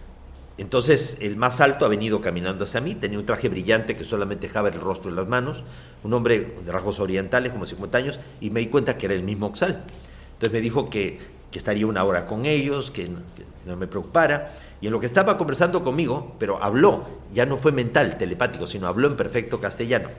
Entonces el más alto ha venido caminando hacia mí, tenía un traje brillante que solamente dejaba el rostro y las manos, un hombre de rasgos orientales, como 50 años, y me di cuenta que era el mismo Oxal. Entonces me dijo que, que estaría una hora con ellos, que no me preocupara, y en lo que estaba conversando conmigo, pero habló, ya no fue mental, telepático, sino habló en perfecto castellano,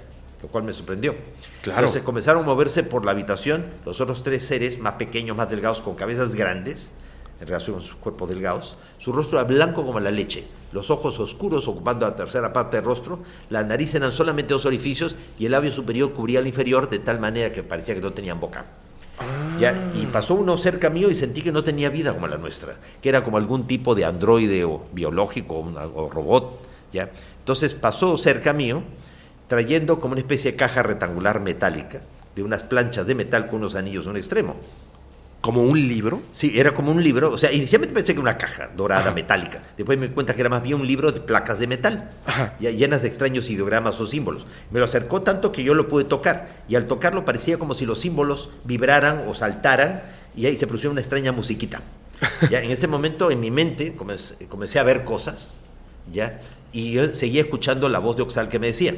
lo cual me sorprendió. Claro. Entonces comenzaron a moverse por la habitación los otros tres seres más pequeños, más delgados, con cabezas grandes, en relación con sus cuerpos delgados. Su rostro era blanco como la leche, los ojos oscuros ocupando la tercera parte del rostro, la nariz eran solamente dos orificios y el labio superior cubría el inferior de tal manera que parecía que no tenían boca. Ya, y pasó uno cerca mío y sentí que no tenía vida como la nuestra, que era como algún tipo de androide o biológico o, robot. ¿ya? Entonces pasó cerca mío trayendo como una especie de caja rectangular metálica de unas planchas de metal con unos anillos en un extremo. ¿Como un libro? Sí, era como un libro. O sea, inicialmente pensé que era una caja dorada, metálica. Después me di cuenta que era más bien un libro de placas de metal, llenas de extraños ideogramas o símbolos. Me lo acercó tanto que yo lo pude tocar. Y al tocarlo parecía como si los símbolos vibraran o saltaran y ahí se produjo una extraña musiquita. [LAUGHS] ya En ese momento en mi mente comencé, a ver cosas, ¿ya? y yo seguía escuchando la voz de Oxal que me decía.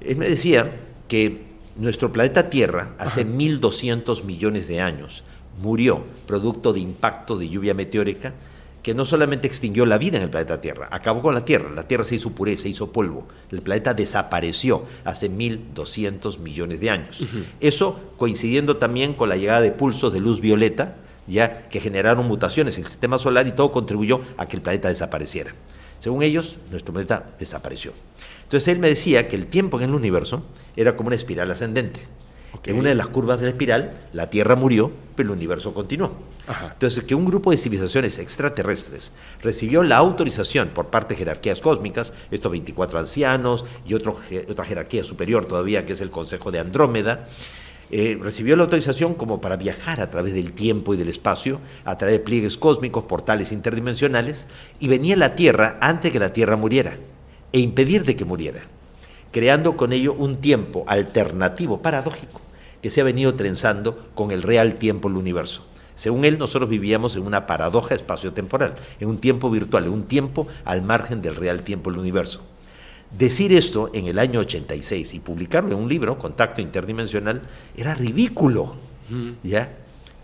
Él me decía que nuestro planeta Tierra, hace 1.200 millones de años, murió producto de impacto de lluvia meteórica que no solamente extinguió la vida en el planeta Tierra, acabó con la Tierra, la Tierra se hizo pureza, se hizo polvo, el planeta desapareció hace 1.200 millones de años. Eso coincidiendo también con la llegada de pulsos de luz violeta, ya que generaron mutaciones en el sistema solar y todo contribuyó a que el planeta desapareciera. Según ellos, nuestro planeta desapareció. Entonces él me decía que el tiempo en el universo era como una espiral ascendente. En una de las curvas de la espiral, la Tierra murió, pero el universo continuó. Entonces, que un grupo de civilizaciones extraterrestres recibió la autorización por parte de jerarquías cósmicas, estos 24 ancianos y otro, otra jerarquía superior todavía, que es el Consejo de Andrómeda, eh, recibió la autorización como para viajar a través del tiempo y del espacio, a través de pliegues cósmicos, portales interdimensionales, y venía a la Tierra antes que la Tierra muriera, e impedir de que muriera, creando con ello un tiempo alternativo, paradójico, que se ha venido trenzando con el real tiempo del universo. Según él, nosotros vivíamos en una paradoja espaciotemporal, en un tiempo virtual, en un tiempo al margen del real tiempo del universo. Decir esto en el año 86 y publicarlo en un libro, Contacto Interdimensional, era ridículo. ¿Ya?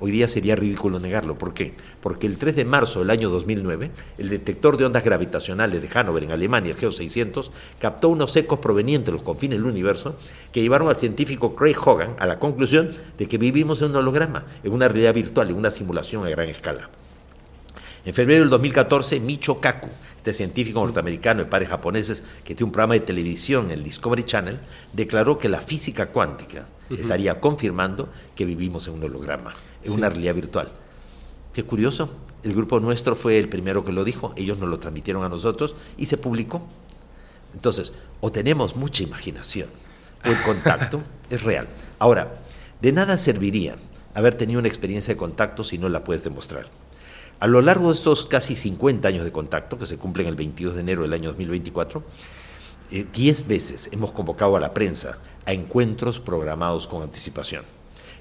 Hoy día sería ridículo negarlo. ¿Por qué? Porque el 3 de marzo del año 2009, el detector de ondas gravitacionales de Hannover en Alemania, el GEO 600, captó unos ecos provenientes de los confines del universo que llevaron al científico Craig Hogan a la conclusión de que vivimos en un holograma, en una realidad virtual, en una simulación a gran escala. En febrero del 2014, Micho Kaku, este científico norteamericano de padres japoneses que tiene un programa de televisión en el Discovery Channel, declaró que la física cuántica estaría confirmando que vivimos en un holograma, en Sí. una realidad virtual. Qué curioso, el grupo nuestro fue el primero que lo dijo, ellos nos lo transmitieron a nosotros y se publicó. Entonces, o tenemos mucha imaginación, o el contacto [LAUGHS] es real. Ahora, de nada serviría haber tenido una experiencia de contacto si no la puedes demostrar. A lo largo de estos casi 50 años de contacto, que se cumplen el 22 de enero del año 2024, eh, 10 veces hemos convocado a la prensa a encuentros programados con anticipación,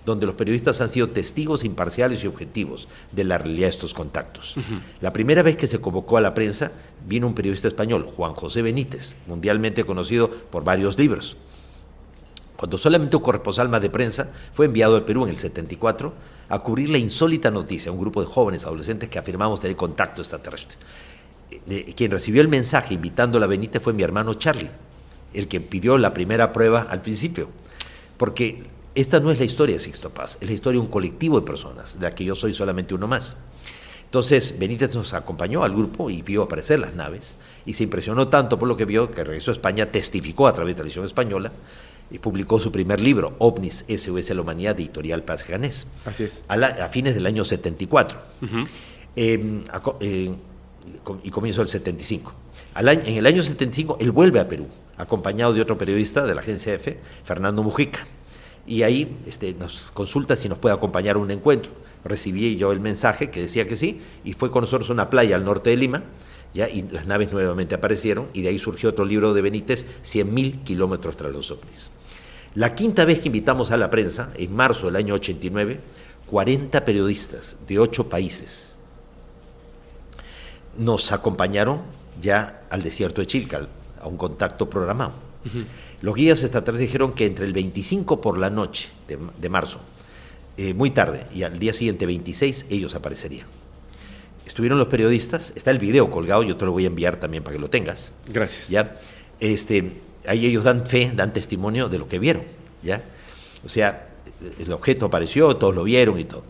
donde los periodistas han sido testigos imparciales y objetivos de la realidad de estos contactos. La primera vez que se convocó a la prensa vino un periodista español, Juan José Benítez, mundialmente conocido por varios libros. Cuando solamente un corresponsal más de prensa fue enviado al Perú en el 74 a cubrir la insólita noticia, un grupo de jóvenes adolescentes que afirmamos tener contacto extraterrestre. Eh, quien recibió el mensaje invitándola a Benítez fue mi hermano Charlie, el que pidió la primera prueba al principio. Porque esta no es la historia de Sixto Paz, es la historia de un colectivo de personas, de la que yo soy solamente uno más. Entonces Benítez nos acompañó al grupo y vio aparecer las naves y se impresionó tanto por lo que vio que regresó a España, testificó a través de televisión española y publicó su primer libro, OVNIS, SOS la Humanidad, de editorial Paz Ganés, Así es. a, la- a fines del año 74 Ujú. eh, a co- eh, com- y comienzo del 75. Al año- en el año 75 él vuelve a Perú, acompañado de otro periodista de la agencia EFE, Fernando Mujica. Y ahí este, nos consulta si nos puede acompañar a un encuentro. Recibí yo el mensaje que decía que sí, y fue con nosotros a una playa al norte de Lima, ya, y las naves nuevamente aparecieron, y de ahí surgió otro libro de Benítez, 100.000 kilómetros tras los ovnis. La quinta vez que invitamos a la prensa, en marzo del año 89, 40 periodistas de ocho países nos acompañaron ya al desierto de Chilcal, a un contacto programado. Los guías extraterrestres dijeron que entre el 25 por la noche de, de marzo, eh, muy tarde, y al día siguiente 26, ellos aparecerían. Estuvieron los periodistas, está el video colgado, yo te lo voy a enviar también para que lo tengas. Gracias. ¿Ya? Este, ahí ellos dan fe, dan testimonio de lo que vieron, ¿ya? O sea, el objeto apareció, todos lo vieron y todo.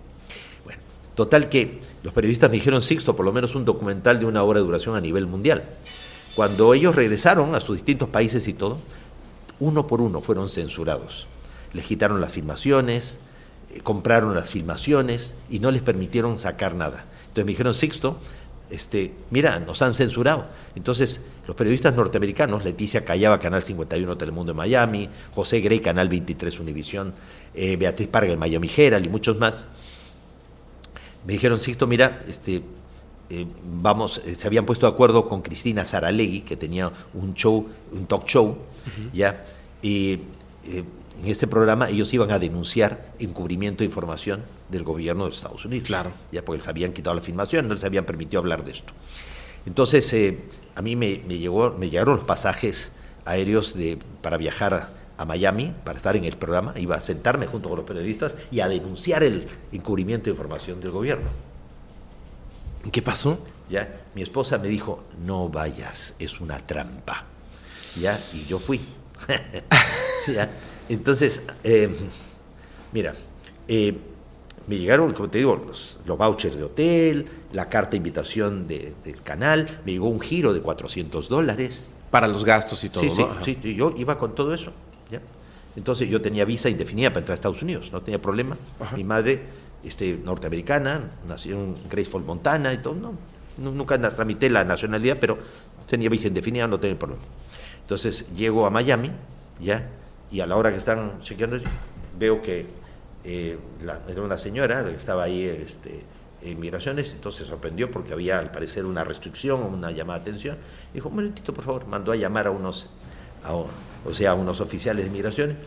Bueno, total que los periodistas me dijeron, Sixto, por lo menos un documental de una hora de duración a nivel mundial. Cuando ellos regresaron a sus distintos países y todo, uno por uno fueron censurados. Les quitaron las filmaciones, eh, compraron las filmaciones y no les permitieron sacar nada. Entonces me dijeron, Sixto, este, mira, nos han censurado. Entonces, los periodistas norteamericanos, Leticia Callaba, Canal 51 Telemundo de Miami, José Grey, Canal 23 Univisión, eh, Beatriz Parga, en Miami Herald y muchos más, me dijeron, Sixto, mira, este, eh, vamos, eh, se habían puesto de acuerdo con Cristina Saralegui, que tenía un show, un talk show, ya, y eh, en este programa ellos iban a denunciar encubrimiento de información del gobierno de Estados Unidos. Claro. Ya porque les habían quitado la filmación, no les habían permitido hablar de esto. Entonces, eh, a mí me, me llegó, me llegaron los pasajes aéreos de, para viajar a, a Miami, para estar en el programa, iba a sentarme junto con los periodistas y a denunciar el encubrimiento de información del gobierno. ¿Qué pasó? Ya, mi esposa me dijo, no vayas, es una trampa. Ya, y yo fui. [LAUGHS] Ya. Entonces, eh, mira, eh, me llegaron, como te digo, los, los vouchers de hotel, la carta de invitación de- del canal, me llegó un giro de 400 dólares. Para los gastos y todo, Sí, ¿no? Sí, yo iba con todo eso. ¿ya? Entonces yo tenía visa indefinida para entrar a Estados Unidos, no tenía problema. Mi madre, este, norteamericana, nació en Graceful, Montana y todo, no, nu- nunca tramité la nacionalidad, pero tenía visa indefinida, no tenía problema. Entonces llego a Miami, ya, y a la hora que están chequeando, veo que eh, era una señora que estaba ahí este, en migraciones, entonces sorprendió porque había al parecer una restricción una llamada de atención. Dijo, un momentito, por favor, mandó a llamar a unos, a- o sea, a unos oficiales de migraciones.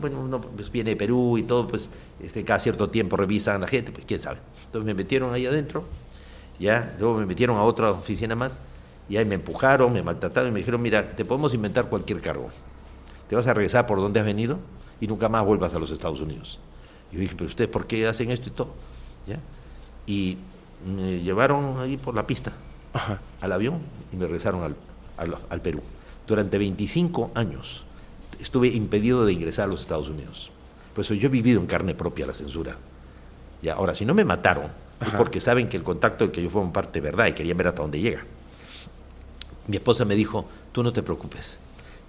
Bueno, uno pues, viene de Perú y todo, pues este, cada cierto tiempo revisan a la gente, pues quién sabe. Entonces me metieron ahí adentro, ya, luego me metieron a otra oficina más, y ahí me empujaron, me maltrataron y me dijeron, mira, te podemos inventar cualquier cargo. Te vas a regresar por donde has venido y nunca más vuelvas a los Estados Unidos. Y yo dije, pero ustedes, ¿por qué hacen esto y todo? ¿Ya? Y me llevaron ahí por la pista al avión y me regresaron al, al- al Perú. Durante 25 años estuve impedido de ingresar a los Estados Unidos. Por eso yo he vivido en carne propia la censura. Ya, ahora, si no me mataron, es porque saben que el contacto del que yo formo parte es verdad y querían ver hasta dónde llega. Mi esposa me dijo, tú no te preocupes,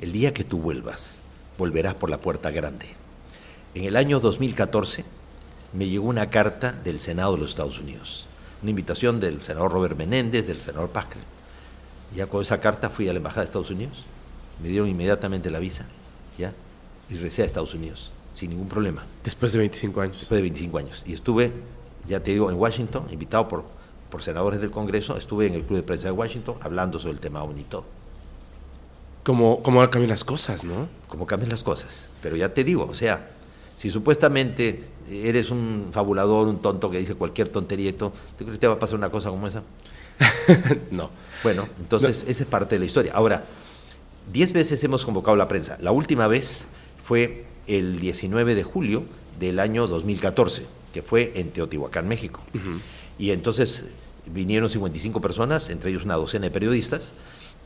el día que tú vuelvas, volverás por la puerta grande. En el año 2014 me llegó una carta del Senado de los Estados Unidos, una invitación del senador Robert Menéndez, del senador Pascal. Ya con esa carta fui a la Embajada de Estados Unidos, me dieron inmediatamente la visa, ¿ya? Y regresé a Estados Unidos, sin ningún problema. Después de 25 años. Después de 25 años. Y estuve, ya te digo, en Washington, invitado por, por senadores del Congreso, estuve en el Club de Prensa de Washington hablando sobre el tema OVNI y todo. Como, como cambian las cosas, ¿no? Como cambian las cosas. Pero ya te digo, o sea, si supuestamente eres un fabulador, un tonto que dice cualquier tontería y todo, ¿tú crees que te va a pasar una cosa como esa? [LAUGHS] no. Bueno, entonces esa es parte de la historia. Ahora, diez veces hemos convocado la prensa. La última vez fue el 19 de julio del año 2014, que fue en Teotihuacán, México. Y entonces vinieron 55 personas, entre ellos una docena de periodistas,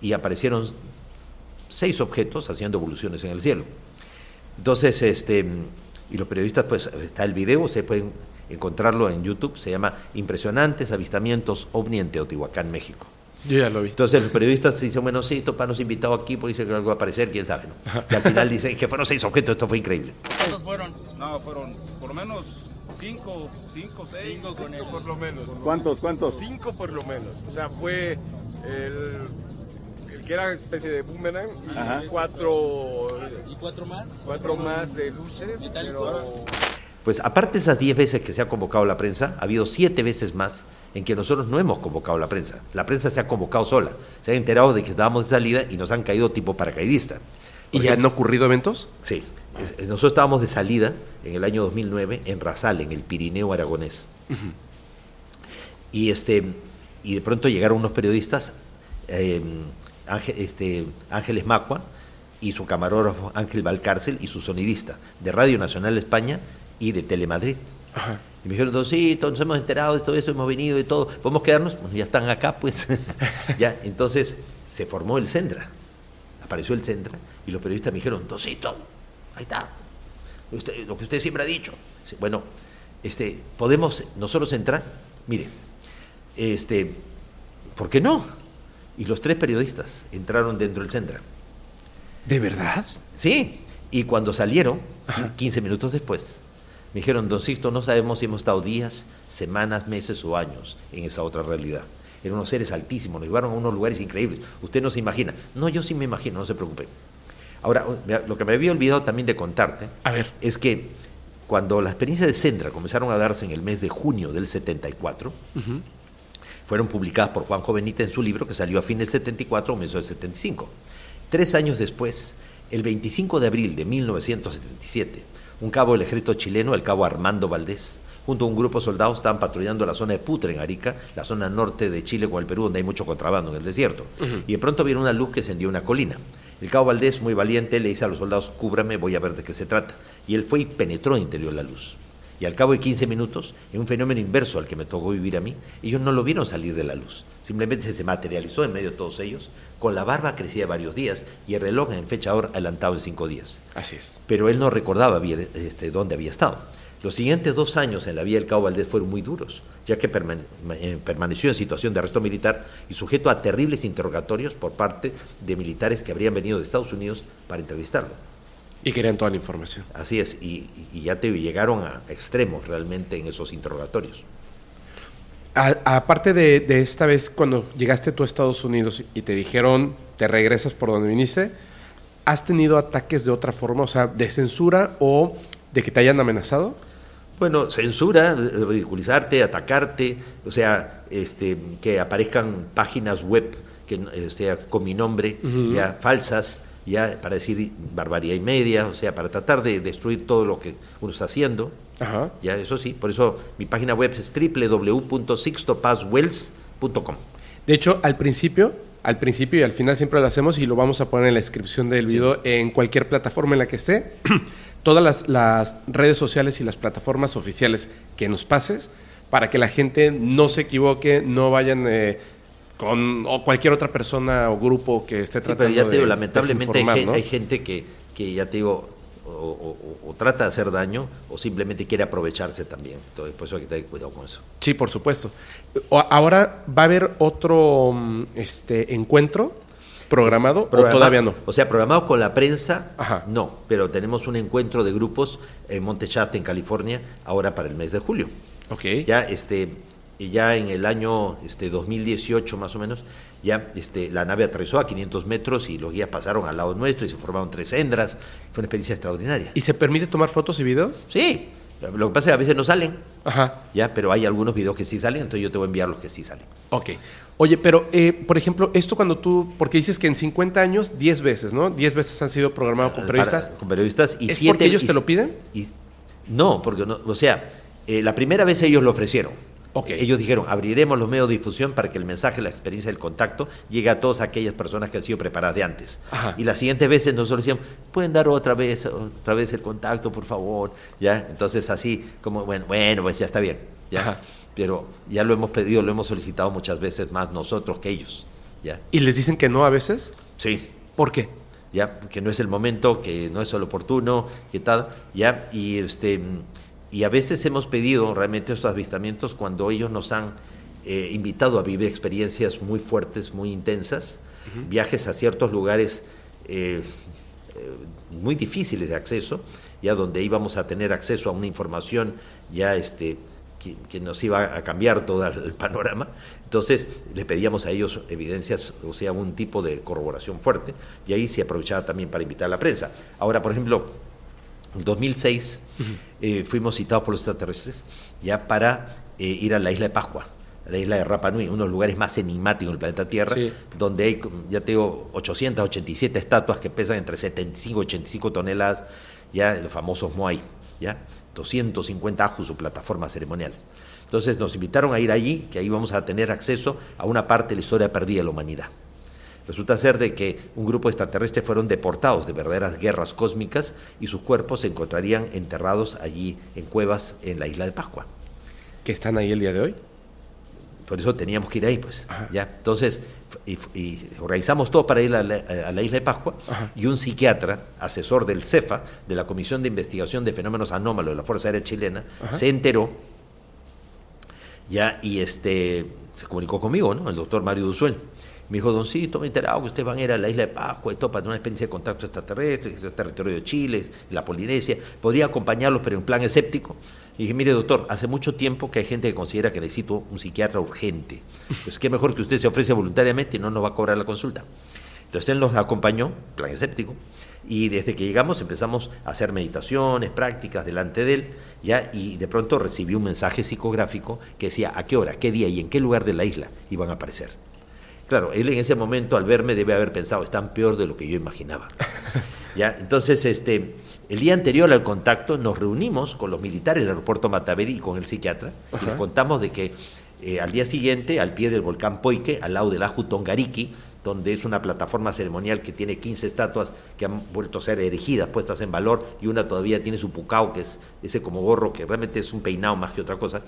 y aparecieron seis objetos haciendo evoluciones en el cielo. Entonces, este, y los periodistas, pues está el video, ustedes pueden encontrarlo en YouTube, se llama Impresionantes Avistamientos OVNI en Teotihuacán, México. Yo ya lo vi. Entonces los periodistas dicen, bueno, sí, Topa nos invitado aquí, porque dice que algo va a aparecer, quién sabe, ¿no? Y al final dicen que fueron seis objetos, esto fue increíble. ¿Cuántos fueron? No, fueron por lo menos cinco, cinco, seis. Cinco con él. por lo menos. ¿Cuántos, cuántos? Cinco por lo menos. O sea, fue el, el que era especie de boomerang y Ajá. cuatro... ¿Y cuatro más? Cuatro más de luces, pero... Pues aparte de esas diez veces que se ha convocado la prensa, ha habido siete veces más en que nosotros no hemos convocado la prensa. La prensa se ha convocado sola. Se han enterado de que estábamos de salida y nos han caído tipo paracaidista. ¿Y ya han ocurrido eventos? Sí. Nosotros estábamos de salida en el año 2009 en Rasal, en el Pirineo aragonés. Y, este, y de pronto llegaron unos periodistas, eh, Ángel- este, Ángeles Macua y su camarógrafo Ángel Valcárcel y su sonidista de Radio Nacional España y de Telemadrid. Y me dijeron, Doncito, nos hemos enterado de todo eso, hemos venido y todo, ¿podemos quedarnos? Pues ya están acá, pues. [LAUGHS] ya, entonces se formó el Sendra. Apareció el Sendra y los periodistas me dijeron, Doncito, ahí está. Usted- lo que usted siempre ha dicho. Sí, Bueno, este, ¿podemos nosotros entrar? Mire, este, ¿por qué no? Y los tres periodistas entraron dentro del Sendra. ¿De verdad? Sí, y cuando salieron, 15 minutos después, me dijeron, Don Sixto, no sabemos si hemos estado días, semanas, meses o años en esa otra realidad. Eran unos seres altísimos, nos llevaron a unos lugares increíbles. Usted no se imagina. No, yo sí me imagino, no se preocupe. Ahora, mira, lo que me había olvidado también de contarte es que cuando las experiencias de Sendra comenzaron a darse en el mes de junio del 74, fueron publicadas por Juan Jovenita en su libro que salió a fin del 74 o comienzo del 75. Tres años después, el 25 de abril de 1977, un cabo del ejército chileno, el cabo Armando Valdés, junto a un grupo de soldados estaban patrullando la zona de Putre en Arica, la zona norte de Chile con el Perú, donde hay mucho contrabando en el desierto. Y de pronto vieron una luz que encendió una colina. El cabo Valdés, muy valiente, le dice a los soldados, cúbrame, voy a ver de qué se trata. Y él fue y penetró en el interior de la luz. Y al cabo de 15 minutos, en un fenómeno inverso al que me tocó vivir a mí, ellos no lo vieron salir de la luz. Simplemente se materializó en medio de todos ellos, con la barba crecía varios días y el reloj en fecha ahora adelantado en cinco días. Así es. Pero él no recordaba bien este, dónde había estado. Los siguientes dos años en la vía del Cabo Valdés fueron muy duros, ya que permane- eh, permaneció en situación de arresto militar y sujeto a terribles interrogatorios por parte de militares que habrían venido de Estados Unidos para entrevistarlo. Y querían toda la información. Así es, y, y ya te llegaron a extremos realmente en esos interrogatorios. Aparte de, de esta vez cuando llegaste tú a Estados Unidos y te dijeron te regresas por donde viniste, ¿has tenido ataques de otra forma, o sea, de censura o de que te hayan amenazado? Bueno, censura, ridiculizarte, atacarte, o sea, este, que aparezcan páginas web que, o sea, con mi nombre, Ujú. ya falsas, ya para decir barbaridad y media, o sea, para tratar de destruir todo lo que uno está haciendo. Ajá. Ya, eso sí, por eso mi página web es www.sixtopaswells.com. De hecho, al principio, al principio y al final siempre lo hacemos y lo vamos a poner en la descripción del video en cualquier plataforma en la que esté. [CLEARS THROAT] Todas las, las redes sociales y las plataformas oficiales que nos pases para que la gente no se equivoque, no vayan eh, con o cualquier otra persona o grupo que esté Sí, tratando pero ya te de digo, lamentablemente hay, ¿no? hay gente que, que ya te digo, o, o- o trata de hacer daño o simplemente quiere aprovecharse también. Entonces, por eso hay que tener cuidado con eso. Sí, por supuesto. Ahora va a haber otro este encuentro programado Programa- o todavía no. O sea, programado con la prensa, no, pero tenemos un encuentro de grupos en Monte Shasta, en California, ahora para el mes de julio. Ok. Ya, este, ya en el año este, 2018 más o menos, ya este, la nave aterrizó a 500 metros y los guías pasaron al lado nuestro y se formaron tres hembras. Fue una experiencia extraordinaria. ¿Y se permite tomar fotos y video? Sí. Lo que pasa es que a veces no salen. Ajá. Ya, pero hay algunos videos que sí salen, entonces yo te voy a enviar los que sí salen. Ok. Oye, pero, eh, por ejemplo, esto cuando tú, porque dices que en 50 años, 10 veces, ¿no? 10 veces han sido programados con periodistas. Para- con periodistas y ¿Es siete- porque ellos y- te lo piden? y- no, porque no, o sea, eh, la primera vez ellos lo ofrecieron. Ellos dijeron, abriremos los medios de difusión para que el mensaje, la experiencia del contacto llegue a todas aquellas personas que han sido preparadas de antes. Ajá. Y las siguientes veces nosotros decíamos, pueden dar otra vez, otra vez el contacto, por favor. ¿Ya? Entonces así, como, bueno, bueno, pues ya está bien. ¿ya? Ajá. Pero ya lo hemos pedido, lo hemos solicitado muchas veces más nosotros que ellos. ¿ya? ¿Y les dicen que no a veces? Sí. ¿Por qué? Ya, que no es el momento, que no es el oportuno, que tal, ya, y este y a veces hemos pedido realmente estos avistamientos cuando ellos nos han eh, invitado a vivir experiencias muy fuertes, muy intensas, viajes a ciertos lugares eh, eh, muy difíciles de acceso, ya donde íbamos a tener acceso a una información ya este que, que nos iba a cambiar todo el panorama. Entonces le pedíamos a ellos evidencias, o sea, un tipo de corroboración fuerte, y ahí se aprovechaba también para invitar a la prensa. Ahora, por ejemplo, en 2006 eh, fuimos citados por los extraterrestres ya para eh, ir a la isla de Pascua, a la isla de Rapa Nui, uno de los lugares más enigmáticos del planeta Tierra, Sí. donde hay, ya te digo, 887 estatuas que pesan entre 75 y 85 toneladas, ya los famosos Moai, ya 250 ajus, su plataforma ceremonial. Entonces nos invitaron a ir allí, que ahí vamos a tener acceso a una parte de la historia perdida de la humanidad. Resulta ser de que un grupo de extraterrestres fueron deportados de verdaderas guerras cósmicas y sus cuerpos se encontrarían enterrados allí en cuevas en la isla de Pascua. ¿Que están ahí el día de hoy? Por eso teníamos que ir ahí, pues. ¿ya? Entonces, y, y organizamos todo para ir a la, a la isla de Pascua y un psiquiatra, asesor del CEFA, de la Comisión de Investigación de Fenómenos Anómalos de la Fuerza Aérea Chilena, Ajá. se enteró ya y este se comunicó conmigo, ¿no? El doctor Mario Duzuel. Me dijo, Doncito, me he enterado que ustedes van a ir a la isla de Pascua todo para tener una experiencia de contacto extraterrestre, el territorio de Chile, la Polinesia. Podría acompañarlos, pero en plan escéptico. Y dije, mire, doctor, hace mucho tiempo que hay gente que considera que necesito un psiquiatra urgente. Pues qué mejor que usted se ofrece voluntariamente y no nos va a cobrar la consulta. Entonces él nos acompañó, plan escéptico, y desde que llegamos empezamos a hacer meditaciones, prácticas delante de él, ya, y de pronto recibí un mensaje psicográfico que decía a qué hora, qué día y en qué lugar de la isla iban a aparecer. Claro, él en ese momento al verme debe haber pensado, están peor de lo que yo imaginaba. [LAUGHS] ¿Ya? Entonces, este, el día anterior al contacto nos reunimos con los militares del aeropuerto Mataveri y con el psiquiatra y Ajá. les contamos de que eh, al día siguiente, al pie del volcán Poike, al lado del Aju Tongariki, donde es una plataforma ceremonial que tiene 15 estatuas que han vuelto a ser erigidas, puestas en valor, y una todavía tiene su pucao, que es ese como gorro, que realmente es un peinado más que otra cosa,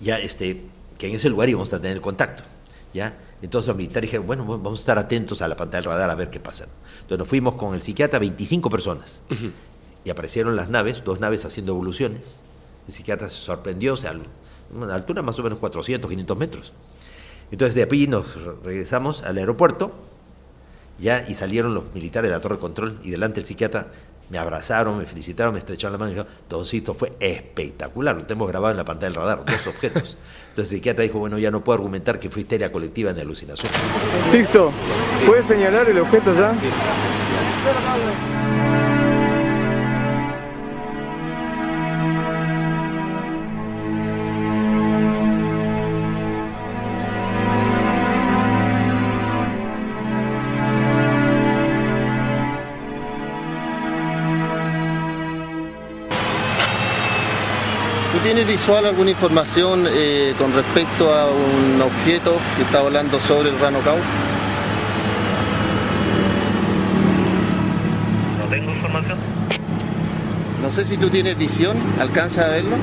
ya este, que en ese lugar íbamos a tener contacto. ¿Ya? Entonces los militares dijeron, bueno, vamos a estar atentos a la pantalla del radar a ver qué pasa. Entonces nos fuimos con el psiquiatra, 25 personas. y aparecieron las naves, dos naves haciendo evoluciones. El psiquiatra se sorprendió, o sea, una altura más o menos 400, 500 metros. Entonces de ahí nos regresamos al aeropuerto, ya, y salieron los militares de la torre de control, y delante el psiquiatra me abrazaron, me felicitaron, me estrecharon la mano y dijeron, Doncito, fue espectacular, lo tenemos grabado en la pantalla del radar, dos objetos. [LAUGHS] Entonces el psiquiatra dijo, bueno, ya no puedo argumentar que fue histeria colectiva en alucinación. Sixto, ¿puedes señalar el objeto ya? ¿Tú visual alguna información eh, con respecto a un objeto que está volando sobre el Rano Cau? No tengo información. No sé si tú tienes visión, ¿alcanzas a verlo?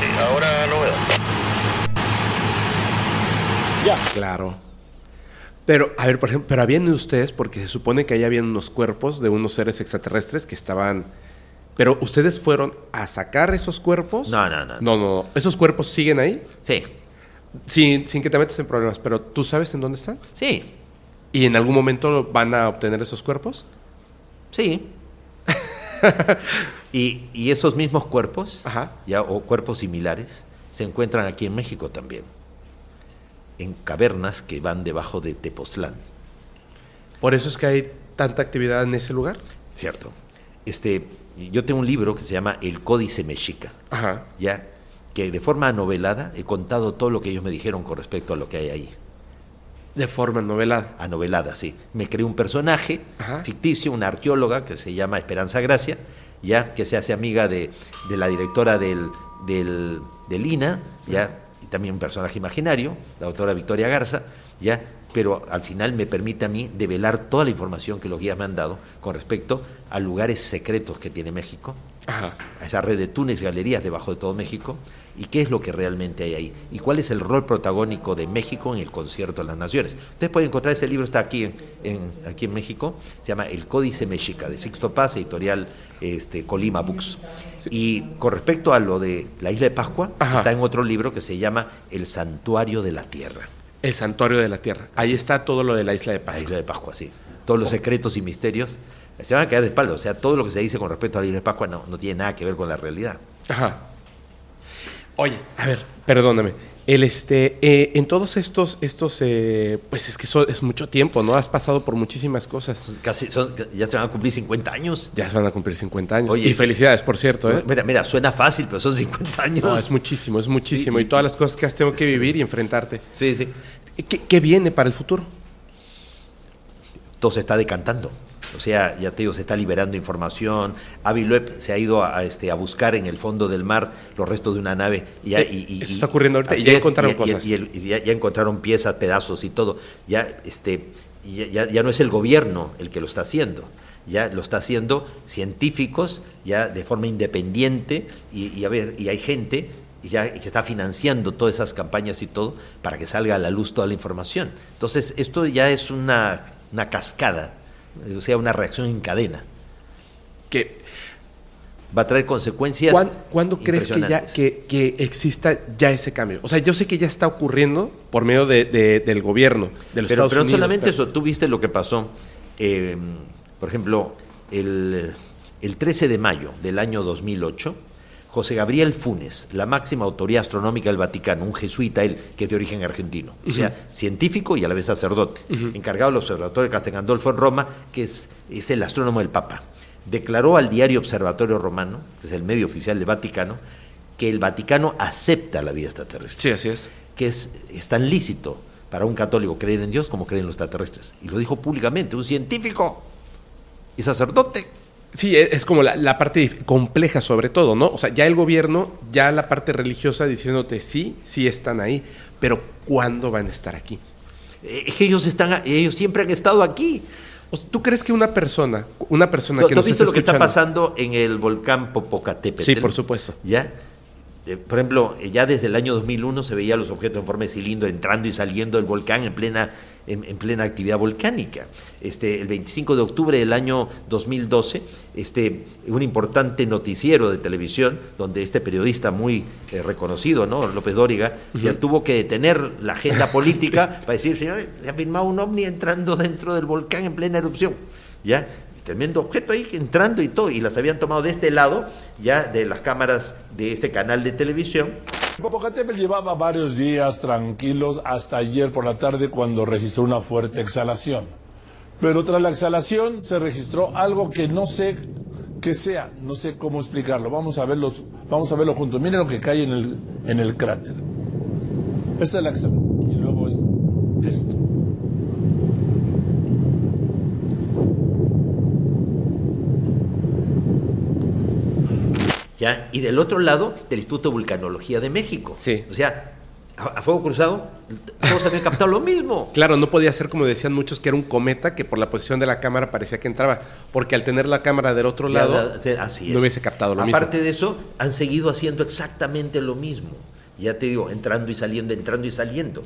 Sí, ahora lo veo. Ya. Claro. Pero, a ver, por ejemplo, pero habían ustedes, porque se supone que ahí habían unos cuerpos de unos seres extraterrestres que estaban. Pero ustedes fueron a sacar esos cuerpos. No, no, no. No, no. ¿Esos cuerpos siguen ahí? Sí. Sin, sin que te metas en problemas. Pero ¿tú sabes en dónde están? Sí. ¿Y en algún momento van a obtener esos cuerpos? Sí. [LAUGHS] y, y esos mismos cuerpos, ya, o cuerpos similares, se encuentran aquí en México también. En cavernas que van debajo de Tepoztlán. ¿Por eso es que hay tanta actividad en ese lugar? Cierto. Este, yo tengo un libro que se llama El Códice Mexica. Ajá. Ya, que de forma novelada he contado todo lo que ellos me dijeron con respecto a lo que hay ahí. De forma novelada. A novelada, sí. Me creé un personaje ficticio, una arqueóloga que se llama Esperanza Gracia, ya que se hace amiga de, de la directora del, del, del INA, ya, también un personaje imaginario, la doctora Victoria Garza, ya, pero al final me permite a mí develar toda la información que los guías me han dado con respecto a lugares secretos que tiene México, Ajá. a esa red de túneles, galerías debajo de todo México, y qué es lo que realmente hay ahí, y cuál es el rol protagónico de México en el concierto de las naciones. Ustedes pueden encontrar ese libro, está aquí en, en- aquí en México, se llama El Códice Mexica, de Sixto Paz, editorial este, Colima Books. Y con respecto a lo de la isla de Pascua, está en otro libro que se llama El Santuario de la Tierra. El santuario de la Tierra. Ahí está todo lo de la isla de Pascua. La isla de Pascua, sí. Todos los secretos y misterios se van a quedar de espalda. O sea, todo lo que se dice con respecto a la isla de Pascua no, no tiene nada que ver con la realidad. Ajá. Oye, a ver, perdóname. El este, eh, en todos estos, estos, eh, pues es que es mucho tiempo, ¿no? Has pasado por muchísimas cosas. Casi son, ya se van a cumplir 50 años. Ya se van a cumplir 50 años. Oye, y felicidades, por cierto, ¿eh? Mira, mira, suena fácil, pero son 50 años. No, es muchísimo, es muchísimo. Sí, y todas las cosas que has tenido que vivir y enfrentarte. Sí, sí. ¿Qué, qué viene para el futuro? todo se está decantando. O sea, ya te digo, se está liberando información. Avi Loeb se ha ido a, a, este, a buscar en el fondo del mar los restos de una nave. Y, ya- y- y- Eso está ocurriendo ahorita y ya encontraron cosas. Y, el- ya, ya encontraron piezas, pedazos y todo. Ya, este, ya, ya- no es el gobierno el que lo está haciendo. Ya lo está haciendo científicos, ya de forma independiente. Y, y a ver, y hay gente y ya que está financiando todas esas campañas y todo para que salga a la luz toda la información. Entonces, esto ya es una, una cascada, o sea, una reacción en cadena. Que va a traer consecuencias. ¿Cuán- ¿Cuándo crees que ya que, que exista ya ese cambio? O sea, yo sé que ya está ocurriendo por medio de, de- del gobierno de los pero, Estados pero no Unidos. solamente pero- eso, tú viste lo que pasó, eh, por ejemplo, el, el 13 de mayo del año 2008, José Gabriel Funes, la máxima autoridad astronómica del Vaticano, un jesuita él, que es de origen argentino, o sea, científico y a la vez sacerdote, encargado del Observatorio de Castel Gandolfo en Roma, que es, es el astrónomo del Papa, declaró al diario Observatorio Romano, que es el medio oficial del Vaticano, que el Vaticano acepta la vida extraterrestre. Sí, así es. Que es, es tan lícito para un católico creer en Dios como creer en los extraterrestres. Y lo dijo públicamente, un científico y sacerdote. Sí, e- es como la, la parte compleja sobre todo, ¿no? O sea, ya el gobierno, ya la parte religiosa diciéndote sí, sí están ahí, pero ¿cuándo van a estar aquí? Eh, Es que ellos, están, ellos siempre han estado aquí. ¿Tú crees que una persona, una persona ¿Tú, que tú has nos visto está lo que está pasando en el volcán Popocatépetl? Sí, por supuesto. ¿Ya? eh, por ejemplo, eh, ya desde el año 2001 se veía los objetos en forma de cilindro entrando y saliendo del volcán en plena, en, en plena actividad volcánica. Este, el 25 de octubre del año 2012, este, un importante noticiero de televisión, donde este periodista muy eh, reconocido, ¿no? López Dóriga, ya tuvo que detener la agenda [LAUGHS] política para decir, señores, se ha filmado un ovni entrando dentro del volcán en plena erupción. ¿Ya? tremendo objeto ahí entrando y todo, y las habían tomado de este lado, ya de las cámaras de este canal de televisión. Popocatépetl llevaba varios días tranquilos hasta ayer por la tarde cuando registró una fuerte exhalación. Pero tras la exhalación se registró algo que no sé qué sea, no sé cómo explicarlo. Vamos a verlos, vamos a verlo juntos. Miren lo que cae en el, en el cráter. Esta es la exhalación y luego es esto. ¿Ya? Y del otro lado, del Instituto de Vulcanología de México. Sí. O sea, a, a fuego cruzado, todos habían captado lo mismo. [LAUGHS] Claro, no podía ser como decían muchos que era un cometa que por la posición de la cámara parecía que entraba, porque al tener la cámara del otro lado así no hubiese captado lo Aparte mismo. de eso, han seguido haciendo exactamente lo mismo. Ya te digo, entrando y saliendo, entrando y saliendo.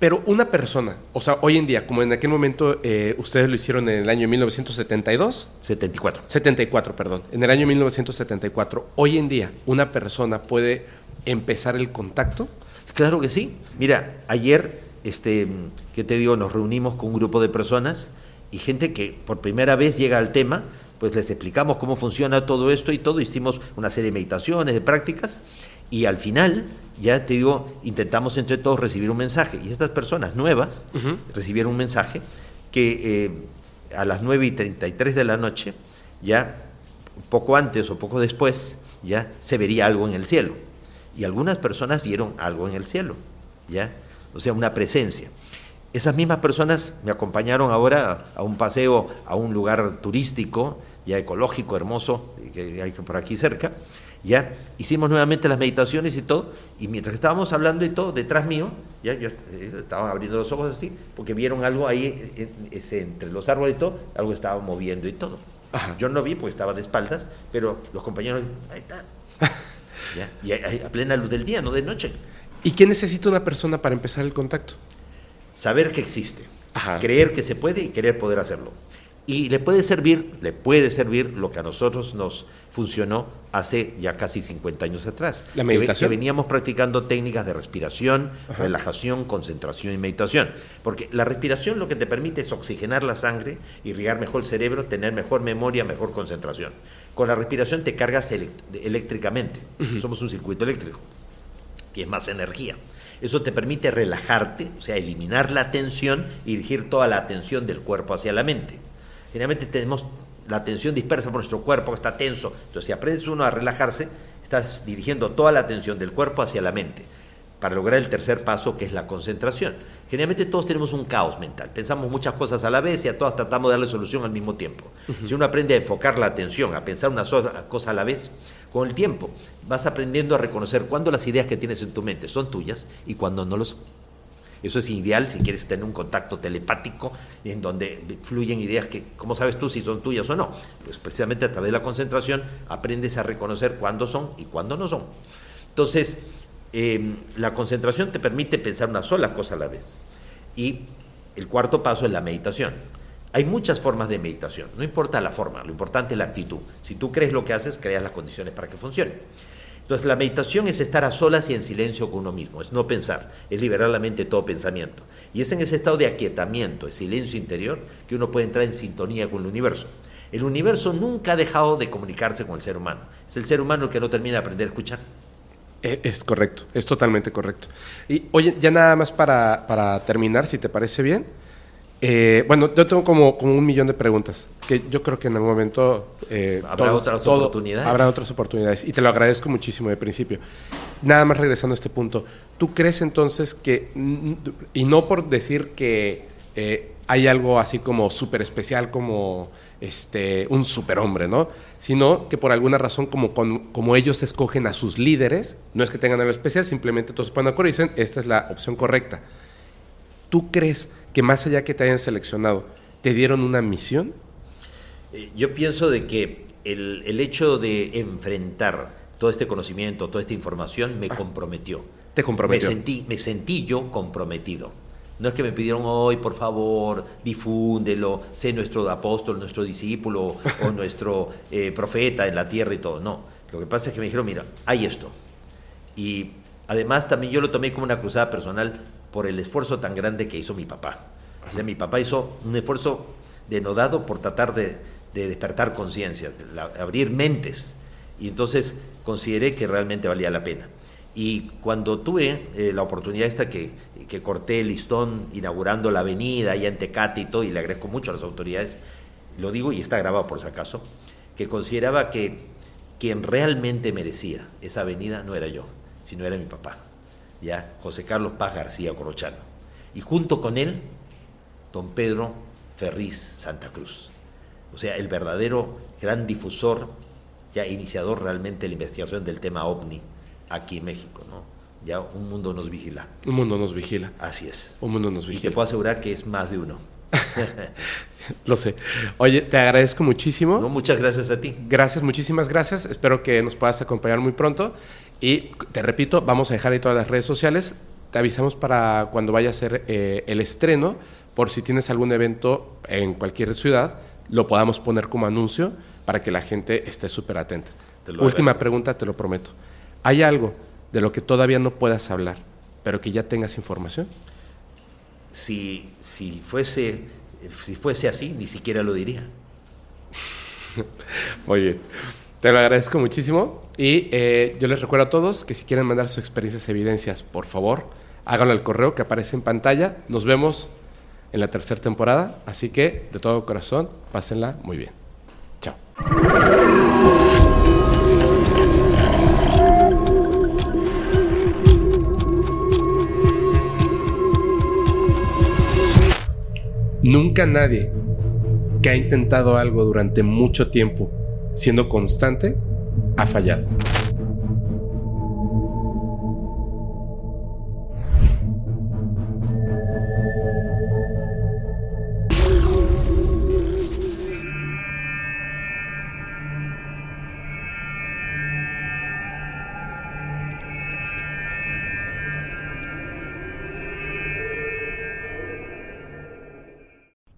Pero una persona, o sea, hoy en día, como en aquel momento eh, ustedes lo hicieron en el año 1972. 74. 74, perdón. En el año 1974, hoy en día, una persona puede empezar el contacto. Claro que sí. Mira, ayer, este, ¿qué te digo? Nos reunimos con un grupo de personas y gente que por primera vez llega al tema, pues les explicamos cómo funciona todo esto y todo. Hicimos una serie de meditaciones, de prácticas y al final, ya te digo, intentamos entre todos recibir un mensaje. Y estas personas nuevas recibieron un mensaje que eh, a las 9 y 33 de la noche, ya poco antes o poco después, ya se vería algo en el cielo. Y algunas personas vieron algo en el cielo, ya, o sea, una presencia. Esas mismas personas me acompañaron ahora a un paseo a un lugar turístico, ya ecológico, hermoso, que hay por aquí cerca. Ya hicimos nuevamente las meditaciones y todo, y mientras estábamos hablando y todo, detrás mío, ya yo eh, estaban abriendo los ojos así, porque vieron algo ahí eh, ese, entre los árboles y todo, algo estaba moviendo y todo. Yo no vi porque estaba de espaldas, pero los compañeros, ahí está. [LAUGHS] Ya, y a, a plena luz del día, no de noche. ¿Y qué necesita una persona para empezar el contacto? Saber que existe, creer que se puede y querer poder hacerlo. Y le puede servir, le puede servir lo que a nosotros nos funcionó hace ya casi 50 años atrás. La meditación. Que, veníamos practicando técnicas de respiración, Ajá. relajación, concentración y meditación. Porque la respiración lo que te permite es oxigenar la sangre, irrigar mejor el cerebro, tener mejor memoria, mejor concentración. Con la respiración te cargas eléctricamente. Somos un circuito eléctrico y es más energía. Eso te permite relajarte, o sea, eliminar la tensión y dirigir toda la atención del cuerpo hacia la mente. Generalmente tenemos la atención dispersa por nuestro cuerpo, que está tenso. Entonces, si aprendes uno a relajarse, estás dirigiendo toda la atención del cuerpo hacia la mente para lograr el tercer paso, que es la concentración. Generalmente todos tenemos un caos mental, pensamos muchas cosas a la vez y a todas tratamos de darle solución al mismo tiempo. Si uno aprende a enfocar la atención, a pensar una sola cosa a la vez, con el tiempo vas aprendiendo a reconocer cuándo las ideas que tienes en tu mente son tuyas y cuándo no lo son. Eso es ideal si quieres tener un contacto telepático en donde fluyen ideas que, ¿cómo sabes tú si son tuyas o no? Pues precisamente a través de la concentración aprendes a reconocer cuándo son y cuándo no son. Entonces, eh, la concentración te permite pensar una sola cosa a la vez. Y el cuarto paso es la meditación. Hay muchas formas de meditación, no importa la forma, lo importante es la actitud. Si tú crees lo que haces, creas las condiciones para que funcione. Entonces la meditación es estar a solas y en silencio con uno mismo, es no pensar, es liberar la mente de todo pensamiento. Y es en ese estado de aquietamiento, de silencio interior, que uno puede entrar en sintonía con el universo. El universo nunca ha dejado de comunicarse con el ser humano. Es el ser humano el que no termina de aprender a escuchar. Eh, Es correcto, es totalmente correcto. Y oye, ya nada más para, para terminar, si te parece bien. Eh, bueno, yo tengo como, como un millón de preguntas que yo creo que en algún momento eh, Habrá otras oportunidades. Habrá otras oportunidades y te lo agradezco muchísimo de principio. Nada más regresando a este punto, ¿tú crees entonces que, y no por decir que eh, hay algo así como súper especial como este, un superhombre, ¿no? Sino que por alguna razón, como, con- como ellos escogen a sus líderes, no es que tengan algo especial, simplemente todos se ponen de acuerdo y dicen, esta es la opción correcta. ¿Tú crees que más allá que te hayan seleccionado, te dieron una misión? Eh, Yo pienso de que el, el hecho de enfrentar todo este conocimiento, toda esta información me comprometió. Te comprometió. Me sentí, me sentí yo comprometido. No es que me pidieron hoy, por favor, difúndelo, sé nuestro apóstol, nuestro discípulo o [LAUGHS] nuestro eh, profeta en la tierra y todo. No, lo que pasa es que me dijeron, mira, hay esto. Y además también yo lo tomé como una cruzada personal por el esfuerzo tan grande que hizo mi papá. O sea, mi papá hizo un esfuerzo denodado por tratar de, de despertar conciencias, de la- abrir mentes. Y entonces consideré que realmente valía la pena. Y cuando tuve eh, la oportunidad esta que, que corté el listón inaugurando la avenida allá en Tecate y todo, y le agradezco mucho a las autoridades, lo digo y está grabado por si acaso, que consideraba que quien realmente merecía esa avenida no era yo, sino era mi papá, ya José Carlos Paz García Corrochano. Y junto con él, don Pedro Ferriz Santa Cruz. O sea, el verdadero gran difusor, ya iniciador realmente de la investigación del tema ovni aquí en México, ¿no? Ya un mundo nos vigila. Un mundo nos vigila. Así es. Un mundo nos Y te vigila. puedo asegurar que es más de uno. [LAUGHS] Lo sé. Oye, te agradezco muchísimo. muchas gracias a ti. Gracias, muchísimas gracias. Espero que nos puedas acompañar muy pronto. Y te repito, vamos a dejar ahí todas las redes sociales. Te avisamos para cuando vaya a ser eh, el estreno, por si tienes algún evento en cualquier ciudad, lo podamos poner como anuncio para que la gente esté súper atenta. Última agradezco. pregunta, te lo prometo. ¿Hay algo de lo que todavía no puedas hablar, pero que ya tengas información? Si, si, fuese, si fuese así, ni siquiera lo diría. [LAUGHS] Muy bien. Te lo agradezco muchísimo. Y eh, yo les recuerdo a todos que si quieren mandar sus experiencias, evidencias, por favor, háganlo al correo que aparece en pantalla. Nos vemos en la tercera temporada. Así que, de todo corazón, pásenla muy bien. Chao. Nunca nadie que ha intentado algo durante mucho tiempo, siendo constante, ha fallado.